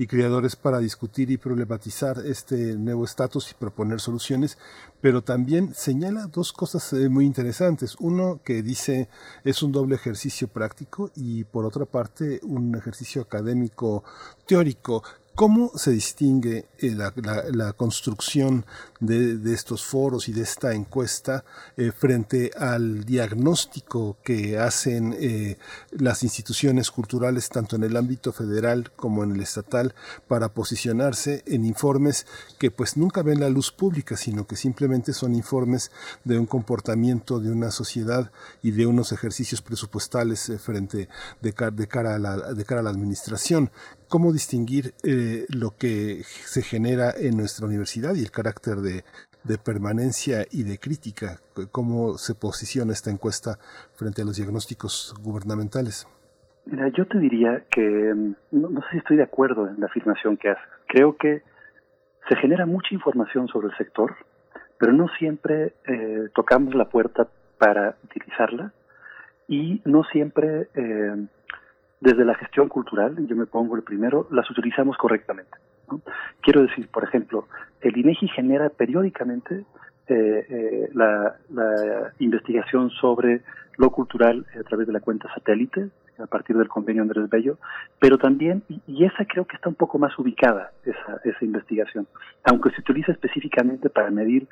y creadores para discutir y problematizar este nuevo estatus y proponer soluciones, pero también señala dos cosas eh, muy interesantes. Uno que dice es un doble ejercicio práctico y por otra parte un ejercicio académico teórico ¿Cómo se distingue eh, la, construcción de, estos foros y de esta encuesta eh, frente al diagnóstico que hacen eh, las instituciones culturales, tanto en el ámbito federal como en el estatal, para posicionarse en informes que pues nunca ven la luz pública, sino que simplemente son informes de un comportamiento de una sociedad y de unos ejercicios presupuestales frente de, cara a la, de cara a la administración? Cómo distinguir eh, lo que se genera en nuestra universidad y el carácter de, permanencia y de crítica, cómo se posiciona esta encuesta frente a los diagnósticos gubernamentales. Mira, yo te diría que mm, no, sé si estoy de acuerdo en la afirmación que haces. Creo que se genera mucha información sobre el sector, pero no siempre eh, tocamos la puerta para utilizarla y no siempre eh, desde la gestión cultural, yo me pongo el primero, las utilizamos correctamente. Quiero decir, por ejemplo, el INEGI genera periódicamente eh, eh, la, investigación sobre lo cultural a través de la cuenta satélite, a partir del convenio Andrés Bello, pero también, y, esa creo que está un poco más ubicada, esa, esa investigación, aunque se utiliza específicamente para medir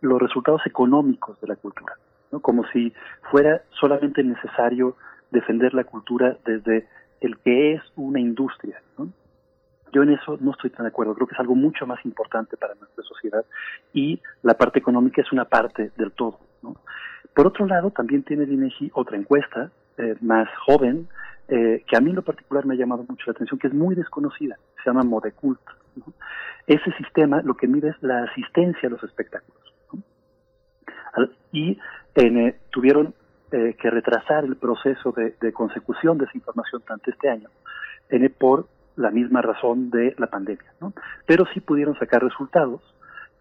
los resultados económicos de la cultura, ¿no? como si fuera solamente necesario defender la cultura desde el que es una industria. Yo en eso no estoy tan de acuerdo, creo que es algo mucho más importante para nuestra sociedad y la parte económica es una parte del todo. Por otro lado, también tiene el INEGI otra encuesta eh, más joven, eh, que a mí en lo particular me ha llamado mucho la atención, que es muy desconocida, se llama Modecult. Ese sistema lo que mide es la asistencia a los espectáculos. Y eh, tuvieron eh, que retrasar el proceso de, consecución de esa información tanto este año eh, por la misma razón de la pandemia. ¿no? Pero sí pudieron sacar resultados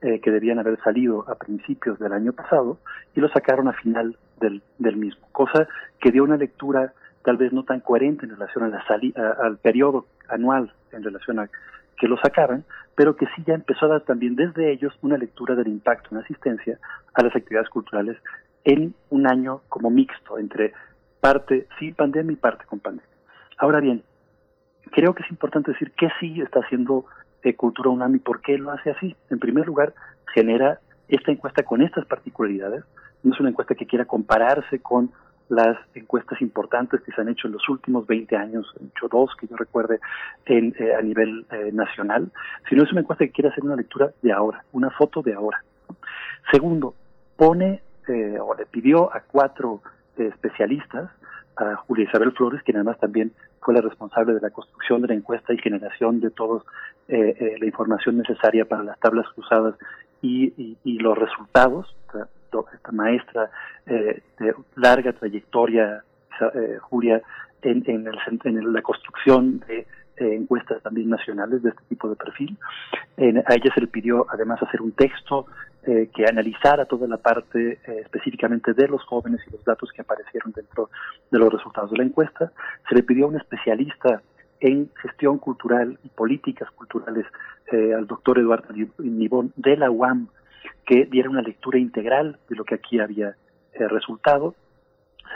eh, que debían haber salido a principios del año pasado y lo sacaron a final del, del mismo, cosa que dio una lectura tal vez no tan coherente en relación a la al periodo anual en relación a que lo sacaran, pero que sí ya empezó a dar también desde ellos una lectura del impacto en asistencia a las actividades culturales en un año como mixto entre parte sin pandemia y parte con pandemia. Ahora bien, creo que es importante decir qué sí está haciendo eh, Cultura UNAM y por qué lo hace así. En primer lugar, genera esta encuesta con estas particularidades. No es una encuesta que quiera compararse con las encuestas importantes que se han hecho en los últimos 20 años, hecho dos que yo recuerde eh, a nivel eh, nacional, sino es una encuesta que quiere hacer una lectura de ahora, una foto de ahora. Segundo, pone eh, o le pidió a cuatro eh, especialistas, a Julia Isabel Flores, quien además también fue la responsable de la construcción de la encuesta y generación de toda eh, la información necesaria para las tablas cruzadas y, los resultados. Esta, maestra de larga trayectoria, Julia, en, en, el, en la construcción de eh, encuestas también nacionales de este tipo de perfil. a ella se le pidió además hacer un texto eh, que analizara toda la parte eh, específicamente de los jóvenes y los datos que aparecieron dentro de los resultados de la encuesta. Se le pidió a un especialista en gestión cultural y políticas culturales al doctor Eduardo Nibón de la UAM que diera una lectura integral de lo que aquí había resultado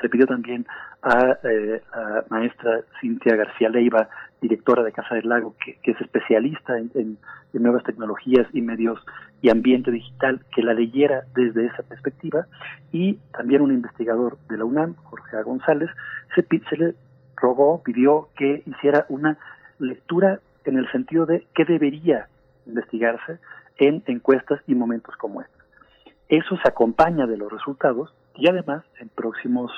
se pidió también a eh, la maestra Cintia García Leiva, directora de Casa del Lago, que, es especialista en, nuevas tecnologías y medios y ambiente digital, que la leyera desde esa perspectiva, y también un investigador de la UNAM, Jorge A. González, se, le rogó, pidió que hiciera una lectura en el sentido de qué debería investigarse en encuestas y momentos como estos. Eso se acompaña de los resultados y además, en próximos,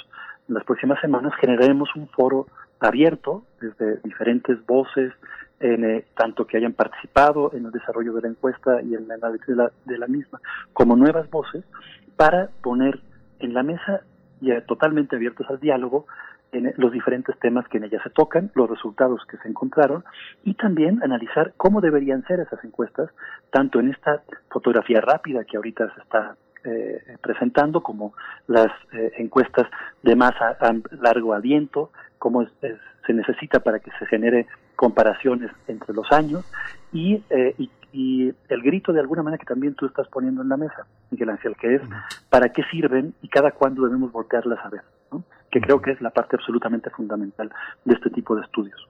en las próximas semanas generaremos un foro abierto desde diferentes voces, en, eh, tanto que hayan participado en el desarrollo de la encuesta y en el análisis de la, de la misma, como nuevas voces, para poner en la mesa ya totalmente abiertos al diálogo en los diferentes temas que en ella se tocan, los resultados que se encontraron y también analizar cómo deberían ser esas encuestas, tanto en esta fotografía rápida que ahorita se está eh, presentando, como las eh, encuestas de más a, largo aliento, como se necesita para que se genere comparaciones entre los años eh, y, y, el grito de alguna manera que también tú estás poniendo en la mesa, Miguel Ángel, que es para qué sirven y cada cuándo debemos voltearlas a ver, que creo que es la parte absolutamente fundamental de este tipo de estudios.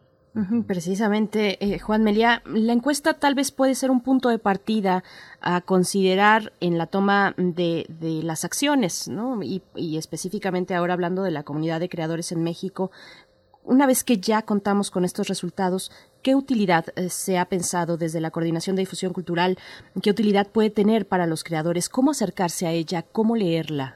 Precisamente, eh, Juan Melia, la encuesta tal vez puede ser un punto de partida a considerar en la toma de, las acciones, ¿no? Y, específicamente ahora hablando de la comunidad de creadores en México. Una vez que ya contamos con estos resultados, ¿qué utilidad eh, se ha pensado desde la Coordinación de Difusión Cultural? ¿Qué utilidad puede tener para los creadores? ¿Cómo acercarse a ella? ¿Cómo leerla?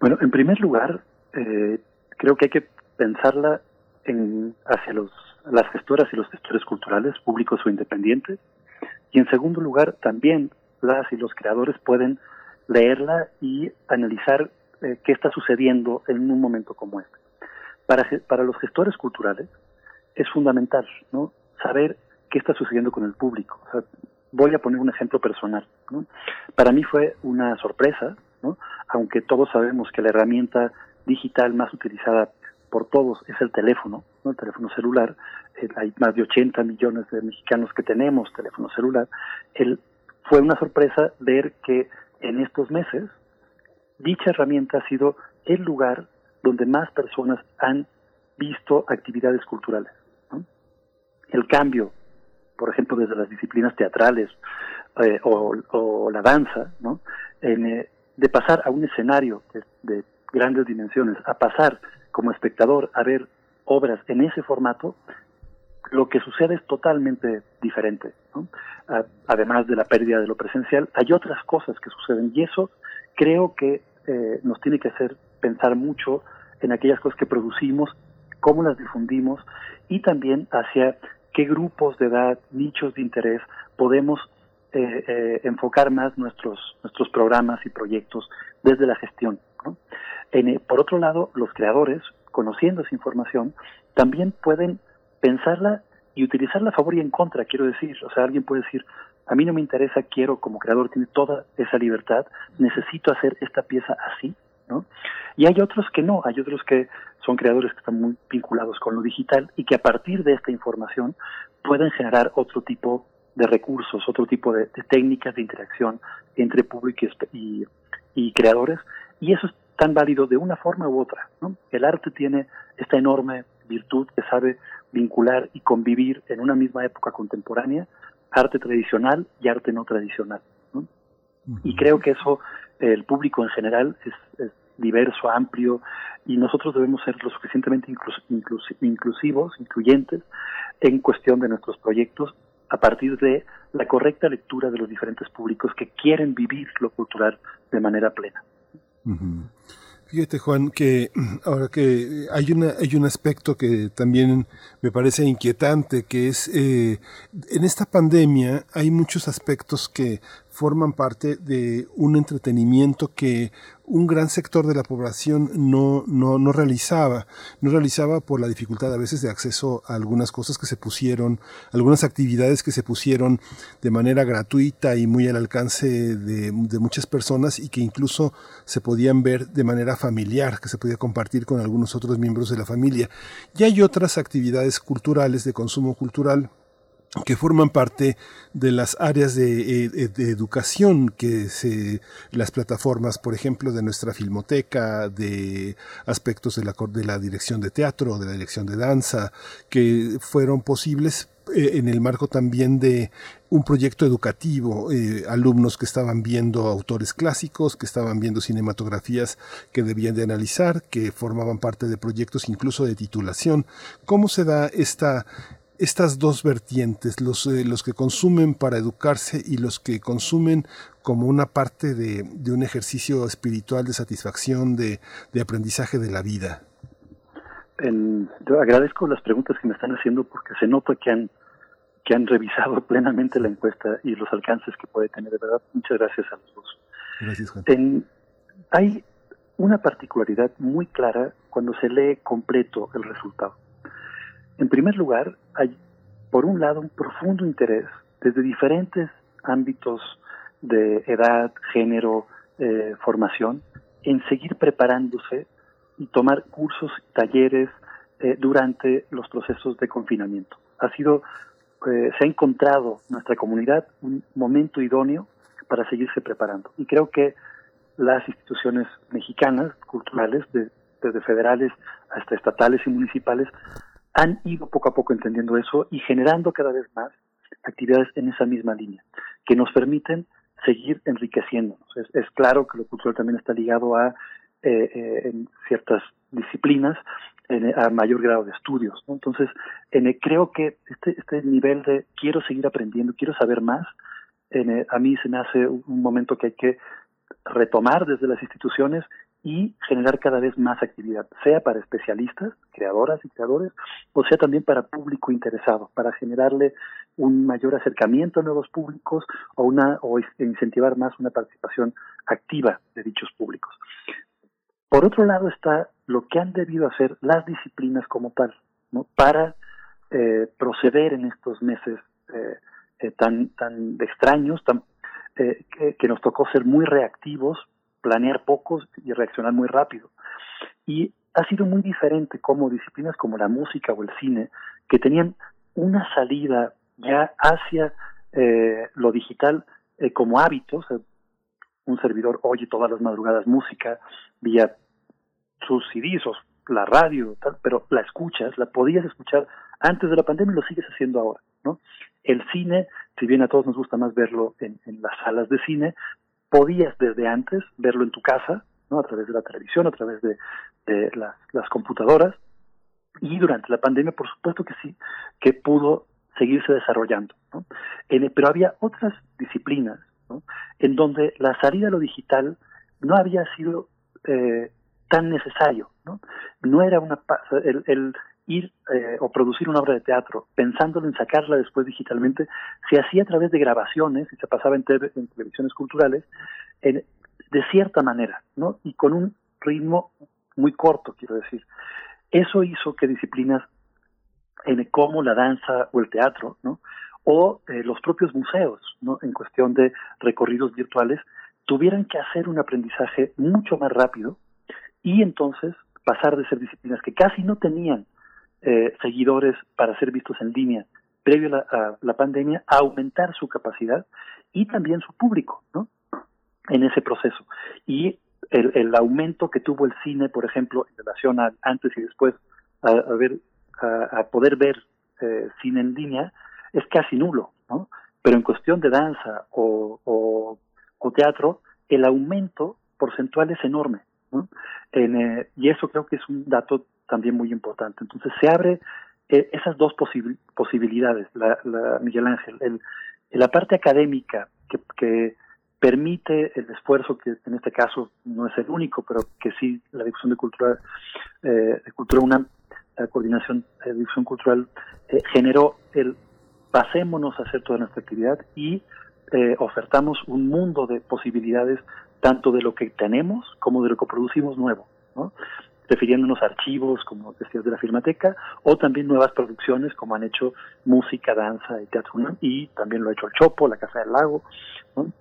Bueno, en primer lugar, eh, creo que hay que pensarla en, hacia los, las gestoras y los gestores culturales, públicos o independientes. Y en segundo lugar, también las y los creadores pueden leerla y analizar eh, qué está sucediendo en un momento como este. Para, para los gestores culturales es fundamental ¿no? saber qué está sucediendo con el público. voy a poner un ejemplo personal. ¿no? Para mí fue una sorpresa, ¿no? aunque todos sabemos que la herramienta digital más utilizada por todos es el teléfono, ¿no? el teléfono celular. Eh, hay más de 80 millones de mexicanos que tenemos teléfono celular. El, fue una sorpresa ver que en estos meses dicha herramienta ha sido el lugar donde más personas han visto actividades culturales. El cambio, por ejemplo, desde las disciplinas teatrales eh, o, la danza, ¿no? Eh, de pasar a un escenario de grandes dimensiones a pasar como espectador a ver obras en ese formato, lo que sucede es totalmente diferente. además de la pérdida de lo presencial, hay otras cosas que suceden y eso creo que eh, nos tiene que hacer pensar mucho en aquellas cosas que producimos, cómo las difundimos y también hacia qué grupos de edad, nichos de interés podemos eh, eh, enfocar más nuestros, nuestros programas y proyectos desde la gestión. Por otro lado, los creadores, conociendo esa información, también pueden pensarla y utilizarla a favor y en contra, quiero decir. O sea, alguien puede decir, a mí no me interesa, quiero, como creador, tiene toda esa libertad, necesito hacer esta pieza así, ¿no? Y hay otros que no, hay otros que son creadores que están muy vinculados con lo digital y que a partir de esta información pueden generar otro tipo de recursos, otro tipo de, técnicas de interacción entre público y, y, creadores, y eso es tan válido de una forma u otra. ¿no? El arte tiene esta enorme virtud que sabe vincular y convivir en una misma época contemporánea, arte tradicional y arte no tradicional. ¿no? Y creo que eso el público en general es, diverso, amplio, y nosotros debemos ser lo suficientemente inclusivos, incluyentes, en cuestión de nuestros proyectos a partir de la correcta lectura de los diferentes públicos que quieren vivir lo cultural de manera plena. Fíjate, Juan, que *clears throat* ahora que hay una hay un aspecto que también me parece inquietante, que es eh, en esta pandemia hay muchos aspectos que forman parte de un entretenimiento que un gran sector de la población no, no, no realizaba. No realizaba por la dificultad a veces de acceso a algunas cosas que se pusieron, algunas actividades que se pusieron de manera gratuita y muy al alcance de, de muchas personas y que incluso se podían ver de manera familiar, que se podía compartir con algunos otros miembros de la familia. Y hay otras actividades culturales de consumo cultural que forman parte de las áreas de, eh, de, educación que se las plataformas por ejemplo de nuestra filmoteca de aspectos de la de la dirección de teatro de la dirección de danza que fueron posibles eh, en el marco también de un proyecto educativo, eh, alumnos que estaban viendo autores clásicos, que estaban viendo cinematografías que debían de analizar, que formaban parte de proyectos incluso de titulación. ¿Cómo se da esta, estas dos vertientes, los, eh, los que consumen para educarse y los que consumen como una parte de, de un ejercicio espiritual de satisfacción, de, de aprendizaje de la vida? En, yo agradezco las preguntas que me están haciendo porque se nota que han que han revisado *laughs* plenamente la encuesta y los alcances que puede tener, de verdad. Muchas gracias a los dos. Gracias, Juan. En, hay una particularidad muy clara cuando se lee completo el resultado. En primer lugar, hay, por un lado, un profundo interés desde diferentes ámbitos de edad, género, eh, formación, en seguir preparándose y tomar cursos, talleres eh, durante los procesos de confinamiento. Ha sido, eh, se ha encontrado nuestra comunidad un momento idóneo para seguirse preparando. Y creo que las instituciones mexicanas, culturales, de, desde federales hasta estatales y municipales, han ido poco a poco entendiendo eso y generando cada vez más actividades en esa misma línea, que nos permiten seguir enriqueciéndonos. Es, claro que lo cultural también está ligado a eh, eh, en ciertas disciplinas en, a mayor grado de estudios. Entonces, en, creo que este, este nivel de quiero seguir aprendiendo, quiero saber más, en, a mí se me hace un momento que hay que retomar desde las instituciones y generar cada vez más actividad, sea para especialistas, creadoras y creadores, o sea también para público interesado, para generarle un mayor acercamiento a nuevos públicos o, una, o incentivar más una participación activa de dichos públicos. Por otro lado está lo que han debido hacer las disciplinas como tal, ¿no? para eh, proceder en estos meses eh, eh, tan, tan extraños, tan, eh, que, que nos tocó ser muy reactivos planear pocos y reaccionar muy rápido. Y ha sido muy diferente como disciplinas como la música o el cine, que tenían una salida ya hacia eh, lo digital eh, como hábitos. un servidor oye todas las madrugadas música vía sus CDs o la radio, pero la escuchas, la podías escuchar antes de la pandemia y lo sigues haciendo ahora, ¿no? El cine, si bien a todos nos gusta más verlo en, en las salas de cine, podías desde antes verlo en tu casa, ¿no? a través de la televisión, a través de, las, computadoras, y durante la pandemia, por supuesto que sí, que pudo seguirse desarrollando. ¿no? Pero había otras disciplinas en donde la salida a lo digital no había sido eh, tan necesario, ¿no? No era una el, el ir eh, o producir una obra de teatro pensándolo en sacarla después digitalmente se hacía a través de grabaciones y se pasaba en, en televisiones culturales en, de cierta manera, ¿no? Y con un ritmo muy corto, quiero decir. Eso hizo que disciplinas en como la danza o el teatro, ¿no? O eh, los propios museos, ¿no? En cuestión de recorridos virtuales, tuvieran que hacer un aprendizaje mucho más rápido y entonces pasar de ser disciplinas que casi no tenían eh, seguidores para ser vistos en línea previo a la, a la, pandemia, aumentar su capacidad y también su público, ¿no? En ese proceso. Y el, el aumento que tuvo el cine, por ejemplo, en relación a antes y después a, ver, a, poder ver eh, cine en línea, es casi nulo, ¿no? Pero en cuestión de danza o, o, o teatro, el aumento porcentual es enorme. ¿no? En, eh, y eso creo que es un dato también muy importante. Entonces se abre eh, esas dos posibil posibilidades, la, la, Miguel Ángel, el, la parte académica que, permite el esfuerzo que en este caso no es el único, pero que sí la difusión de cultura, eh, de cultura una la coordinación de difusión cultural eh, generó el pasémonos a hacer toda nuestra actividad y eh, ofertamos un mundo de posibilidades tanto de lo que tenemos como de lo que producimos nuevo. Refiriéndonos a archivos, como decías, de la Filmateca, o también nuevas producciones como han hecho música, danza y teatro y también lo ha hecho el Chopo, la Casa del Lago, ¿no?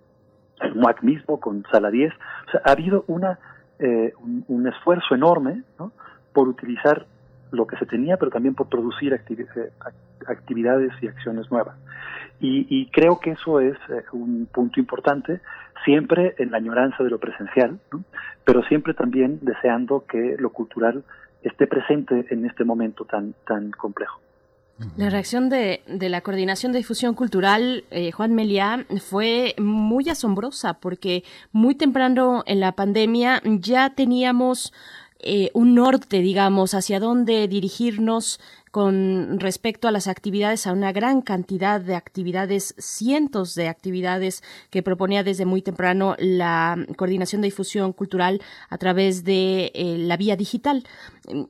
el MUAC mismo con Sala 10. O sea, ha habido una, eh, un, un, esfuerzo enorme ¿no? por utilizar lo que se tenía, pero también por producir eh, actividades y acciones nuevas. Y, y creo que eso es eh, un punto importante, siempre en la añoranza de lo presencial, ¿no? pero siempre también deseando que lo cultural esté presente en este momento tan, tan complejo. La reacción de, de, la Coordinación de Difusión Cultural, eh, Juan Meliá, fue muy asombrosa porque muy temprano en la pandemia ya teníamos eh, un norte, digamos, hacia dónde dirigirnos con respecto a las actividades, a una gran cantidad de actividades, cientos de actividades que proponía desde muy temprano la Coordinación de Difusión Cultural a través de eh, la vía digital.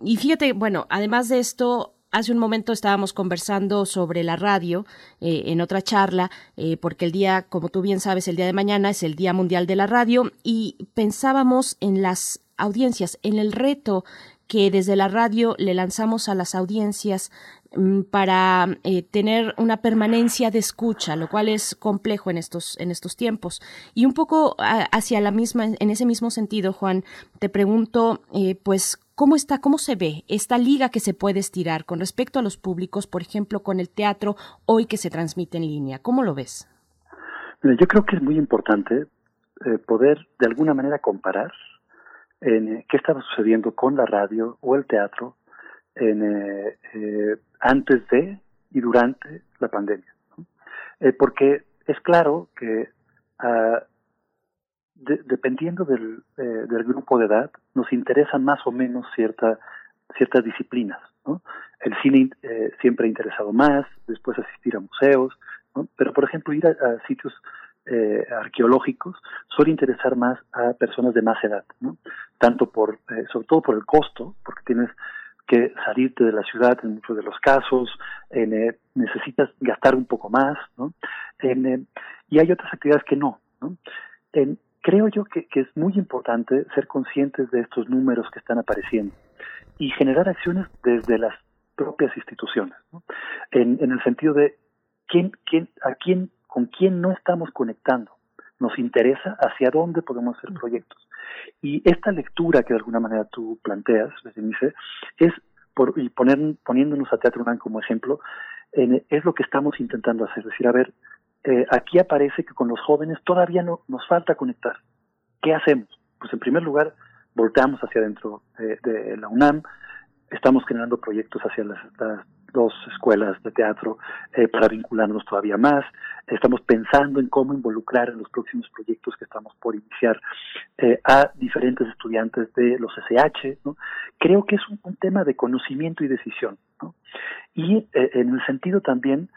Y fíjate, bueno, además de esto, Hace un momento estábamos conversando sobre la radio eh, en otra charla, porque el día, como tú bien sabes, el día de mañana es el Día Mundial de la Radio y pensábamos en las audiencias, en el reto que desde la radio le lanzamos a las audiencias mm, para eh, tener una permanencia de escucha, lo cual es complejo en estos en estos tiempos. Y un poco hacia la misma en ese mismo sentido, Juan, te pregunto, eh, pues ¿Cómo está, cómo se ve esta liga que se puede estirar con respecto a los públicos, por ejemplo, con el teatro hoy que se transmite en línea? ¿Cómo lo ves? Yo creo que es muy importante eh, poder de alguna manera comparar en eh, qué estaba sucediendo con la radio o el teatro en, eh, eh, antes de y durante la pandemia. ¿no? Eh, porque es claro que uh, de, dependiendo del, eh, del, grupo de edad, nos interesan más o menos cierta, ciertas disciplinas. ¿no? El cine eh, siempre ha interesado más, después asistir a museos, ¿no? pero por ejemplo ir a, a sitios eh, arqueológicos suele interesar más a personas de más edad, ¿no? tanto por, eh, sobre todo por el costo, porque tienes que salirte de la ciudad en muchos de los casos, eh, necesitas gastar un poco más, ¿no? Eh, y hay otras actividades que no. ¿no? Creo yo que, que, es muy importante ser conscientes de estos números que están apareciendo y generar acciones desde las propias instituciones, ¿no? en, en, el sentido de quién, quién, a quién, con quién no estamos conectando. Nos interesa hacia dónde podemos hacer proyectos. Y esta lectura que de alguna manera tú planteas, Berenice, es, por, y poner, poniéndonos a Teatro UNAM como ejemplo, en, es lo que estamos intentando hacer. Es decir, a ver, eh, aquí aparece que con los jóvenes todavía no nos falta conectar. ¿Qué hacemos? Pues en primer lugar, volteamos hacia adentro de, de la UNAM, estamos generando proyectos hacia las, las dos escuelas de teatro eh, para vincularnos todavía más. Estamos pensando en cómo involucrar en los próximos proyectos que estamos por iniciar eh, a diferentes estudiantes de los SH. Creo que es un, tema de conocimiento y decisión. ¿no? Y eh, en el sentido también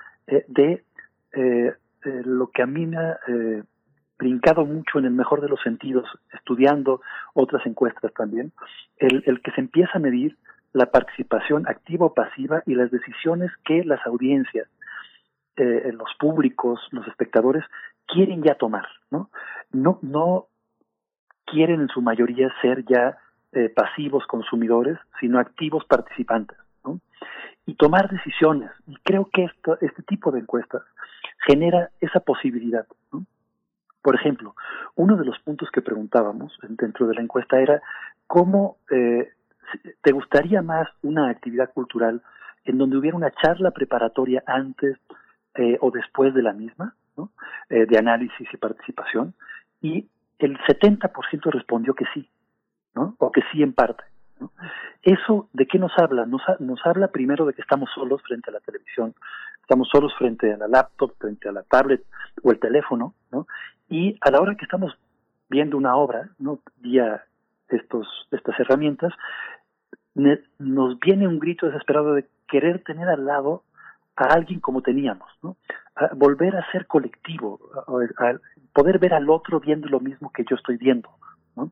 de lo que a mí me ha brincado mucho en el mejor de los sentidos, estudiando otras encuestas también, el que se empieza a medir la participación activa o pasiva y las decisiones que las audiencias, eh, los públicos, los espectadores quieren ya tomar, ¿no? No, no quieren en su mayoría ser ya eh, pasivos consumidores, sino activos participantes, ¿no? Y tomar decisiones. Y creo que esto, este tipo de encuestas genera esa posibilidad, ¿no? Por ejemplo, uno de los puntos que preguntábamos dentro de la encuesta era cómo eh, ¿Te gustaría más una actividad cultural en donde hubiera una charla preparatoria antes eh, o después de la misma, eh, de análisis y participación? Y el 70% respondió que sí, ¿no? o que sí en parte. ¿no? ¿Eso de qué nos habla? Nos, nos habla primero de que estamos solos frente a la televisión, estamos solos frente a la laptop, frente a la tablet o el teléfono, ¿no? y a la hora que estamos viendo una obra, ¿no? vía estos, estas herramientas, nos viene un grito desesperado de querer tener al lado a alguien como teníamos, ¿no? Volver a ser colectivo, poder ver al otro viendo lo mismo que yo estoy viendo, ¿no?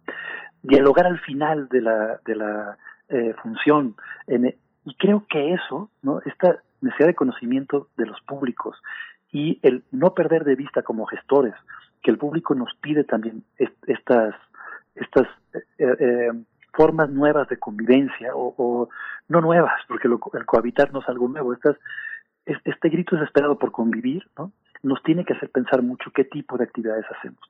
Dialogar al final de la, de la eh, función. En, y creo que eso, ¿no? Esta necesidad de conocimiento de los públicos y el no perder de vista como gestores que el público nos pide también estas estas eh, eh, formas nuevas de convivencia o, no nuevas porque el cohabitar no es algo nuevo estas este grito desesperado por convivir ¿no? nos tiene que hacer pensar mucho qué tipo de actividades hacemos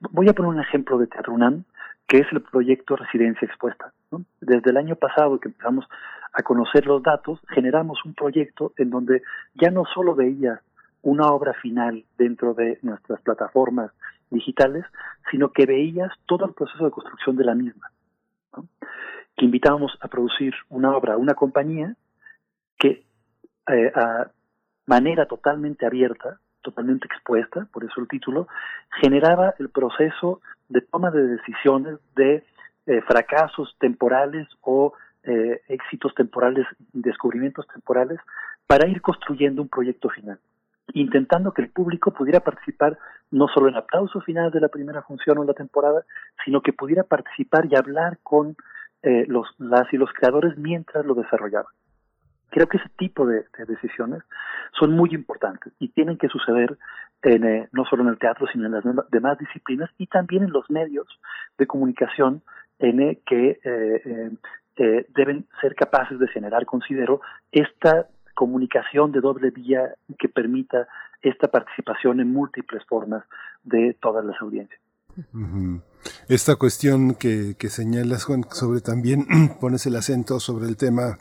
voy a poner un ejemplo de Teatro UNAM que es el proyecto Residencia Expuesta desde el año pasado que empezamos a conocer los datos generamos un proyecto en donde ya no solo veía una obra final dentro de nuestras plataformas digitales, sino que veías todo el proceso de construcción de la misma. Que invitábamos a producir una obra, una compañía que eh, a manera totalmente abierta, totalmente expuesta, por eso el título, generaba el proceso de toma de decisiones de eh, fracasos temporales o eh, éxitos temporales, descubrimientos temporales, para ir construyendo un proyecto final intentando que el público pudiera participar no solo en aplauso final de la primera función o la temporada, sino que pudiera participar y hablar con eh, los, las y los creadores mientras lo desarrollaban. Creo que ese tipo de, decisiones son muy importantes y tienen que suceder en, eh, no solo en el teatro, sino en las demás disciplinas y también en los medios de comunicación en, eh, que deben ser capaces de generar, considero, esta comunicación de doble vía que permita esta participación en múltiples formas de todas las audiencias. Esta cuestión que, que señalas, Juan, sobre también *clears throat* pones el acento sobre el tema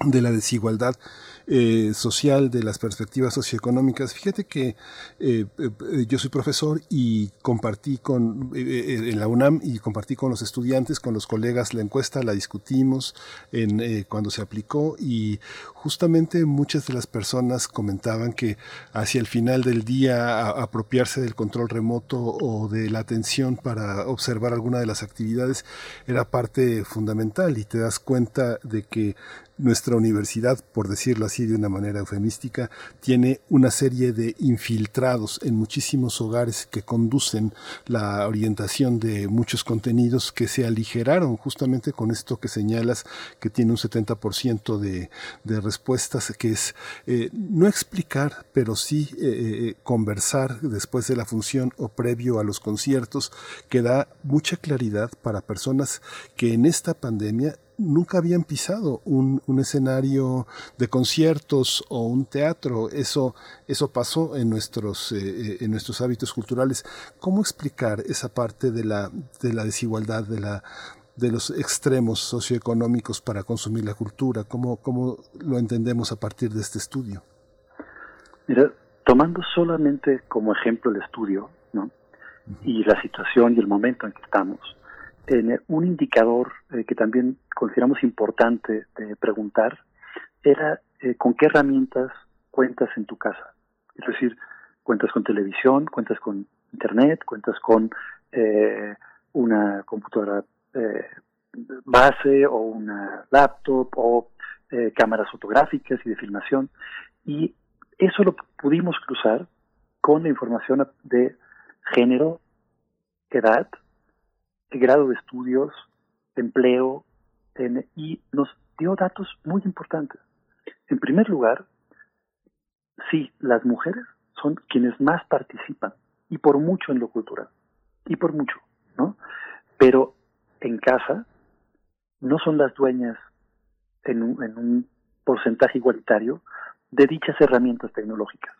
de la desigualdad eh, social, de las perspectivas socioeconómicas. Fíjate que eh, eh, yo soy profesor y compartí con en la UNAM y compartí con los estudiantes, con los colegas la encuesta, la discutimos cuando se aplicó y justamente muchas de las personas comentaban que hacia el final del día apropiarse del control remoto o de la atención para observar alguna de las actividades era parte fundamental y te das cuenta de que nuestra universidad, por decirlo así de una manera eufemística, tiene una serie de infiltrados en muchísimos hogares que conducen la orientación de muchos contenidos que se aligeraron justamente con esto que señalas que tiene un 70% de, de respuestas, que es eh, no explicar, pero sí eh, eh, conversar después de la función o previo a los conciertos, que da mucha claridad para personas que en esta pandemia nunca habían pisado un, un, escenario de conciertos o un teatro. Eso, eso pasó en nuestros, eh, eh, en nuestros hábitos culturales. ¿Cómo explicar esa parte de la, de la desigualdad, de, la, de los extremos socioeconómicos para consumir la cultura? ¿Cómo, ¿Cómo lo entendemos a partir de este estudio? Mira, tomando solamente como ejemplo el estudio, ¿no? Y la situación y el momento en que estamos, un indicador eh, que también consideramos importante de preguntar era eh, con qué herramientas cuentas en tu casa. Es decir, cuentas con televisión, cuentas con internet, cuentas con eh, una computadora base o una laptop o cámaras fotográficas y de filmación. Y eso lo pudimos cruzar con la información de género, edad, grado de estudios, empleo, y nos dio datos muy importantes. En primer lugar, sí, las mujeres son quienes más participan, y por mucho en lo cultural, y por mucho, ¿no? Pero en casa no son las dueñas en un, en un porcentaje igualitario de dichas herramientas tecnológicas.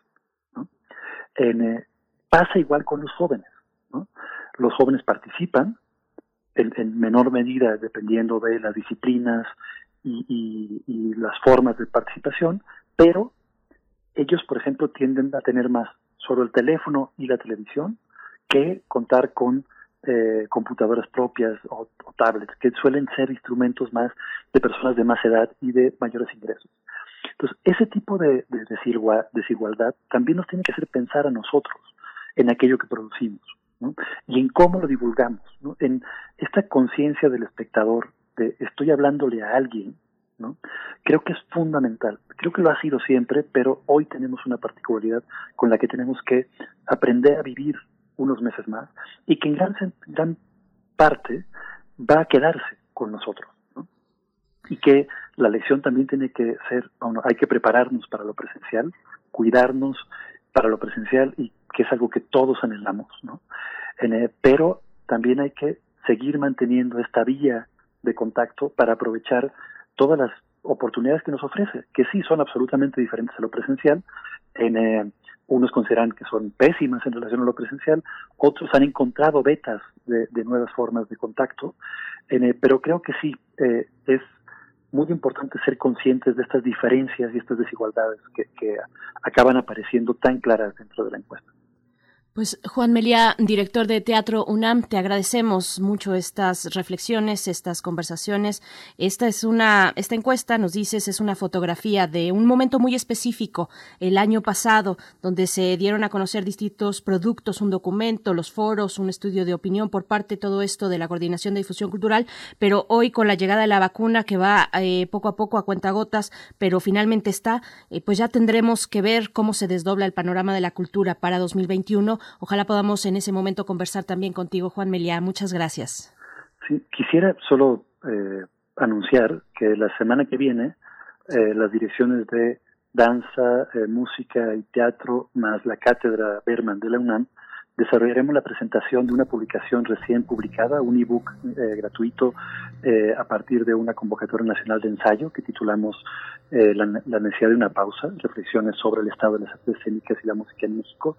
eh, pasa igual con los jóvenes. ¿no? Los jóvenes participan, en, menor medida dependiendo de las disciplinas y, las formas de participación, pero ellos, por ejemplo, tienden a tener más solo el teléfono y la televisión que contar con eh, computadoras propias o, tablets, que suelen ser instrumentos más de personas de más edad y de mayores ingresos. Entonces, ese tipo de, de desigualdad también nos tiene que hacer pensar a nosotros en aquello que producimos y en cómo lo divulgamos, en esta conciencia del espectador de estoy hablándole a alguien, ¿no? creo que es fundamental. Creo que lo ha sido siempre, pero hoy tenemos una particularidad con la que tenemos que aprender a vivir unos meses más y que en gran, gran parte va a quedarse con nosotros. ¿no? Y que la lección también tiene que ser, hay que prepararnos para lo presencial, cuidarnos, para lo presencial y que es algo que todos anhelamos, ¿no? Pero también hay que seguir manteniendo esta vía de contacto para aprovechar todas las oportunidades que nos ofrece, que sí son absolutamente diferentes a lo presencial. En, eh, unos consideran que son pésimas en relación a lo presencial, otros han encontrado vetas de, nuevas formas de contacto, eh, pero creo que sí, eh, es muy importante ser conscientes de estas diferencias y estas desigualdades que acaban apareciendo tan claras dentro de la encuesta. Pues Juan Meliá, director de Teatro UNAM, te agradecemos mucho estas reflexiones, estas conversaciones. Esta es una, esta encuesta, nos dices, es una fotografía de un momento muy específico, el año pasado, donde se dieron a conocer distintos productos, un documento, los foros, un estudio de opinión por parte todo esto de la Coordinación de Difusión Cultural, pero hoy con la llegada de la vacuna que va eh, poco a poco a cuentagotas, pero finalmente está, eh, pues ya tendremos que ver cómo se desdobla el panorama de la cultura para 2021 Ojalá podamos en ese momento conversar también contigo, Juan Meliá. Muchas gracias. Quisiera solo eh, anunciar que la semana que viene eh, las direcciones de danza, eh, música y teatro, más la cátedra Berman de la UNAM, desarrollaremos la presentación de una publicación recién publicada, un ebook eh, gratuito eh, a partir de una convocatoria nacional de ensayo que titulamos eh, la, necesidad de una pausa, reflexiones sobre el estado de las artes escénicas y la música en México.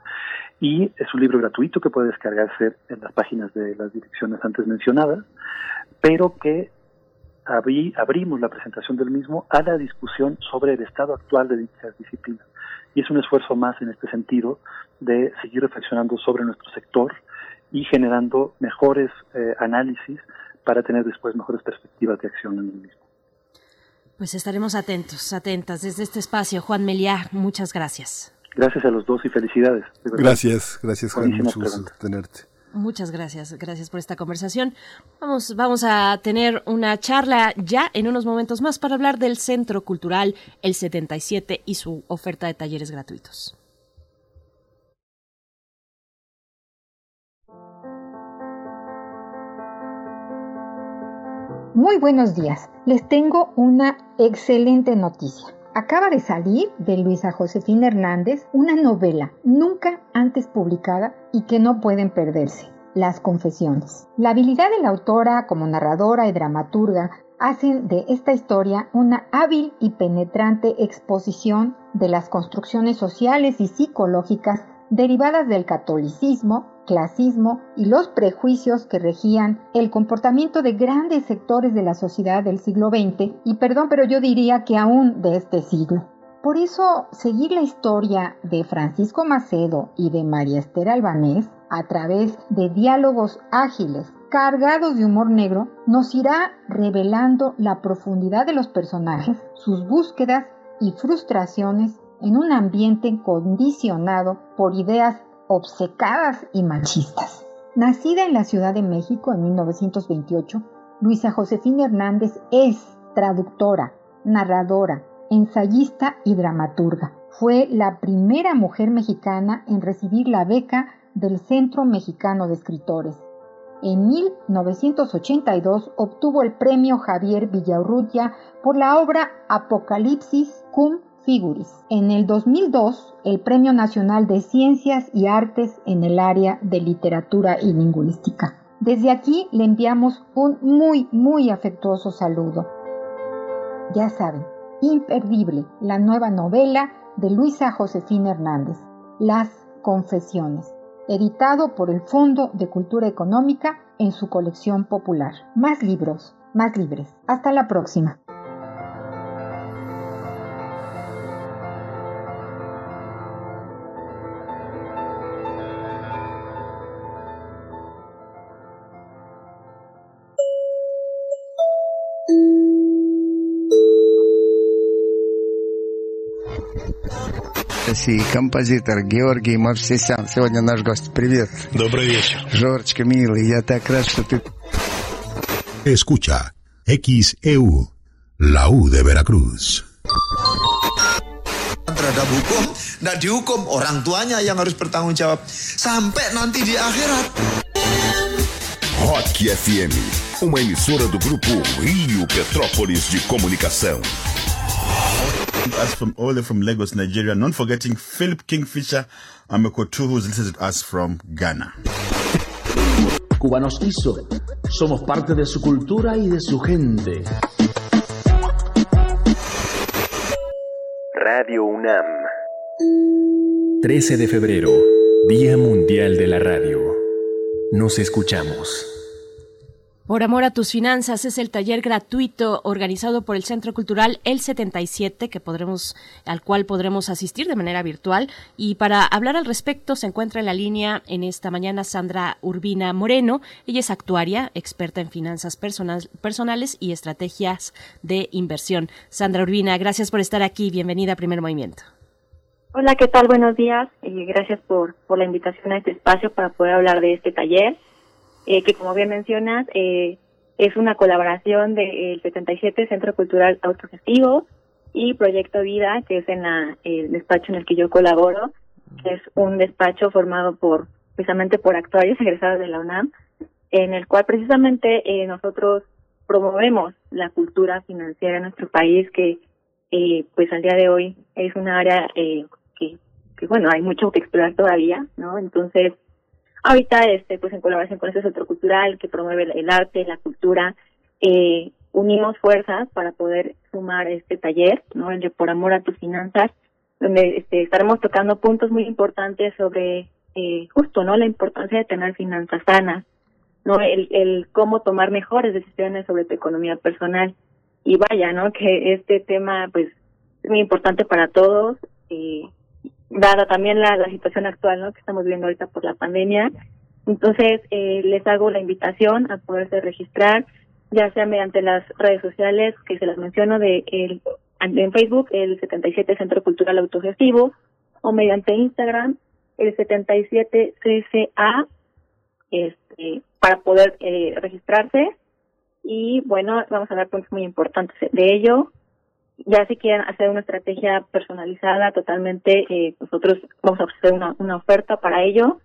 Y es un libro gratuito que puede descargarse en las páginas de las direcciones antes mencionadas, pero que abrimos la presentación del mismo a la discusión sobre el estado actual de dichas disciplinas. Y es un esfuerzo más en este sentido de seguir reflexionando sobre nuestro sector y generando mejores eh, análisis para tener después mejores perspectivas de acción en el mismo. Pues estaremos atentos, atentas desde este espacio. Juan Meliá, muchas gracias. Gracias a los dos y felicidades. Gracias, gracias Juan, mucho gusto tenerte. Muchas gracias, gracias por esta conversación. Vamos, vamos a tener una charla ya en unos momentos más para hablar del Centro Cultural El 77 y su oferta de talleres gratuitos. Muy buenos días. Les tengo una excelente noticia. Acaba de salir de Luisa Josefina Hernández una novela nunca antes publicada y que no pueden perderse, Las Confesiones. La habilidad de la autora como narradora y dramaturga hacen de esta historia una hábil y penetrante exposición de las construcciones sociales y psicológicas derivadas del catolicismo, clasismo y los prejuicios que regían el comportamiento de grandes sectores de la sociedad del siglo XX y perdón, pero yo diría que aún de este siglo. Por eso, seguir la historia de Francisco Macedo y de María Esther Albanés a través de diálogos ágiles, cargados de humor negro, nos irá revelando la profundidad de los personajes, sus búsquedas y frustraciones en un ambiente condicionado por ideas obcecadas y machistas. Nacida en la Ciudad de México en 1928, Luisa Josefina Hernández es traductora, narradora, ensayista y dramaturga. Fue la primera mujer mexicana en recibir la beca del Centro Mexicano de Escritores. En 1982 obtuvo el premio Javier Villaurrutia por la obra Apocalipsis cum En el 2002, el Premio Nacional de Ciencias y Artes en el área de literatura y lingüística. Desde aquí le enviamos un muy, muy afectuoso saludo. Ya saben, imperdible la nueva novela de Luisa Josefina Hernández, Las Confesiones, editado por el Fondo de Cultura Económica en su colección popular. Más libros, más libres. Hasta la próxima. России, композитор Георгий Мавсисян. Сегодня наш гость. Привет. Добрый вечер. Жорочка, милый, я так рад, что ты... Escucha, XEU, la U de Veracruz. terhadap hukum, tidak dihukum orang tuanya yang harus bertanggung jawab sampai nanti di akhirat. Rock FM, uma emissora do grupo Rio Petrópolis de Comunicação. To us from all the way from Lagos, Nigeria. Not forgetting Philip Kingfisher Amekotu, who's listening to us from Ghana. Cubanos Tizo, somos parte de su cultura y de su gente. Radio UNAM. 13 de febrero, Día Mundial de la Radio. Nos escuchamos. Por amor a tus finanzas es el taller gratuito organizado por el Centro Cultural El 77 que podremos al cual podremos asistir de manera virtual y para hablar al respecto se encuentra en la línea en esta mañana Sandra Urbina Moreno, ella es actuaria, experta en finanzas personal, personales y estrategias de inversión. Sandra Urbina, gracias por estar aquí, bienvenida a Primer Movimiento. Hola, ¿qué tal? Buenos días. y gracias por, por la invitación a este espacio para poder hablar de este taller eh, que como bien mencionas, eh, es una colaboración del 77 Centro Cultural Autogestivo y Proyecto Vida, que es en la, el despacho en el que yo colaboro, que es un despacho formado por precisamente por actuarios egresados de la UNAM, en el cual precisamente eh, nosotros promovemos la cultura financiera en nuestro país, que eh, pues al día de hoy es una área eh, que, que, bueno, hay mucho que explorar todavía, ¿no? Entonces, Ahorita, este, pues en colaboración con este centro cultural que promueve el arte, la cultura, eh, unimos fuerzas para poder sumar este taller, ¿no? El de Por Amor a tus Finanzas, donde este, estaremos tocando puntos muy importantes sobre eh, justo, ¿no? La importancia de tener finanzas sanas, ¿no? El, el cómo tomar mejores decisiones sobre tu economía personal. Y vaya, ¿no? Que este tema, pues, es muy importante para todos. Eh, dada también la, situación actual ¿no? que estamos viviendo ahorita por la pandemia. Entonces, eh, les hago la invitación a poderse registrar, ya sea mediante las redes sociales, que se las menciono, de el, en Facebook, el 77 Centro Cultural Autogestivo, o mediante Instagram, el 77 CCA, este, para poder eh, registrarse. Y bueno, vamos a dar puntos muy importantes de ello ya si quieren hacer una estrategia personalizada totalmente, eh, nosotros vamos a ofrecer una, una oferta para ello.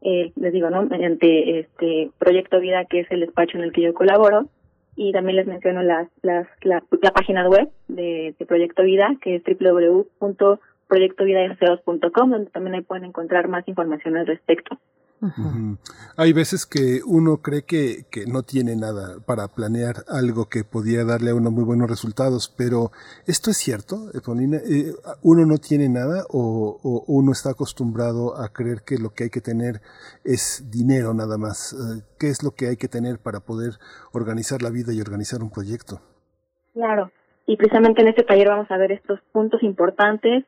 Eh, les digo, ¿no? Mediante este Proyecto Vida, que es el despacho en el que yo colaboro. Y también les menciono las, las, la, página web de, de Proyecto Vida, que es www.proyectovidadeseos.com, donde también ahí pueden encontrar más información al respecto. Hay veces que uno cree que, que, no tiene nada para planear algo que podría darle a uno muy buenos resultados, pero ¿esto es cierto, Eponina? Eh, ¿Uno no tiene nada o, o, uno está acostumbrado a creer que lo que hay que tener es dinero nada más? Eh, ¿Qué es lo que hay que tener para poder organizar la vida y organizar un proyecto? Claro, y precisamente en este taller vamos a ver estos puntos importantes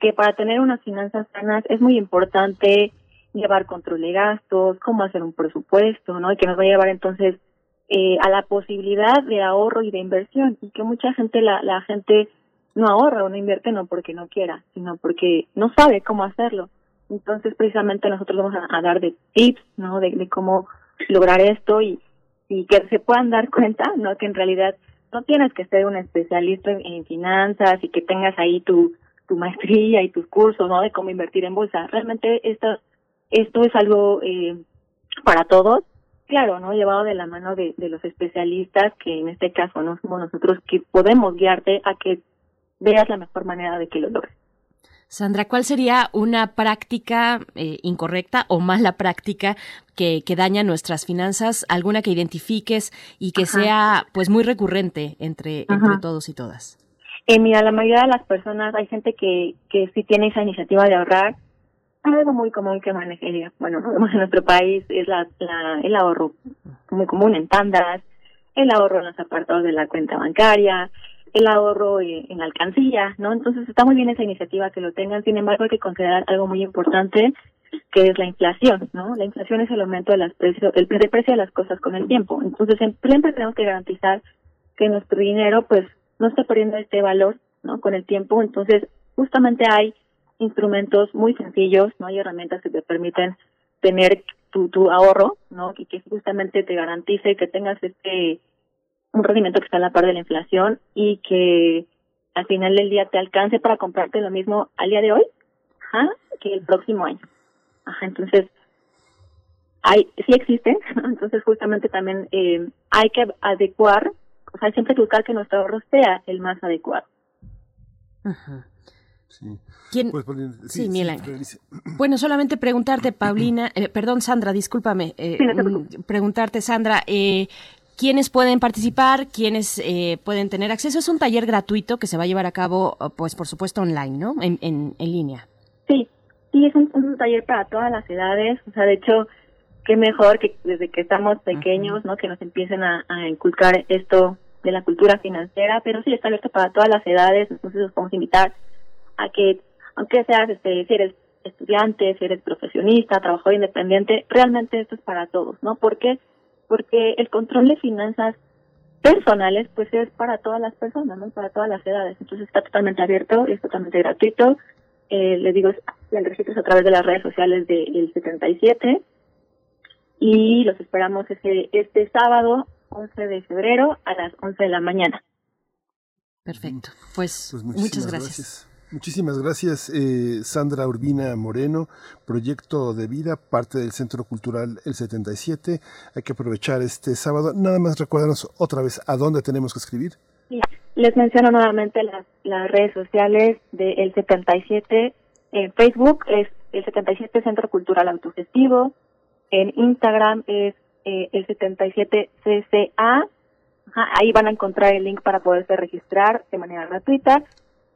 que para tener unas finanzas sanas es muy importante llevar control de gastos, cómo hacer un presupuesto, ¿no? Y que nos va a llevar entonces eh, a la posibilidad de ahorro y de inversión y que mucha gente, la, la gente no ahorra o no invierte no porque no quiera, sino porque no sabe cómo hacerlo. Entonces, precisamente nosotros vamos a, dar de tips, ¿no? De, de, cómo lograr esto y, y que se puedan dar cuenta, ¿no? Que en realidad no tienes que ser un especialista en, finanzas y que tengas ahí tu, tu maestría y tus cursos, ¿no? De cómo invertir en bolsa. Realmente estas esto es algo eh, para todos, claro, ¿no? Llevado de la mano de, de los especialistas, que en este caso no somos nosotros, que podemos guiarte a que veas la mejor manera de que lo logres. Sandra, ¿cuál sería una práctica eh, incorrecta o mala práctica que, que, daña nuestras finanzas? ¿Alguna que identifiques y que sea pues muy recurrente entre, entre todos y todas? Eh, mira, la mayoría de las personas, hay gente que, que sí tiene esa iniciativa de ahorrar, algo muy común que manejaría, bueno, en nuestro país es la, la, el ahorro muy común en tandas, el ahorro en los apartados de la cuenta bancaria, el ahorro en, alcancía, ¿no? Entonces está muy bien esa iniciativa que lo tengan, sin embargo hay que considerar algo muy importante que es la inflación, ¿no? La inflación es el aumento de las precios, el precio de las cosas con el tiempo. Entonces siempre tenemos que garantizar que nuestro dinero pues no esté perdiendo este valor, ¿no? Con el tiempo. Entonces justamente hay instrumentos muy sencillos, no hay herramientas que te permiten tener tu, tu ahorro, ¿no? Y que justamente te garantice que tengas este un rendimiento que está a la par de la inflación y que al final del día te alcance para comprarte lo mismo al día de hoy, ajá, que el próximo año. Ajá, entonces hay sí existen, *laughs* entonces justamente también eh, hay que adecuar, o sea, siempre buscar que nuestro ahorro sea el más adecuado. Ujú. Sí. ¿Quién? Pues, Paulina, Sí, Miguel. Berenice. *clears throat* Bueno, solamente preguntarte, Paulina, eh, perdón, Sandra, discúlpame, eh, Sí, no mm, preguntarte, Sandra, eh, ¿quiénes pueden participar? ¿Quiénes eh, pueden tener acceso? Es un taller gratuito que se va a llevar a cabo, pues por supuesto, online, ¿no? En, en, en línea. Sí, sí, es un, un taller para todas las edades. O sea, de hecho, qué mejor que desde que estamos pequeños, ¿no? Que nos empiecen a, a inculcar esto de la cultura financiera. Pero sí, está abierto para todas las edades. Entonces, los podemos invitar a que, aunque seas, este, si eres estudiante, si eres profesionista, trabajador independiente, realmente esto es para todos, ¿no? ¿Por qué? Porque el control de finanzas personales, pues es para todas las personas, ¿no? Para todas las edades. Entonces está totalmente abierto y es totalmente gratuito. Eh, les digo, el registro es a través de las redes sociales del 77 y los esperamos este, este sábado 11 de febrero a las 11 de la mañana. Perfecto. Pues, Pues muchas muchísimas gracias. Muchísimas gracias, eh, Sandra Urbina Moreno, Proyecto de Vida, parte del Centro Cultural El 77. Hay que aprovechar este sábado. Nada más recuérdanos otra vez a dónde tenemos que escribir. Les menciono nuevamente las, las redes sociales del 77. En Facebook es el 77 Centro Cultural Autogestivo. En Instagram es eh, el 77 CCA. Ajá, ahí van a encontrar el link para poderse registrar de manera gratuita.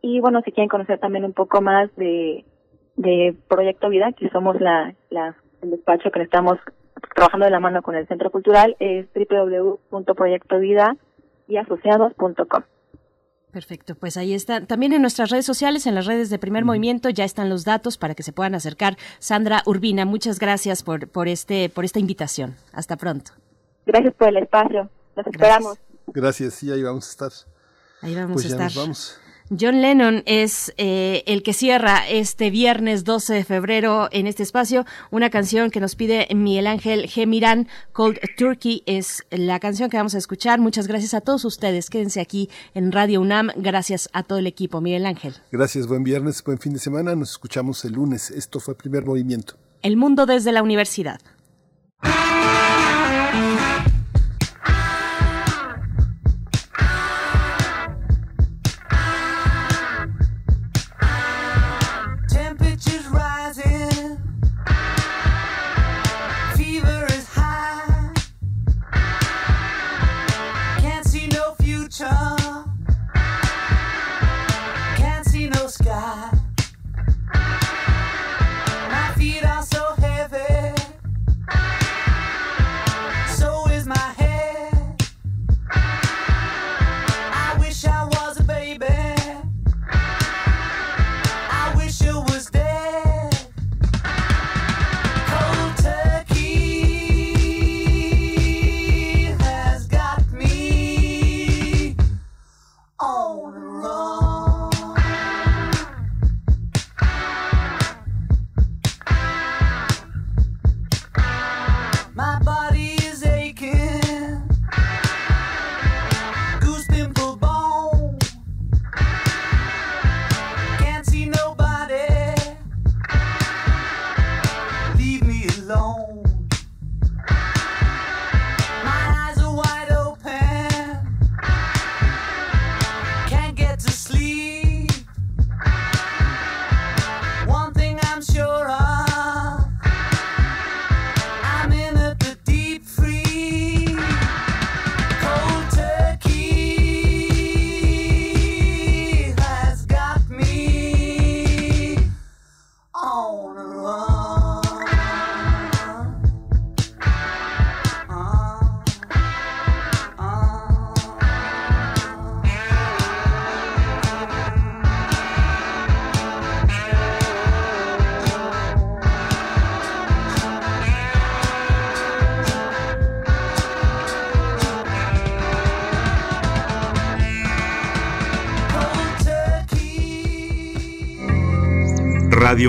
Y bueno, si quieren conocer también un poco más de, de Proyecto Vida, que somos la, la, el despacho que estamos trabajando de la mano con el Centro Cultural, es www.proyectovida y asociados.com. Perfecto, pues ahí está. También en nuestras redes sociales, en las redes de Primer Movimiento, ya están los datos para que se puedan acercar. Sandra Urbina, muchas gracias por, por, este, por esta invitación. Hasta pronto. Gracias por el espacio. Los esperamos. Gracias, sí, ahí vamos a estar. Ahí vamos pues a ya estar. nos vamos. John Lennon es eh, el que cierra este viernes 12 de febrero en este espacio. Una canción que nos pide Miguel Ángel G. Mirán, Cold Turkey, es la canción que vamos a escuchar. Muchas gracias a todos ustedes. Quédense aquí en Radio UNAM. Gracias a todo el equipo. Miguel Ángel. Gracias, buen viernes, buen fin de semana. Nos escuchamos el lunes. Esto fue Primer Movimiento. El mundo desde la universidad.